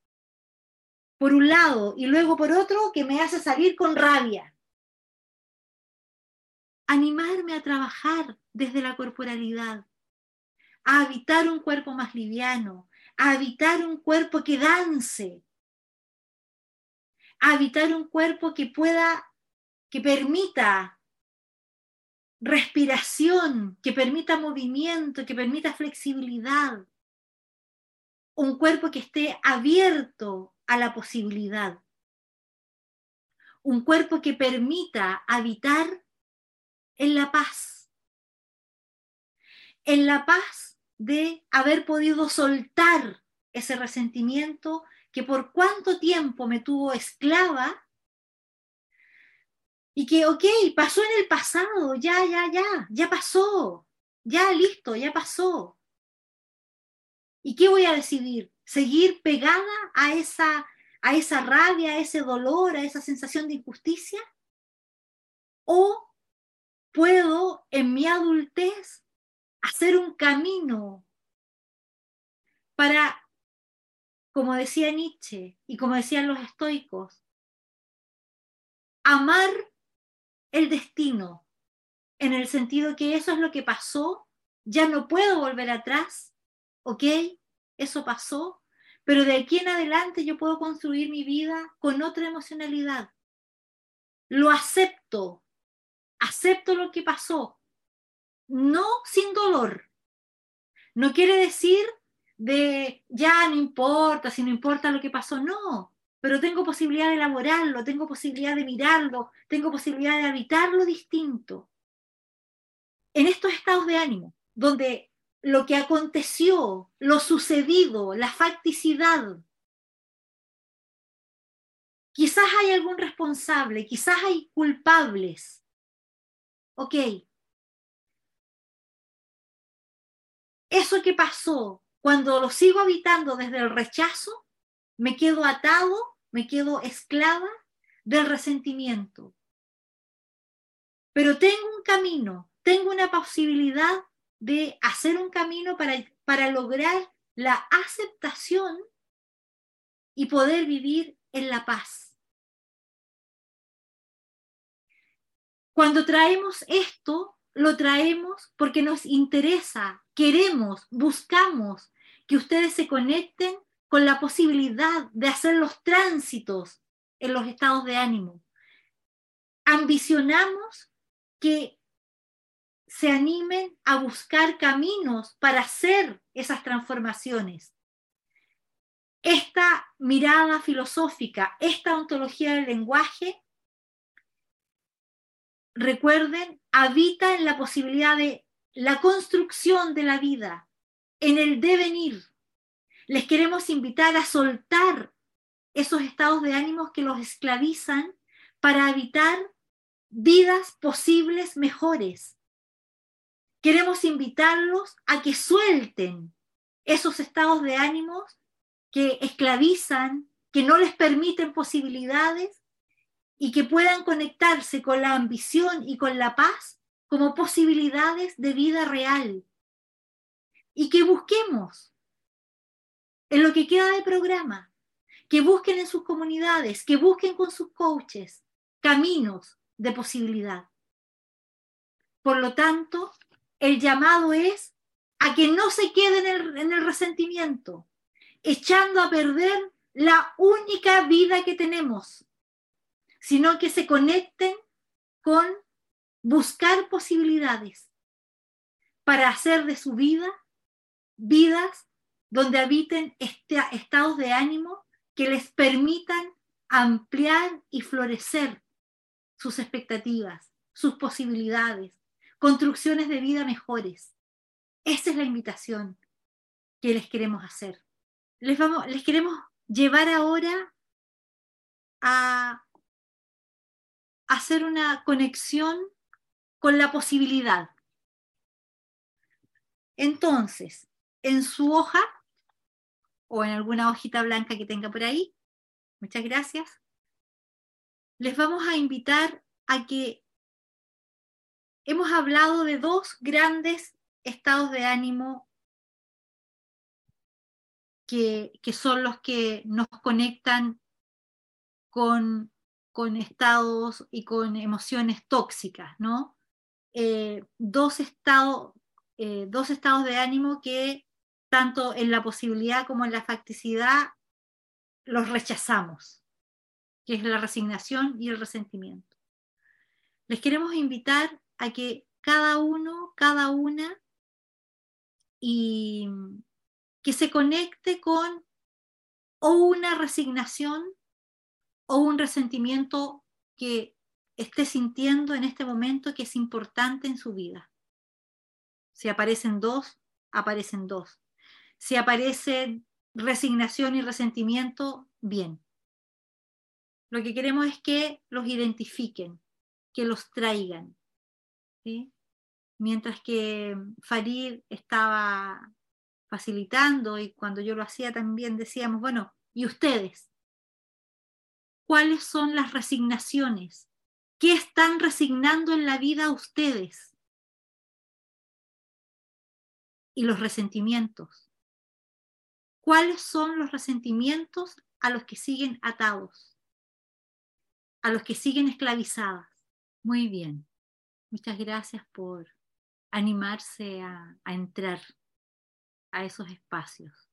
por un lado y luego por otro que me hace salir con rabia. Animarme a trabajar desde la corporalidad, a habitar un cuerpo más liviano, a habitar un cuerpo que dance, habitar un cuerpo que pueda, que permita respiración, que permita movimiento, que permita flexibilidad. Un cuerpo que esté abierto a la posibilidad. Un cuerpo que permita habitar en la paz. En la paz de haber podido soltar ese resentimiento que por cuánto tiempo me tuvo esclava y que, ok, pasó en el pasado, ya, ya, ya, ya pasó, ya listo, ya pasó. ¿Y qué voy a decidir? ¿Seguir pegada a esa, a esa rabia, a ese dolor, a esa sensación de injusticia? ¿O puedo en mi adultez hacer un camino para como decía Nietzsche y como decían los estoicos, amar el destino, en el sentido que eso es lo que pasó ya no puedo volver atrás, ¿ok? Eso pasó, pero de aquí en adelante yo puedo construir mi vida con otra emocionalidad. Lo acepto, acepto lo que pasó, no sin dolor. No quiere decir de ya no importa, si no importa lo que pasó, no, pero tengo posibilidad de elaborarlo, tengo posibilidad de mirarlo, tengo posibilidad de habitarlo distinto. En estos estados de ánimo, donde lo que aconteció, lo sucedido, la facticidad, quizás hay algún responsable, quizás hay culpables. Ok. Eso que pasó, cuando lo sigo habitando desde el rechazo, me quedo atado, me quedo esclava del resentimiento. Pero tengo un camino, tengo una posibilidad de hacer un camino para, para lograr la aceptación y poder vivir en la paz. Cuando traemos esto, lo traemos porque nos interesa, queremos, buscamos que ustedes se conecten con la posibilidad de hacer los tránsitos en los estados de ánimo. Ambicionamos que se animen a buscar caminos para hacer esas transformaciones. Esta mirada filosófica, esta ontología del lenguaje, recuerden, habita en la posibilidad de la construcción de la vida, en el devenir. Les queremos invitar a soltar esos estados de ánimos que los esclavizan para habitar vidas posibles mejores. Queremos invitarlos a que suelten esos estados de ánimos que esclavizan, que no les permiten posibilidades y que puedan conectarse con la ambición y con la paz como posibilidades de vida real. Y que busquemos en lo que queda de programa, que busquen en sus comunidades, que busquen con sus coaches caminos de posibilidad. Por lo tanto, el llamado es a que no se queden en el, en el resentimiento, echando a perder la única vida que tenemos, sino que se conecten con buscar posibilidades para hacer de su vida vidas donde habiten este, estados de ánimo que les permitan ampliar y florecer sus expectativas, sus posibilidades, construcciones de vida mejores. Esa es la invitación que les queremos hacer. Les, vamos, les queremos llevar ahora a hacer una conexión con la posibilidad. Entonces, en su hoja o en alguna hojita blanca que tenga por ahí, muchas gracias, les vamos a invitar a que hemos hablado de dos grandes estados de ánimo que, que son los que nos conectan con con estados y con emociones tóxicas, ¿no? Eh, dos, estados, eh, dos estados de ánimo que tanto en la posibilidad como en la facticidad los rechazamos, que es la resignación y el resentimiento. Les queremos invitar a que cada uno, cada una, y que se conecte con o una resignación o un resentimiento que esté sintiendo en este momento que es importante en su vida. Si aparecen dos, aparecen dos. Si aparecen resignación y resentimiento, bien. Lo que queremos es que los identifiquen, que los traigan. Mientras que Farid estaba facilitando y cuando yo lo hacía también decíamos, bueno, ¿y ustedes? cuáles son las resignaciones, qué están resignando en la vida ustedes y los resentimientos. ¿Cuáles son los resentimientos a los que siguen atados, a los que siguen esclavizadas? Muy bien. Muchas gracias por animarse a, entrar a esos espacios.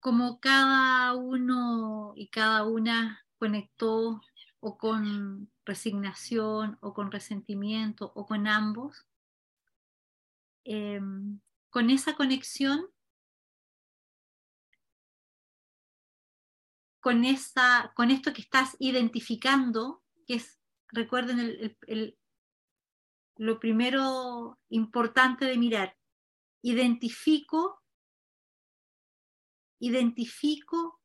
Como cada uno y cada una conectó o con resignación o con resentimiento o con ambos, em, con esa conexión, con, esa, con esto que estás identificando, que es, recuerden, el, lo primero importante de mirar, identifico, identifico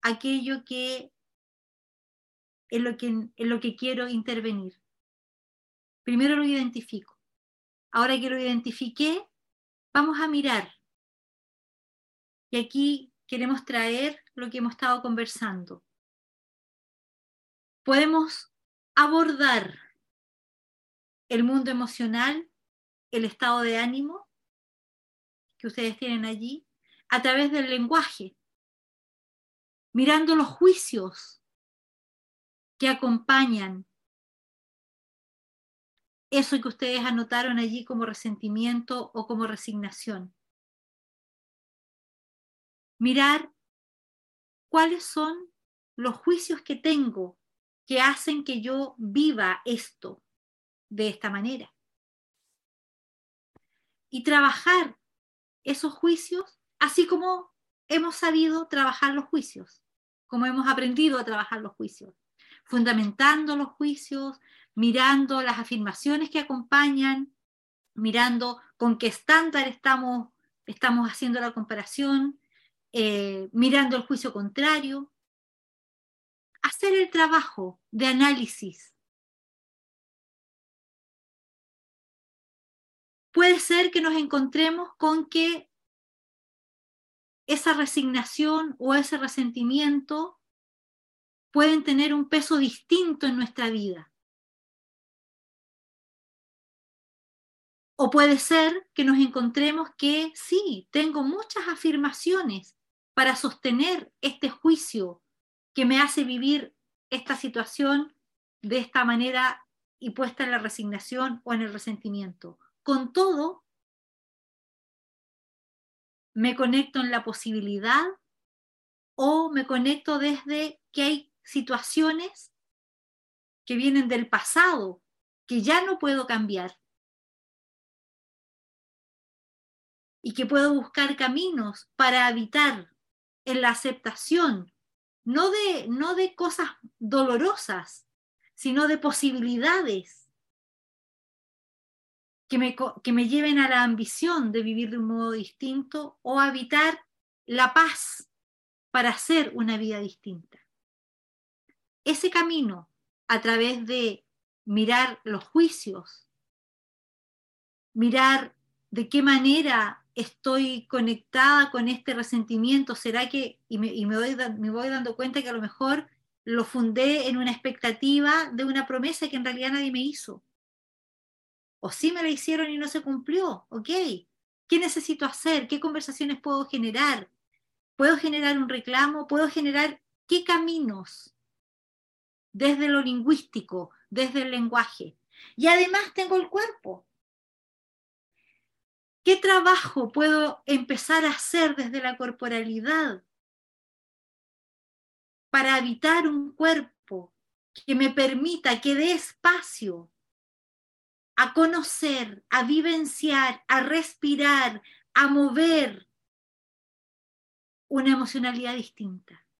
aquello que en lo que, en lo que quiero intervenir. Primero lo identifico. Ahora que lo identifiqué, vamos a mirar. Y aquí queremos traer lo que hemos estado conversando. Podemos abordar el mundo emocional, el estado de ánimo que ustedes tienen allí, a través del lenguaje, mirando los juicios que acompañan eso que ustedes anotaron allí como resentimiento o como resignación. Mirar cuáles son los juicios que tengo que hacen que yo viva esto de esta manera. Y trabajar esos juicios así como hemos sabido trabajar los juicios, como hemos aprendido a trabajar los juicios fundamentando los juicios, mirando las afirmaciones que acompañan, mirando con qué estándar estamos, estamos haciendo la comparación, eh, mirando el juicio contrario. Hacer el trabajo de análisis. Puede ser que nos encontremos con que esa resignación o ese resentimiento pueden tener un peso distinto en nuestra vida. O puede ser que nos encontremos que sí, tengo muchas afirmaciones para sostener este juicio que me hace vivir esta situación de esta manera y puesta en la resignación o en el resentimiento. Con todo, me conecto en la posibilidad o me conecto desde que hay situaciones que vienen del pasado, que ya no puedo cambiar. Y que puedo buscar caminos para habitar en la aceptación, no de, no de cosas dolorosas, sino de posibilidades que me, que me lleven a la ambición de vivir de un modo distinto o habitar la paz para hacer una vida distinta. Ese camino a través de mirar los juicios, mirar de qué manera estoy conectada con este resentimiento, será que, y, me, voy, dando cuenta que a lo mejor lo fundé en una expectativa de una promesa que en realidad nadie me hizo. O sí me la hicieron y no se cumplió, ¿ok? ¿Qué necesito hacer? ¿Qué conversaciones puedo generar? ¿Puedo generar un reclamo? ¿Puedo generar qué caminos desde lo lingüístico, desde el lenguaje. Y además tengo el cuerpo. ¿Qué trabajo puedo empezar a hacer desde la corporalidad para habitar un cuerpo que me permita, que dé espacio a conocer, a vivenciar, a respirar, a mover una emocionalidad distinta?